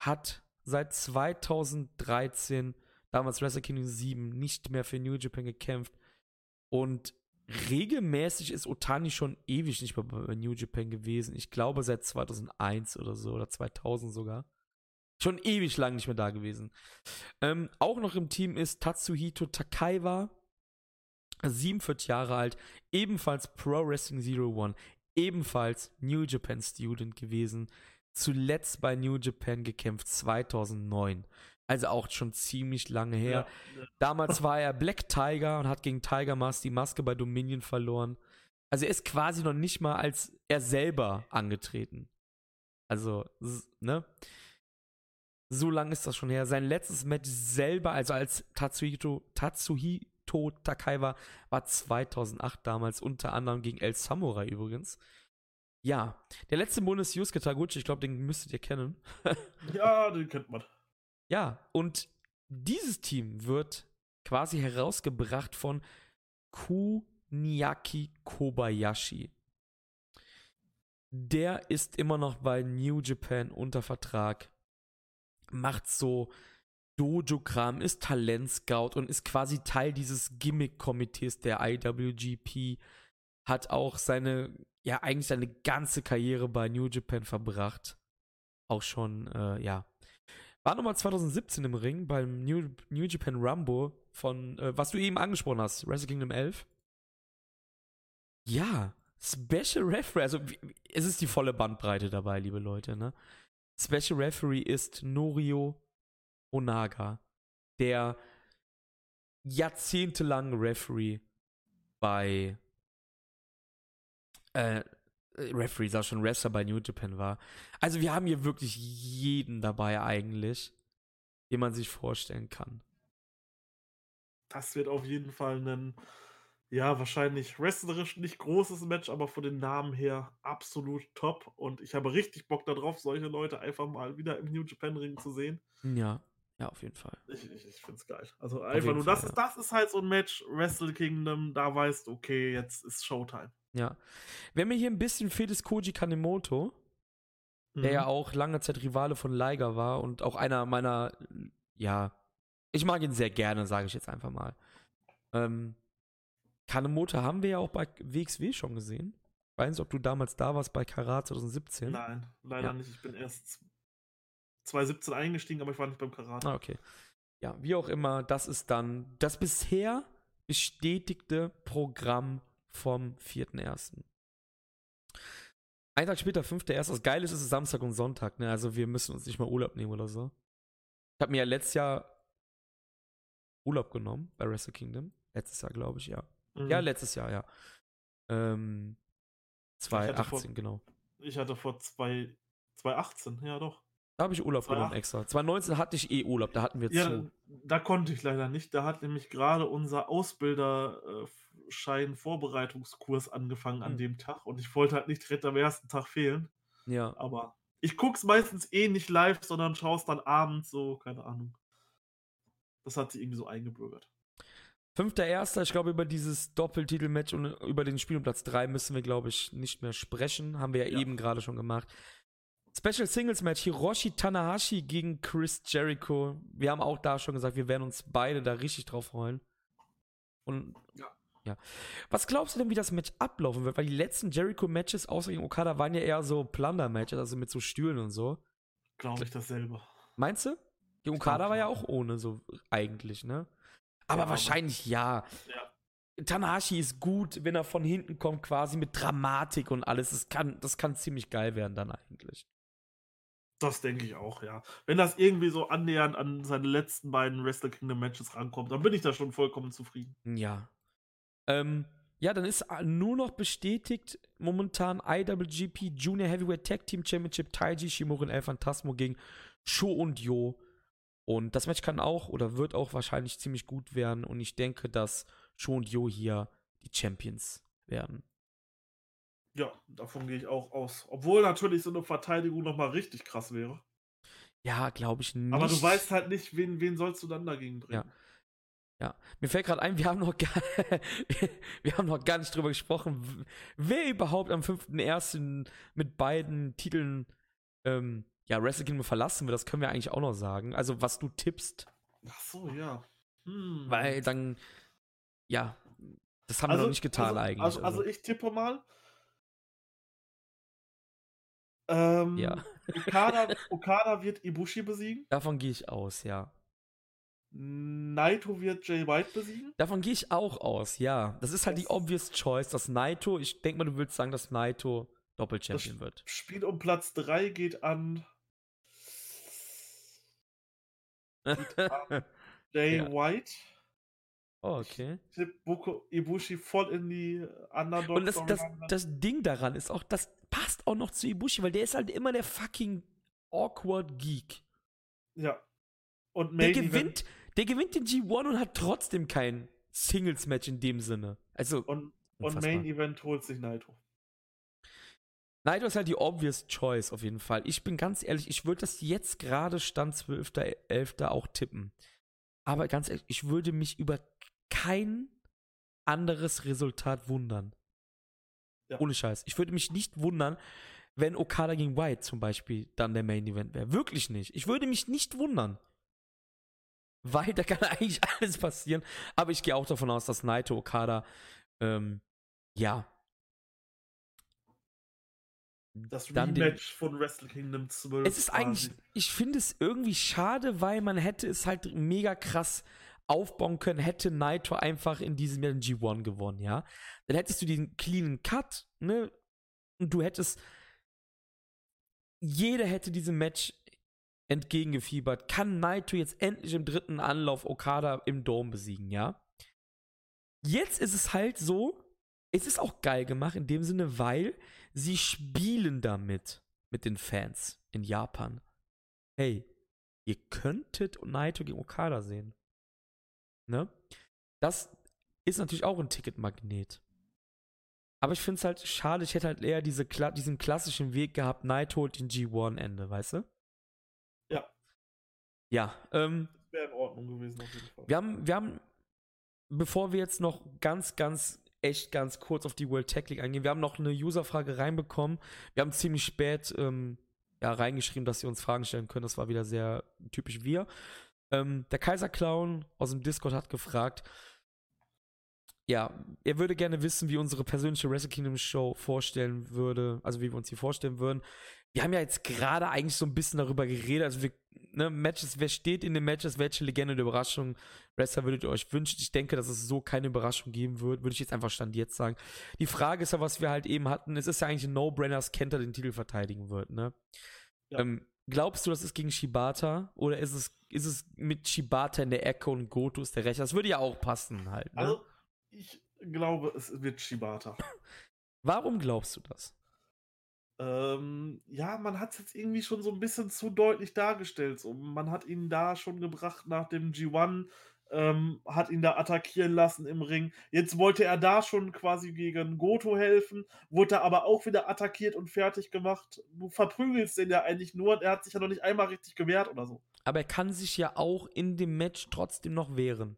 hat seit 2013 damals Wrestle Kingdom 7, nicht mehr für New Japan gekämpft. Und regelmäßig ist Otani schon ewig nicht mehr bei New Japan gewesen. Ich glaube seit 2001 oder so oder 2000 sogar. Schon ewig lang nicht mehr da gewesen. Ähm, auch noch im Team ist Tatsuhito Takaiwa, 47 Jahre alt, ebenfalls Pro Wrestling Zero One, ebenfalls New Japan Student gewesen, zuletzt bei New Japan gekämpft 2009. Also auch schon ziemlich lange her. Ja. Damals war er Black Tiger und hat gegen Tiger Mask die Maske bei Dominion verloren. Also er ist quasi noch nicht mal als er selber angetreten. Also, ne? So lange ist das schon her. Sein letztes Match selber, also als Tatsuhito, Tatsuhito Takai war, war 2008 damals, unter anderem gegen El Samurai übrigens. Ja, der letzte Monat ist Yusuke Taguchi, ich glaube, den müsstet ihr kennen. ja, den kennt man. Ja, und dieses Team wird quasi herausgebracht von Kuniaki Kobayashi. Der ist immer noch bei New Japan unter Vertrag, macht so Dojo-Kram, ist Talentscout und ist quasi Teil dieses Gimmick-Komitees der IWGP. Hat auch seine, ja, eigentlich seine ganze Karriere bei New Japan verbracht. Auch schon, äh, ja. War nochmal 2017 im Ring beim New, New Japan Rumble von, äh, was du eben angesprochen hast, Wrestle Kingdom 11. Ja, Special Referee, also es ist die volle Bandbreite dabei, liebe Leute, ne? Special Referee ist Norio Onaga, der jahrzehntelang Referee bei äh, Referee, sag schon, Wrestler bei New Japan war. Also wir haben hier wirklich jeden dabei eigentlich, den man sich vorstellen kann. Das wird auf jeden Fall ein ja, wahrscheinlich wrestlerisch nicht großes Match, aber von den Namen her absolut top. Und ich habe richtig Bock darauf, solche Leute einfach mal wieder im New Japan Ring zu sehen. Ja, ja, auf jeden Fall. Ich, ich, ich finde es geil. Also einfach nur, Fall, das, ja. ist, das ist halt so ein Match, Wrestle Kingdom, da weißt du, okay, jetzt ist Showtime. Ja. Wer mir hier ein bisschen fehlt, ist Koji Kanemoto, mhm. der ja auch lange Zeit Rivale von Liger war und auch einer meiner, ja, ich mag ihn sehr gerne, sage ich jetzt einfach mal. Ähm, Kanemoto haben wir ja auch bei WXW schon gesehen. Ich weiß nicht, ob du damals da warst bei Karat 2017. Nein, leider ja. nicht. Ich bin erst 2017 eingestiegen, aber ich war nicht beim Karat. Ah, okay. Ja, wie auch immer, das ist dann das bisher bestätigte Programm vom 4.1. Ein Tag später, 5.1. Das Geile ist, es ist Samstag und Sonntag, ne? Also wir müssen uns nicht mal Urlaub nehmen oder so. Ich habe mir ja letztes Jahr Urlaub genommen bei Wrestle Kingdom. Letztes Jahr, glaube ich, ja. Mhm. Ja, letztes Jahr, ja. Ähm, 2018, vor, genau. Ich hatte vor zwei, 2018, ja doch. Da habe ich Urlaub genommen extra. 2019 hatte ich eh Urlaub, da hatten wir ja, zu. Da konnte ich leider nicht. Da hat nämlich gerade unser Ausbilderschein-Vorbereitungskurs angefangen mhm. an hm. dem Tag und ich wollte halt nicht direkt am ersten Tag fehlen. Ja. Aber ich gucke es meistens eh nicht live, sondern schaue es dann abends so, keine Ahnung. Das hat sich irgendwie so eingebürgert. Fünfter Erster, ich glaube, über dieses Doppeltitelmatch und über den Spielplatz 3 müssen wir, glaube ich, nicht mehr sprechen. Haben wir ja, ja. eben gerade schon gemacht. Special Singles Match Hiroshi Tanahashi gegen Chris Jericho. Wir haben auch da schon gesagt, wir werden uns beide da richtig drauf freuen. Und ja. Ja. Was glaubst du denn, wie das Match ablaufen wird? Weil die letzten Jericho-Matches außer gegen Okada waren ja eher so Plunder-Matches, also mit so Stühlen und so. Glaube ich dasselbe. Meinst du? Gegen Okada war ja auch ohne, so eigentlich, ne? Aber ja, wahrscheinlich ja. ja. Tanahashi ist gut, wenn er von hinten kommt, quasi mit Dramatik und alles. Das kann, das kann ziemlich geil werden dann eigentlich. Das denke ich auch, ja. Wenn das irgendwie so annähernd an seine letzten beiden Wrestle Kingdom Matches rankommt, dann bin ich da schon vollkommen zufrieden. Ja. Ähm, ja, dann ist nur noch bestätigt momentan IWGP Junior Heavyweight Tag Team Championship Taiji Shimura El Phantasmo gegen Sho und Yo. Und das Match kann auch oder wird auch wahrscheinlich ziemlich gut werden. Und ich denke, dass Sho und Yo hier die Champions werden. Ja, davon gehe ich auch aus. Obwohl natürlich so eine Verteidigung nochmal richtig krass wäre. Ja, glaube ich nicht. Aber du weißt halt nicht, wen, wen sollst du dann dagegen bringen. Ja. Ja, mir fällt gerade ein, wir haben, noch gar, wir haben noch gar nicht drüber gesprochen, wer überhaupt am 5.1. mit beiden Titeln ähm, ja, Wrestle Kingdom verlassen wird, das können wir eigentlich auch noch sagen. Also, was du tippst. Ach so, ja. Hm. Weil dann, ja, das haben also, wir noch nicht getan also, eigentlich. Also, also, ich tippe mal. Ähm, ja. Okada, Okada wird Ibushi besiegen. Davon gehe ich aus, ja. Naito wird Jay White besiegen. Davon gehe ich auch aus, ja. Das ist halt das die obvious choice, dass Naito, ich denke mal, du willst sagen, dass Naito Doppelchampion wird. Spiel um Platz 3 geht an Jay ja. White. Oh, okay. Buko Ibushi voll in die Underdog. Und das, das, das Ding daran ist auch, das passt auch noch zu Ibushi, weil der ist halt immer der fucking awkward Geek. Ja. Und der gewinnt, der gewinnt den G1 und hat trotzdem kein Singles-Match in dem Sinne. Also. Und, und Main Event holt sich Naito. Naito ist halt die obvious choice auf jeden Fall. Ich bin ganz ehrlich, ich würde das jetzt gerade Stand 12.11. auch tippen. Aber ganz ehrlich, ich würde mich über kein anderes Resultat wundern. Ja. Ohne Scheiß. Ich würde mich nicht wundern, wenn Okada gegen White zum Beispiel dann der Main Event wäre. Wirklich nicht. Ich würde mich nicht wundern. Weil da kann eigentlich alles passieren. Aber ich gehe auch davon aus, dass Naito Okada, ähm, ja. Das Rematch von Wrestle Kingdom 12. Es ist eigentlich, quasi. ich finde es irgendwie schade, weil man hätte es halt mega krass aufbauen können, hätte Naito einfach in diesem Jahr den G1 gewonnen, ja. Dann hättest du diesen cleanen Cut, ne? Und du hättest, jeder hätte diesem Match entgegengefiebert. Kann Naito jetzt endlich im dritten Anlauf Okada im Dome besiegen, ja? Jetzt ist es halt so, es ist auch geil gemacht in dem Sinne, weil sie spielen damit mit den Fans in Japan. Hey, ihr könntet Naito gegen Okada sehen. Ne? Das ist natürlich auch ein Ticketmagnet. Aber ich finde es halt schade, ich hätte halt eher diese, diesen klassischen Weg gehabt, Naito holt den G1-Ende, weißt du? Ja. Ähm, Wäre in Ordnung gewesen auf jeden Fall. wir haben, wir haben, bevor wir jetzt noch ganz, ganz, echt ganz kurz auf die World Tech League eingehen, wir haben noch eine Userfrage reinbekommen. Wir haben ziemlich spät ähm, ja, reingeschrieben, dass sie uns Fragen stellen können. Das war wieder sehr typisch wir. Ähm, der Kaiser Clown aus dem Discord hat gefragt, ja, er würde gerne wissen, wie unsere persönliche Wrestle Kingdom Show vorstellen würde, also wie wir uns die vorstellen würden. Wir haben ja jetzt gerade eigentlich so ein bisschen darüber geredet, also wir, ne, Matches, wer steht in den Matches, welche Legende der Überraschung Wrestler würdet ihr euch wünschen? Ich denke, dass es so keine Überraschung geben wird, würde ich jetzt einfach Stand jetzt sagen. Die Frage ist ja, was wir halt eben hatten, es ist ja eigentlich ein No-Brainer, dass Kenta den Titel verteidigen wird, ne? Ja. Ähm, glaubst du, das ist gegen Shibata oder ist es, ist es mit Shibata in der Ecke und Goto ist der Rechter? Das würde ja auch passen halt, ne? Also, ich glaube, es wird Shibata. Warum glaubst du das? Ähm, ja, man hat es jetzt irgendwie schon so ein bisschen zu deutlich dargestellt. So, man hat ihn da schon gebracht nach dem G1, ähm, hat ihn da attackieren lassen im Ring. Jetzt wollte er da schon quasi gegen Goto helfen, wurde aber auch wieder attackiert und fertig gemacht. Du verprügelst den ja eigentlich nur und er hat sich ja noch nicht einmal richtig gewehrt oder so. Aber er kann sich ja auch in dem Match trotzdem noch wehren.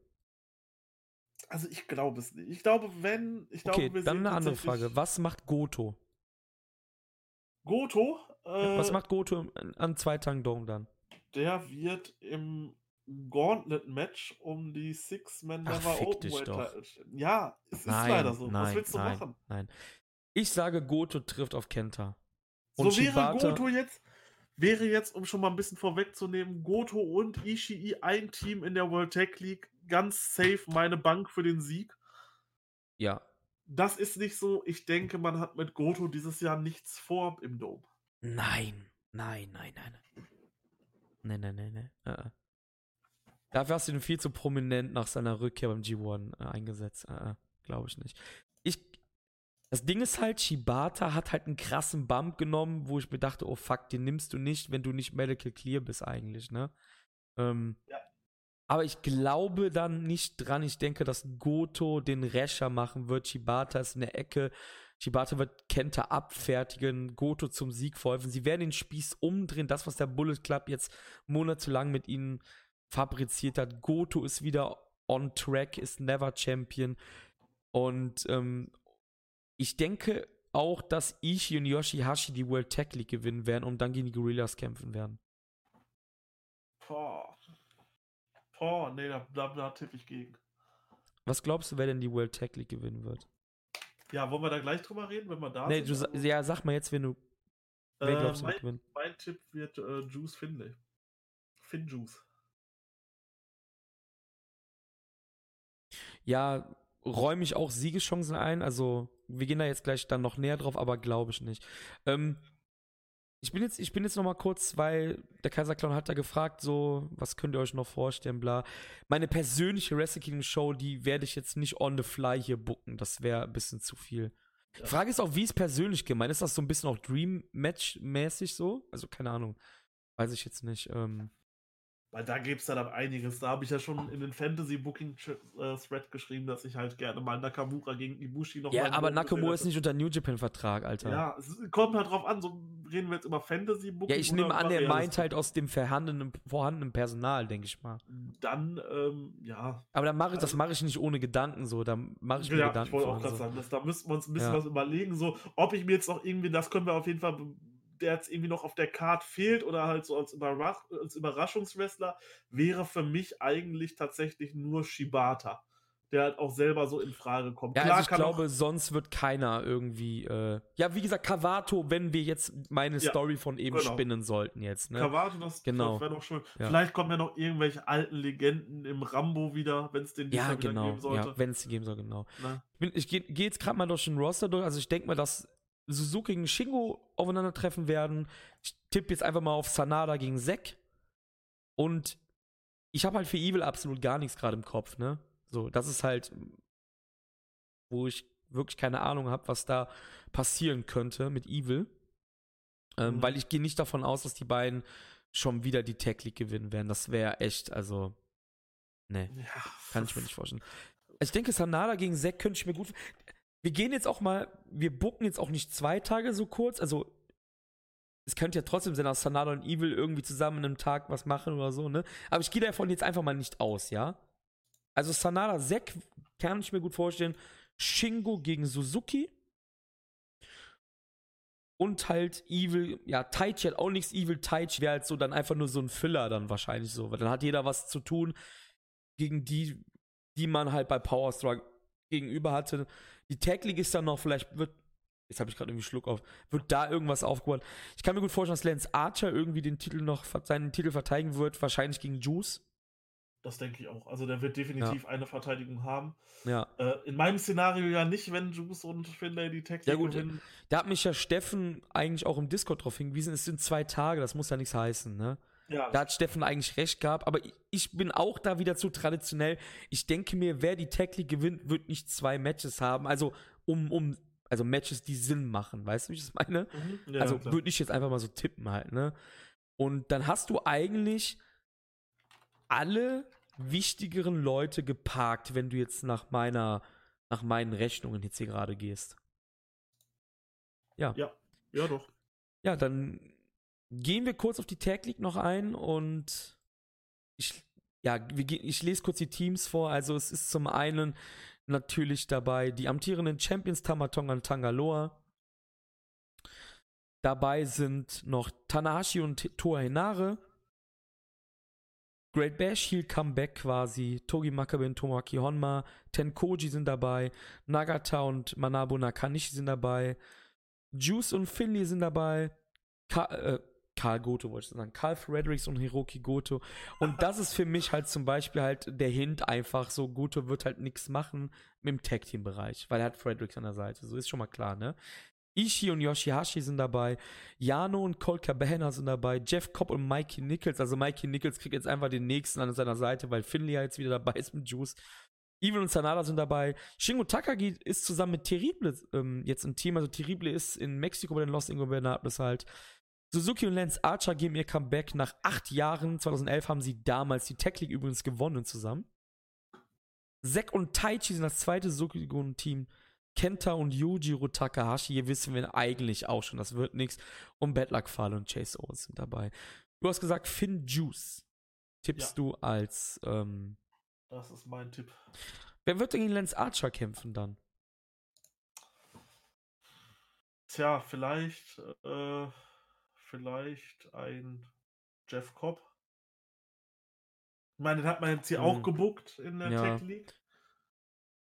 Also ich glaube es nicht. Ich glaube, wenn. Ich Okay, glaube, wir dann eine andere Frage. Was macht Goto? Goto, äh, Was macht Goto an- zwei Tagen Dome dann? der wird im Gauntlet-Match um die Six-Man Ach, Never fick dich Open stehen. Ja, es ist Nein, leider so. nein, Was willst du nein, machen? Nein. Ich sage, Goto trifft auf Kenta. So Und wäre Shibata- Goto jetzt, wäre jetzt, um schon mal ein bisschen vorwegzunehmen, Goto und Ishii ein Team in der World Tag League, ganz safe meine Bank für den Sieg. Ja. Das ist nicht so. Ich denke, man hat mit Goto dieses Jahr nichts vor im Dome. Nein, nein, nein, nein. Nein, nein, nein, nein. Äh, äh. Dafür hast du ihn viel zu prominent nach seiner Rückkehr beim G1 äh, eingesetzt. Äh, äh, Glaube ich nicht. Ich, das Ding ist halt, Shibata hat halt einen krassen Bump genommen, wo ich mir dachte, oh fuck, den nimmst du nicht, wenn du nicht medical clear bist eigentlich, ne? Ähm, Ja. Aber ich glaube dann nicht dran. Ich denke, dass Goto den Rächer machen wird. Shibata ist in der Ecke. Shibata wird Kenta abfertigen, Goto zum Sieg verhelfen. Sie werden den Spieß umdrehen. Das, was der Bullet Club jetzt monatelang mit ihnen fabriziert hat. Goto ist wieder on track, ist never Champion. Und ähm, ich denke auch, dass Ishii und Yoshihashi die World Tag League gewinnen werden und dann gegen die Gorillas kämpfen werden. Boah. Boah, nee, da, da, da tippe ich gegen. Was glaubst du, wer denn die World Tag League gewinnen wird? Ja, wollen wir da gleich drüber reden, wenn wir da nee, sind? du, ja, sag mal jetzt, wenn du. Wer äh, glaubst du mein, wird gewinnen? mein Tipp wird äh, Juice Finlay. Finn Juice. Ja, räume ich auch Siegeschancen ein. Also, wir gehen da jetzt gleich dann noch näher drauf, aber glaube ich nicht. Ähm, ich bin jetzt, ich bin jetzt noch mal kurz, weil der Kaiserclown hat da gefragt, so, was könnt ihr euch noch vorstellen, bla. Meine persönliche Wrestle Kingdom Show, die werde ich jetzt nicht on the fly hier booken. Das wäre ein bisschen zu viel. Ja. Frage ist auch, wie ist persönlich gemeint? Ist das so ein bisschen auch Dream Match mäßig so? Also keine Ahnung, weiß ich jetzt nicht. Ähm, Weil da gäbe es dann einiges. Da habe ich ja schon in den Fantasy-Booking-Thread geschrieben, dass ich halt gerne mal Nakamura gegen Ibushi noch ja, aber Nakamura ist nicht unter New Japan Vertrag, Alter. Ja, es kommt halt drauf an, so reden wir jetzt über Fantasy-Booking. Ja, ich nehme an, er meint halt aus dem vorhandenen, vorhandenen Personal, denke ich mal. Dann, ähm, ja. Aber dann mache ich, das Also- mache ich nicht ohne Gedanken so. Da mache ich mir Ja, Gedanken ich wollte auch gerade so. sagen, dass, da müssten wir uns ein bisschen Ja. was überlegen, so, ob ich mir jetzt noch irgendwie, das können wir auf jeden Fall der jetzt irgendwie noch auf der Card fehlt oder halt so als, Überrach als Überraschungswrestler, wäre für mich eigentlich tatsächlich nur Shibata der halt auch selber so in Frage kommt. Ja, Klar, also ich glaube, sonst wird keiner irgendwie. Äh, ja, wie gesagt, Kavato, wenn wir jetzt meine ja, Story von eben genau. spinnen sollten jetzt. Ne? Kavato, das, genau. wäre doch schön. Ja. Vielleicht kommen ja noch irgendwelche alten Legenden im Rambo wieder, wenn es den ja, genau. geben sollte. Ja, wenn es den geben soll, genau. Na? Ich, ich gehe geh jetzt gerade mal durch den Roster durch. Also ich denke mal, dass Suzuki gegen Shingo aufeinandertreffen werden. Ich tippe jetzt einfach mal auf Sanada gegen Zack. Und ich habe halt für Evil absolut gar nichts gerade im Kopf, ne? So, das ist halt, wo ich wirklich keine Ahnung habe, was da passieren könnte mit Evil. Ähm, mhm. Weil ich gehe nicht davon aus, dass die beiden schon wieder die Tag League gewinnen werden. Das wäre echt, also, ne, ja. kann ich mir nicht vorstellen. Ich denke, Sanada gegen Zack könnte ich mir gut. Wir gehen jetzt auch mal, wir bucken jetzt auch nicht zwei Tage so kurz. Also, es könnte ja trotzdem sein, dass Sanada und Evil irgendwie zusammen in einem Tag was machen oder so, ne? Aber ich gehe davon jetzt einfach mal nicht aus, ja? Also Sanada Sek kann ich mir gut vorstellen. Shingo gegen Suzuki. Und halt Evil, ja, Taichi hat auch nichts Evil. Taichi wäre halt so dann einfach nur so ein Filler dann wahrscheinlich so. Weil dann hat jeder was zu tun gegen die, die man halt bei Power Struggle gegenüber hatte. Die Tag League ist dann noch, vielleicht wird, jetzt habe ich gerade irgendwie Schluck auf, wird da irgendwas aufgebaut. Ich kann mir gut vorstellen, dass Lance Archer irgendwie den Titel noch, seinen Titel verteidigen wird, wahrscheinlich gegen Juice. Das denke ich auch. Also der wird definitiv ja. eine Verteidigung haben. Ja. Äh, in meinem Szenario ja nicht, wenn Juice und Finlay die Tag Ja gut, gewinnen. da hat mich ja Steffen eigentlich auch im Discord drauf hingewiesen, es sind zwei Tage, das muss ja nichts heißen, ne? Ja. Da hat Steffen eigentlich recht gehabt, aber ich bin auch da wieder zu traditionell. Ich denke mir, wer die Tag League gewinnt, wird nicht zwei Matches haben. Also um, um, also Matches, die Sinn machen, weißt du, wie ich das meine? Mhm. Ja, also würde ich jetzt einfach mal so tippen halt, ne? Und dann hast du eigentlich alle wichtigeren Leute geparkt, wenn du jetzt nach meiner, nach meinen Rechnungen jetzt hier gerade gehst. Ja. Ja, ja doch. Ja, dann gehen wir kurz auf die Tag League noch ein und ich, ja, ich lese kurz die Teams vor. Also es ist zum einen natürlich dabei die amtierenden Champions Tamatonga und Tangaloa. Dabei sind noch Tanahashi und Toa Henare. Great Bash Heel Comeback quasi. Togi Makabe und Tomoaki Honma. Tenkoji sind dabei. Nagata und Manabu Nakanishi sind dabei. Juice und Finley sind dabei. Ka äh, Karl Goto wollte ich sagen. Karl Fredericks und Hiroki Goto. Und das ist für mich halt zum Beispiel halt der Hint einfach so, Goto wird halt nichts machen im Tag-Team-Bereich, weil er hat Fredericks an der Seite. So ist schon mal klar, ne? Ishii und Yoshihashi sind dabei, Jano und Colt Cabana sind dabei, Jeff Cobb und Mikey Nichols. Also Mikey Nichols kriegt jetzt einfach den nächsten an seiner Seite, weil Finley jetzt wieder dabei ist mit Juice. Evil und Sanada sind dabei. Shingo Takagi ist zusammen mit Terrible ähm, jetzt im Team. Also Terrible ist in Mexiko bei den Los Ingobernables halt. Suzuki und Lance Archer geben ihr Comeback nach acht Jahren. 2011 haben sie damals die Tech League übrigens gewonnen zusammen. Zack und Taichi sind das zweite Suzuki-Team. Kenta und Yujiro Takahashi, hier wissen wir eigentlich auch schon, das wird nichts. Und Bad Luck Fale und Chase Owens sind dabei. Du hast gesagt, Finn Juice tippst ja. du als. Ähm, das ist mein Tipp. Wer wird denn gegen Lance Archer kämpfen dann? Tja, vielleicht, äh, vielleicht ein Jeff Cobb. Ich meine, den hat man jetzt hier hm. auch gebuckt in der ja. Tech League.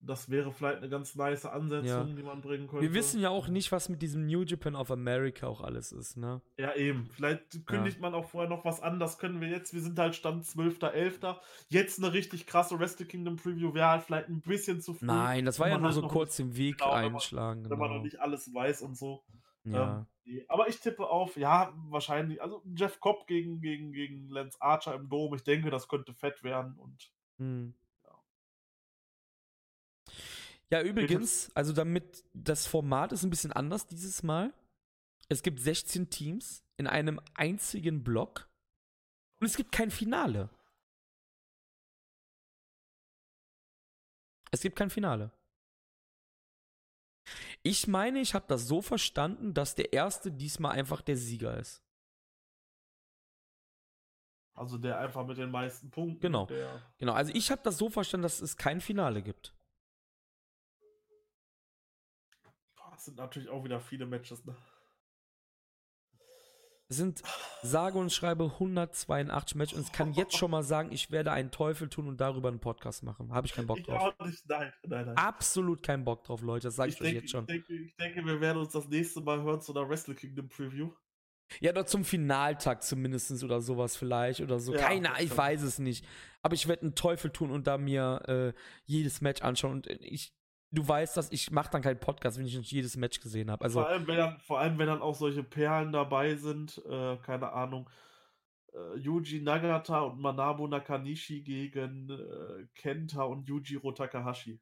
Das wäre vielleicht eine ganz nice Ansetzung, ja. die man bringen könnte. Wir wissen ja auch nicht, was mit diesem New Japan of America auch alles ist, ne? Ja, eben. Vielleicht kündigt ja. man auch vorher noch was an. Das können wir jetzt. Wir sind halt Stand 12.11. Jetzt eine richtig krasse Wrestle Kingdom Preview wäre halt vielleicht ein bisschen zu früh. Nein, das war ja nur halt so kurz den Weg genau, einschlagen. Wenn man, genau. wenn man noch nicht alles weiß und so. Ja. Ähm, aber ich tippe auf, ja, wahrscheinlich, also Jeff Cobb gegen, gegen, gegen Lance Archer im Dom. Ich denke, das könnte fett werden und. Hm. Ja, übrigens, also damit das Format ist ein bisschen anders dieses Mal. Es gibt 16 Teams in einem einzigen Block und es gibt kein Finale. Es gibt kein Finale. Ich meine, ich habe das so verstanden, dass der erste diesmal einfach der Sieger ist. Also der einfach mit den meisten Punkten. Genau. Genau. Also ich habe das so verstanden, dass es kein Finale gibt. Das sind natürlich auch wieder viele Matches, ne? Es sind sage und schreibe 182 Matches und ich kann jetzt schon mal sagen, ich werde einen Teufel tun und darüber einen Podcast machen. Habe ich keinen Bock Ich drauf. nicht, nein, nein, nein. Absolut keinen Bock drauf, Leute. Das sage ich, Ich euch jetzt schon. ich, denke, ich denke, wir werden uns das nächste Mal hören zu einer Wrestle Kingdom Preview. Ja, doch zum Finaltag zumindest oder sowas vielleicht oder so. Ja, Keine, ich weiß es nicht. Aber ich werde einen Teufel tun und da mir äh, jedes Match anschauen. Und ich, du weißt, dass ich mache dann keinen Podcast, wenn ich nicht jedes Match gesehen habe. Also vor, allem, wenn dann, vor allem, wenn dann auch solche Perlen dabei sind, äh, keine Ahnung, äh, Yuji Nagata und Manabu Nakanishi gegen äh, Kenta und Yujiro Takahashi.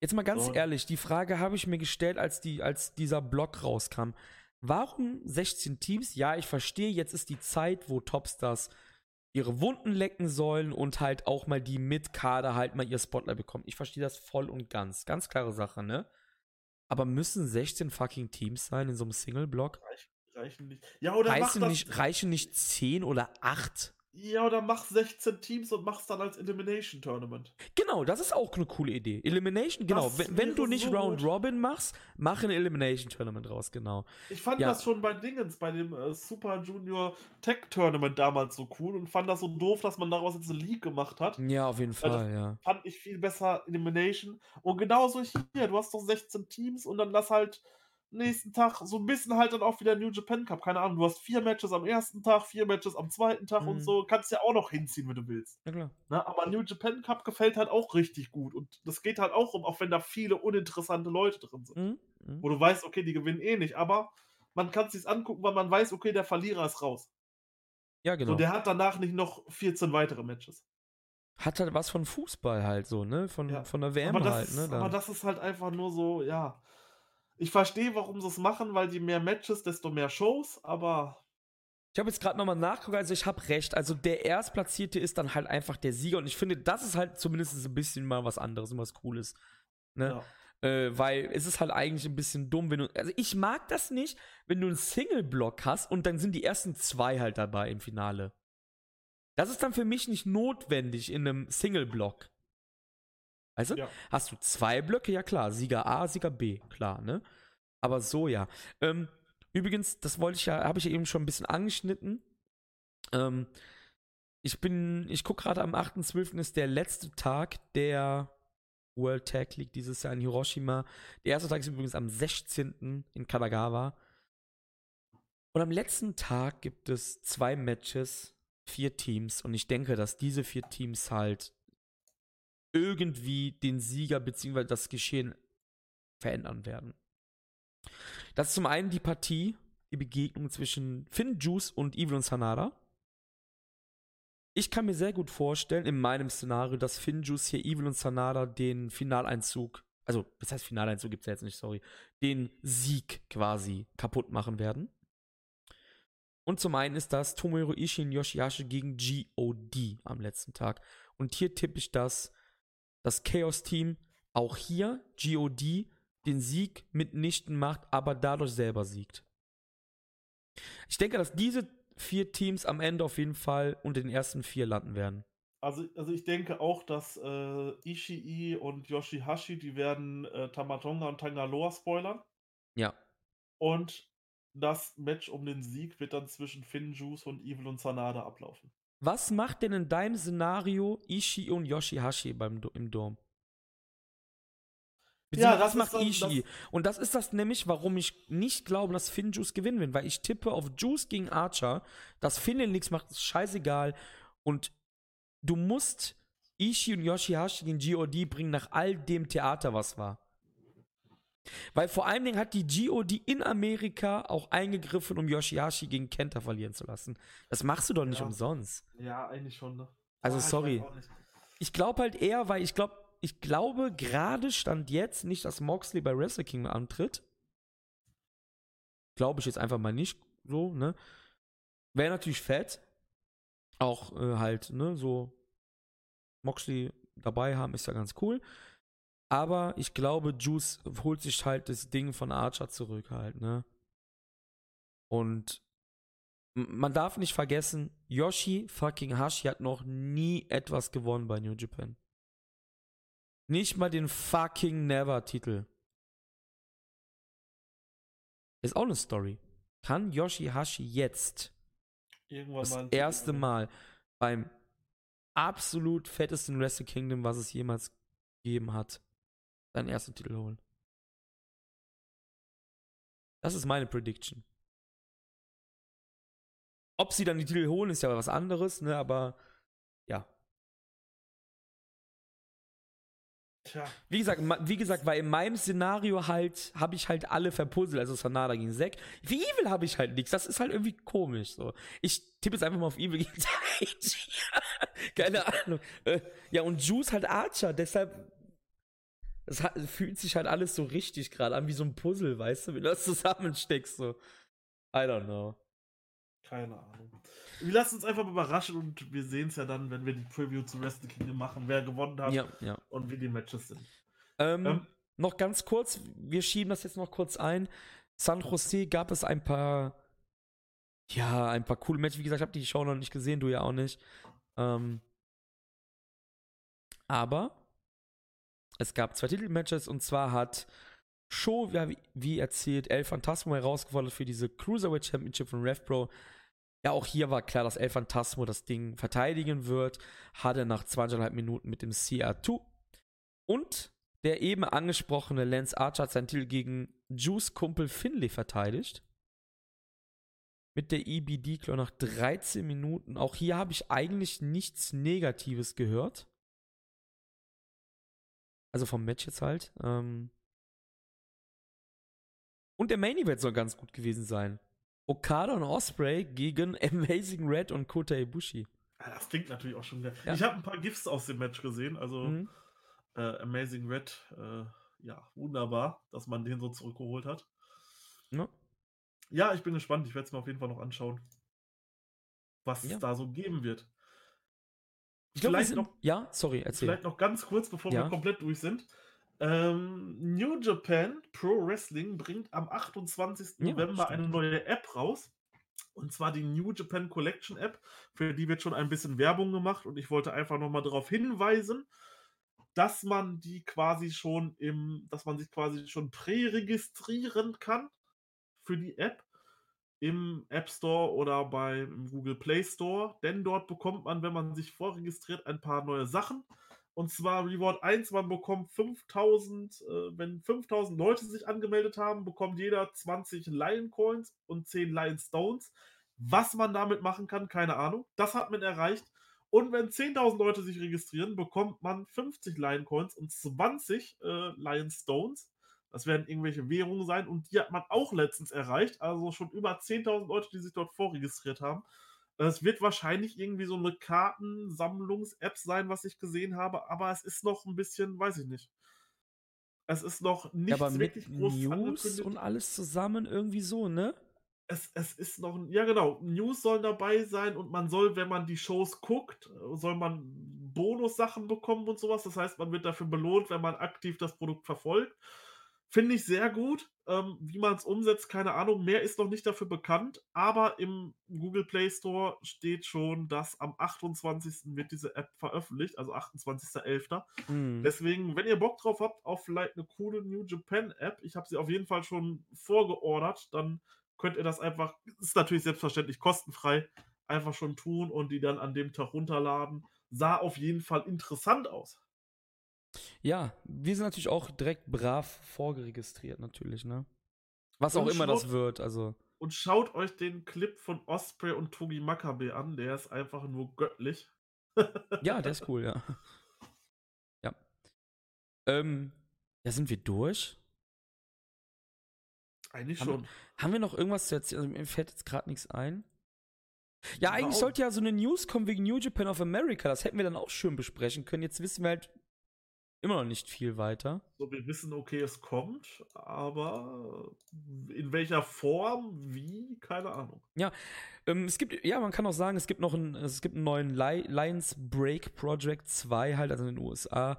Jetzt mal ganz So. ehrlich, die Frage habe ich mir gestellt, als, die, als dieser Blog rauskam. Warum 16 Teams? Ja, ich verstehe, jetzt ist die Zeit, wo Topstars ihre Wunden lecken sollen und halt auch mal die Mid-Kader halt mal ihr Spotlight bekommen. Ich verstehe das voll und ganz. Ganz klare Sache, ne? Aber müssen 16 fucking Teams sein in so einem Single-Block? Reichen, reichen nicht. Ja, oder Reichen nicht, reichen nicht 10 oder 8? Ja, oder mach 16 Teams und mach's dann als Elimination Tournament. Genau, das ist auch eine coole Idee. Elimination, genau. Das Wenn, wenn du nicht so Round gut. Robin machst, mach ein Elimination Tournament raus, genau. Ich fand Ja. das schon bei Dingens, bei dem äh, Super Junior Tech Tournament damals so cool und fand das so doof, dass man daraus jetzt eine League gemacht hat. Ja, auf jeden das- Fall, ja. Fand ich viel besser Elimination. Und genauso hier, du hast doch 16 Teams und dann lass halt nächsten Tag so ein bisschen halt dann auch wieder New Japan Cup. Keine Ahnung, du hast vier Matches am ersten Tag, vier Matches am zweiten Tag Mhm. und so. Kannst ja auch noch hinziehen, wenn du willst. Ja, klar. Ne? Aber New Japan Cup gefällt halt auch richtig gut. Und das geht halt auch um, auch wenn da viele uninteressante Leute drin sind. Mhm. Mhm. Wo du weißt, okay, die gewinnen eh nicht, aber man kann es sich angucken, weil man weiß, okay, der Verlierer ist raus. Ja, genau. So, der hat danach nicht noch 14 weitere Matches. Hat halt was von Fußball halt so, ne? Von, Ja. von der WM aber, das halt, ist, ne? aber Da. das ist halt einfach nur so, ja. Ich verstehe, warum sie es machen, weil je mehr Matches, desto mehr Shows, aber Ich habe jetzt gerade nochmal nachgeguckt, also ich habe recht. Also der Erstplatzierte ist dann halt einfach der Sieger und ich finde, das ist halt zumindest ein bisschen mal was anderes und was Cooles. Ne? ja. Äh, weil es ist halt eigentlich ein bisschen dumm, wenn du. Also ich mag das nicht, wenn du einen Single-Block hast und dann sind die ersten zwei halt dabei im Finale. Das ist dann für mich nicht notwendig in einem Single-Block. Du? Ja. Hast du zwei Blöcke? Ja klar. Sieger A, Sieger B, klar, ne? Aber so ja. Ähm, übrigens, das wollte ich ja, habe ich ja eben schon ein bisschen angeschnitten. Ähm, ich bin, ich gucke gerade am 8.12. ist der letzte Tag der World Tag League dieses Jahr in Hiroshima. Der erste Tag ist übrigens am 16. in Kanagawa. Und am letzten Tag gibt es zwei Matches, vier Teams. Und ich denke, dass diese vier Teams halt irgendwie den Sieger bzw. das Geschehen verändern werden. Das ist zum einen die Partie, die Begegnung zwischen Finn Juice und Evil und Sanada. Ich kann mir sehr gut vorstellen, in meinem Szenario, dass Finn Juice hier Evil und Sanada den Finaleinzug, also, das heißt Finaleinzug gibt's ja jetzt nicht, sorry, den Sieg quasi kaputt machen werden. Und zum einen ist das Tomohiro Ishii und Yoshihashi gegen GOD am letzten Tag. Und hier tippe ich, dass das Chaos-Team auch hier GOD den Sieg mitnichten macht, aber dadurch selber siegt. Ich denke, dass diese vier Teams am Ende auf jeden Fall unter den ersten vier landen werden. Also, also ich denke auch, dass äh, Ishii und Yoshihashi, die werden äh, Tamatonga und Tangaloa spoilern. Ja. Und das Match um den Sieg wird dann zwischen Finn Juice und Evil und Sanada ablaufen. Was macht denn in deinem Szenario Ishii und Yoshihashi beim im Dom? Ja, das was macht dann- Ishii? Und das ist das nämlich, warum ich nicht glaube, dass Finn Juice gewinnen wird, weil ich tippe auf Juice gegen Archer, dass Finn den nichts macht, ist scheißegal. Und du musst Ishii und Yoshihashi den GOD bringen nach all dem Theater, was war. Weil vor allen Dingen hat die GOD in Amerika auch eingegriffen, um Yoshihashi gegen Kenta verlieren zu lassen. Das machst du doch nicht Ja. umsonst. Ja, eigentlich schon, ne? Also Ah, ich sorry. auch nicht. Ich glaube halt eher, weil ich glaube, ich glaube gerade stand jetzt nicht, dass Moxley bei Wrestle Kingdom antritt. Glaube ich jetzt einfach mal nicht so, ne? Wäre natürlich fett. Auch äh, halt, ne, so Moxley dabei haben, ist ja ganz cool. Aber ich glaube, Juice holt sich halt das Ding von Archer zurück halt, ne? Und man darf nicht vergessen, Yoshi fucking Hashi hat noch nie etwas gewonnen bei New Japan. Nicht mal den fucking Never-Titel. Ist auch eine Story. Kann Yoshihashi jetzt Irgendwann Das mal erste. Mal beim absolut fettesten Wrestle Kingdom, was es jemals gegeben hat, seinen ersten Titel holen. Das ist meine Prediction. Ob sie dann die Titel holen, ist ja was anderes, ne? Aber ja. Tja, Wie gesagt, wie gesagt, weil in meinem Szenario halt habe ich halt alle verpuzzelt, also Sanada gegen Zack. Für Evil habe ich halt nichts. Das ist halt irgendwie komisch. So. Ich tippe jetzt einfach mal auf Evil gegen Taichi. Keine Ahnung. Äh, Ja, und Juice halt Archer, deshalb. Es hat, fühlt sich halt alles so richtig gerade an, wie so ein Puzzle, weißt du, wenn du das zusammensteckst. So. I don't know. keine Ahnung. Wir lassen uns einfach mal überraschen und wir sehen es ja dann, wenn wir die Preview zu Wrestle Kingdom machen, wer gewonnen hat Ja, ja. und wie die Matches sind. Ähm, Ähm, noch ganz kurz, wir schieben das jetzt noch kurz ein. San Jose gab es ein paar, ja, ein paar coole Matches. Wie gesagt, ich habe die Show noch nicht gesehen, du ja auch nicht. Ähm, aber es gab zwei Titelmatches und zwar hat Show, wie, wie erzählt, El Phantasmo herausgefordert für diese Cruiserweight Championship von RevPro. Ja, auch hier war klar, dass El Phantasmo das Ding verteidigen wird. Hatte nach 20,5 Minuten mit dem CR2 und der eben angesprochene Lance Archer hat seinen Titel gegen Juice Kumpel Finley verteidigt. Mit der EBD, glaube nach 13 Minuten. Auch hier habe ich eigentlich nichts Negatives gehört. Also vom Match jetzt halt. Ähm und der Main Event soll ganz gut gewesen sein. Okada und Osprey gegen Amazing Red und Kota Ibushi. ja, das klingt natürlich auch schon geil. Ja. Ich habe ein paar GIFs aus dem Match gesehen, also Mhm. äh, Amazing Red, äh, ja, wunderbar, dass man den so zurückgeholt hat. Ja. Ja, ich bin gespannt. Ich werde es mir auf jeden Fall noch anschauen, was es da so geben wird. Ich glaube, wir Vielleicht sind noch- Ja, sorry, erzähl. Vielleicht noch ganz kurz, bevor Ja. wir komplett durch sind. Ähm, New Japan Pro Wrestling bringt am 28. Ja, November stimmt. eine neue App raus. Und zwar die New Japan Collection App. Für die wird schon ein bisschen Werbung gemacht. Und ich wollte einfach nochmal darauf hinweisen, dass man die quasi schon im, dass man sich quasi schon präregistrieren kann für die App im App Store oder beim Google Play Store, denn dort bekommt man, wenn man sich vorregistriert, ein paar neue Sachen. Und zwar Reward 1, man bekommt 5000, äh, wenn 5000 Leute sich angemeldet haben, bekommt jeder 20 Lion Coins und 10 Lion Stones. Was man damit machen kann, keine Ahnung. Das hat man erreicht. Und wenn 10.000 Leute sich registrieren, bekommt man 50 Lion Coins und 20 äh, Lion Stones. Das werden irgendwelche Währungen sein und die hat man auch letztens erreicht. Also schon über 10.000 Leute, die sich dort vorregistriert haben. Es wird wahrscheinlich irgendwie so eine Kartensammlungs-App sein, was ich gesehen habe, aber es ist noch ein bisschen, weiß ich nicht. Es ist noch Ja, nichts aber mit wirklich groß News angekündigt. und alles zusammen irgendwie so, ne? Es, es ist noch, ja genau, News sollen dabei sein und man soll, wenn man die Shows guckt, soll man Bonussachen bekommen und sowas. Das heißt, man wird dafür belohnt, wenn man aktiv das Produkt verfolgt. Finde ich sehr gut. Ähm, wie man es umsetzt, keine Ahnung. Mehr ist noch nicht dafür bekannt, aber im Google Play Store steht schon, dass am 28. wird diese App veröffentlicht, also 28.11. Hm. Deswegen, wenn ihr Bock drauf habt, auf vielleicht eine coole New Japan App, ich habe sie auf jeden Fall schon vorgeordert, dann könnt ihr das einfach, ist natürlich selbstverständlich kostenfrei, einfach schon tun und die dann an dem Tag runterladen. Sah auf jeden Fall interessant aus. Ja, wir sind natürlich auch direkt brav vorgeregistriert, natürlich, ne? Was auch Und immer das wird, also. Und schaut euch den Clip von Osprey und Togi Makabe an, der ist einfach nur göttlich. Ja, der ist cool, ja. Ja. Ähm, ja, sind wir durch? Eigentlich Haben wir- schon. Haben wir noch irgendwas zu erzählen? Also, mir fällt jetzt gerade nichts ein. Ja, War eigentlich auch- sollte ja so eine News kommen wegen New Japan of America. Das hätten wir dann auch schön besprechen können. Jetzt wissen wir halt immer noch nicht viel weiter. So, wir wissen, okay, es kommt, aber in welcher Form, wie, keine Ahnung. Ähm, es gibt, ja, man kann auch sagen, es gibt noch einen, es gibt einen neuen Li Lions Break Project 2 halt, also in den USA,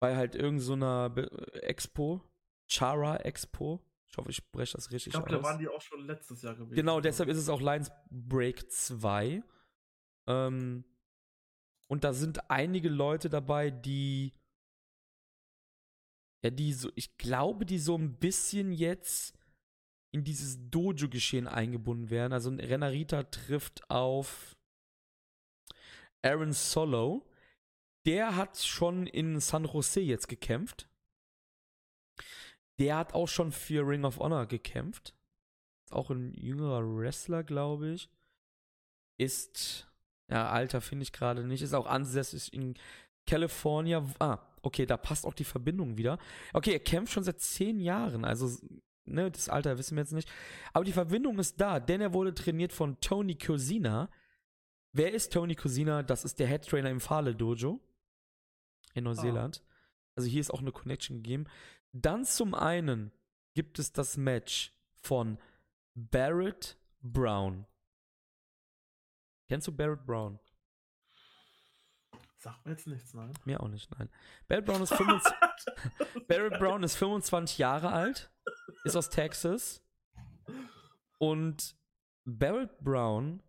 bei halt irgendeiner so Expo, Chara Expo. Ich hoffe, ich spreche das Ich richtig glaube, da aus. waren die auch schon letztes Jahr gewesen. Genau, deshalb ist es auch Lions Break 2. Ähm, und da sind einige Leute dabei, die. Ja, die so, ich glaube, die so ein bisschen jetzt in dieses Dojo-Geschehen eingebunden werden. Also Renarita trifft auf Aaron Solo. Der hat schon in San Jose jetzt gekämpft. Der hat auch schon für Ring of Honor gekämpft. Auch ein jüngerer Wrestler, glaube ich. Ist, ja, Alter finde ich gerade nicht. Ist auch ansässig in California. Ah, okay, da passt auch die Verbindung wieder. Okay, er kämpft schon seit zehn Jahren. Also, ne, das Alter wissen wir jetzt nicht. Aber die Verbindung ist da, denn er wurde trainiert von Tony Cosina. Wer ist Tony Cosina? Das ist der Head Trainer im Fale Dojo in Neuseeland. Ah. Also hier ist auch eine Connection gegeben. Dann zum einen gibt es das Match von Barrett Brown. Kennst du Barrett Brown? Sagt mir jetzt nichts, nein. Mir auch nicht, nein. Barrett Brown ist, 25, Barrett Brown ist 25 Jahre alt, ist aus Texas. Und Barrett Brown,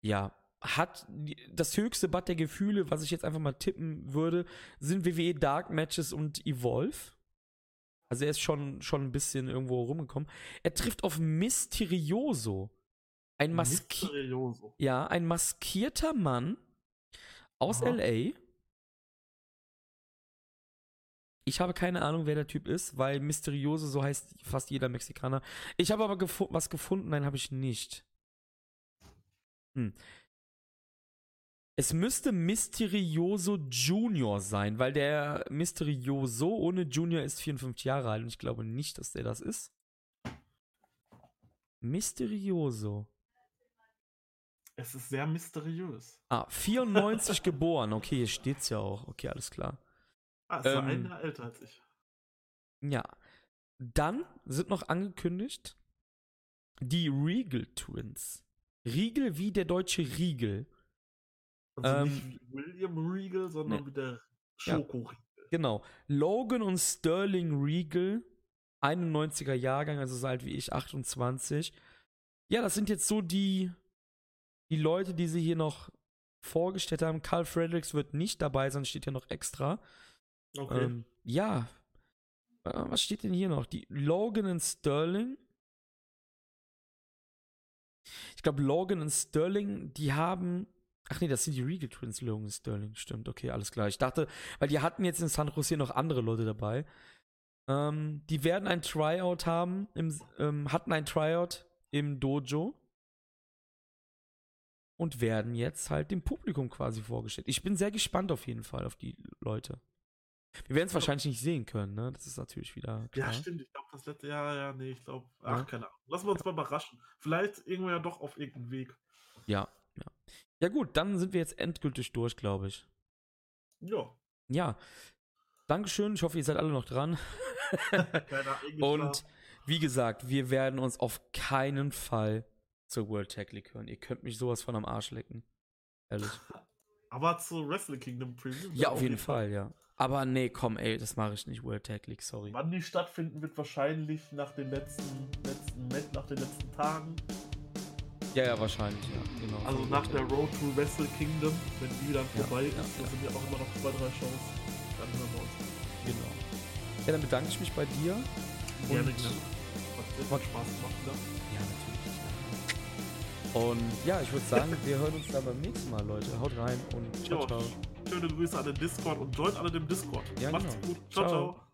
ja, hat das höchste Bad der Gefühle, was ich jetzt einfach mal tippen würde, sind WWE Dark Matches und Evolve. Also er ist schon, schon ein bisschen irgendwo rumgekommen. Er trifft auf Mysterioso. Ein Maski. Ja, ein maskierter Mann aus Aha. LA. Ich habe keine Ahnung, wer der Typ ist, weil Mysterioso, so heißt fast jeder Mexikaner. Ich habe aber gefu was gefunden, nein, habe ich nicht. Hm. Es müsste Mysterioso Junior sein, weil der Mysterioso ohne Junior ist 54 Jahre alt und ich glaube nicht, dass der das ist. Mysterioso. Es ist sehr mysteriös. Ah, 94 geboren. Okay, hier steht's ja auch. Okay, alles klar. Ah, ist ähm, ein Jahr älter als ich. Ja. Dann sind noch angekündigt die Regal Twins. Riegel wie der deutsche Riegel. Also ähm, nicht wie William Regal, sondern ne. wie der Schoko Regal. Ja, genau. Logan und Sterling Regal, 91er Jahrgang, also so alt wie ich, 28. Ja, das sind jetzt so die, die Leute, die sie hier noch vorgestellt haben. Carl Fredericks wird nicht dabei sein, steht ja noch extra. Okay. Ähm, ja. Äh, was steht denn hier noch? Die Logan und Sterling. Ich glaube, Logan und Sterling, die haben Ach nee, das sind die Regal Twins, Logan Sterling. Stimmt, okay, alles klar. Ich dachte, weil die hatten jetzt in San Jose noch andere Leute dabei. Ähm, die werden ein Tryout haben, im, ähm, hatten ein Tryout im Dojo und werden jetzt halt dem Publikum quasi vorgestellt. Ich bin sehr gespannt auf jeden Fall auf die Leute. Wir werden es wahrscheinlich nicht sehen können, ne? Das ist natürlich wieder. Klar. Ja, stimmt. Ich glaube, das letzte Jahr, ja, nee, ich glaube, ach, ja. keine Ahnung. Lassen wir uns mal überraschen. Vielleicht irgendwann ja doch auf irgendeinem Weg. Ja, ja. Ja, gut, dann sind wir jetzt endgültig durch, glaube ich. Ja. Ja. Dankeschön. Ich hoffe, ihr seid alle noch dran. Und wie gesagt, wir werden uns auf keinen Fall zur World Tag League hören. Ihr könnt mich sowas von am Arsch lecken. Ehrlich. Aber zur Wrestle Kingdom Preview? Ja, auf jeden Fall, Fall, ja. Aber nee, komm, ey, das mache ich nicht, World Tag League, sorry. Wann die stattfinden wird, wahrscheinlich nach den letzten, letzten, nach den letzten Tagen. Ja, ja, wahrscheinlich, ja. Genau. Also nach der Road to Wrestle Kingdom, wenn die dann vorbei ja, ist, ja, da sind ja auch immer noch zwei, drei Shows, dann hören wir uns. Genau. Ja, dann bedanke ich mich bei dir. Gerne, gerne. Hat Spaß gemacht wieder. Ja, natürlich. Und ja, ich würde sagen, wir hören uns dann beim nächsten Mal, Leute. Haut rein und ciao, ciao. Schöne Grüße an den Discord und joint alle dem Discord. Ja, Macht's genau. gut. ciao. ciao. ciao.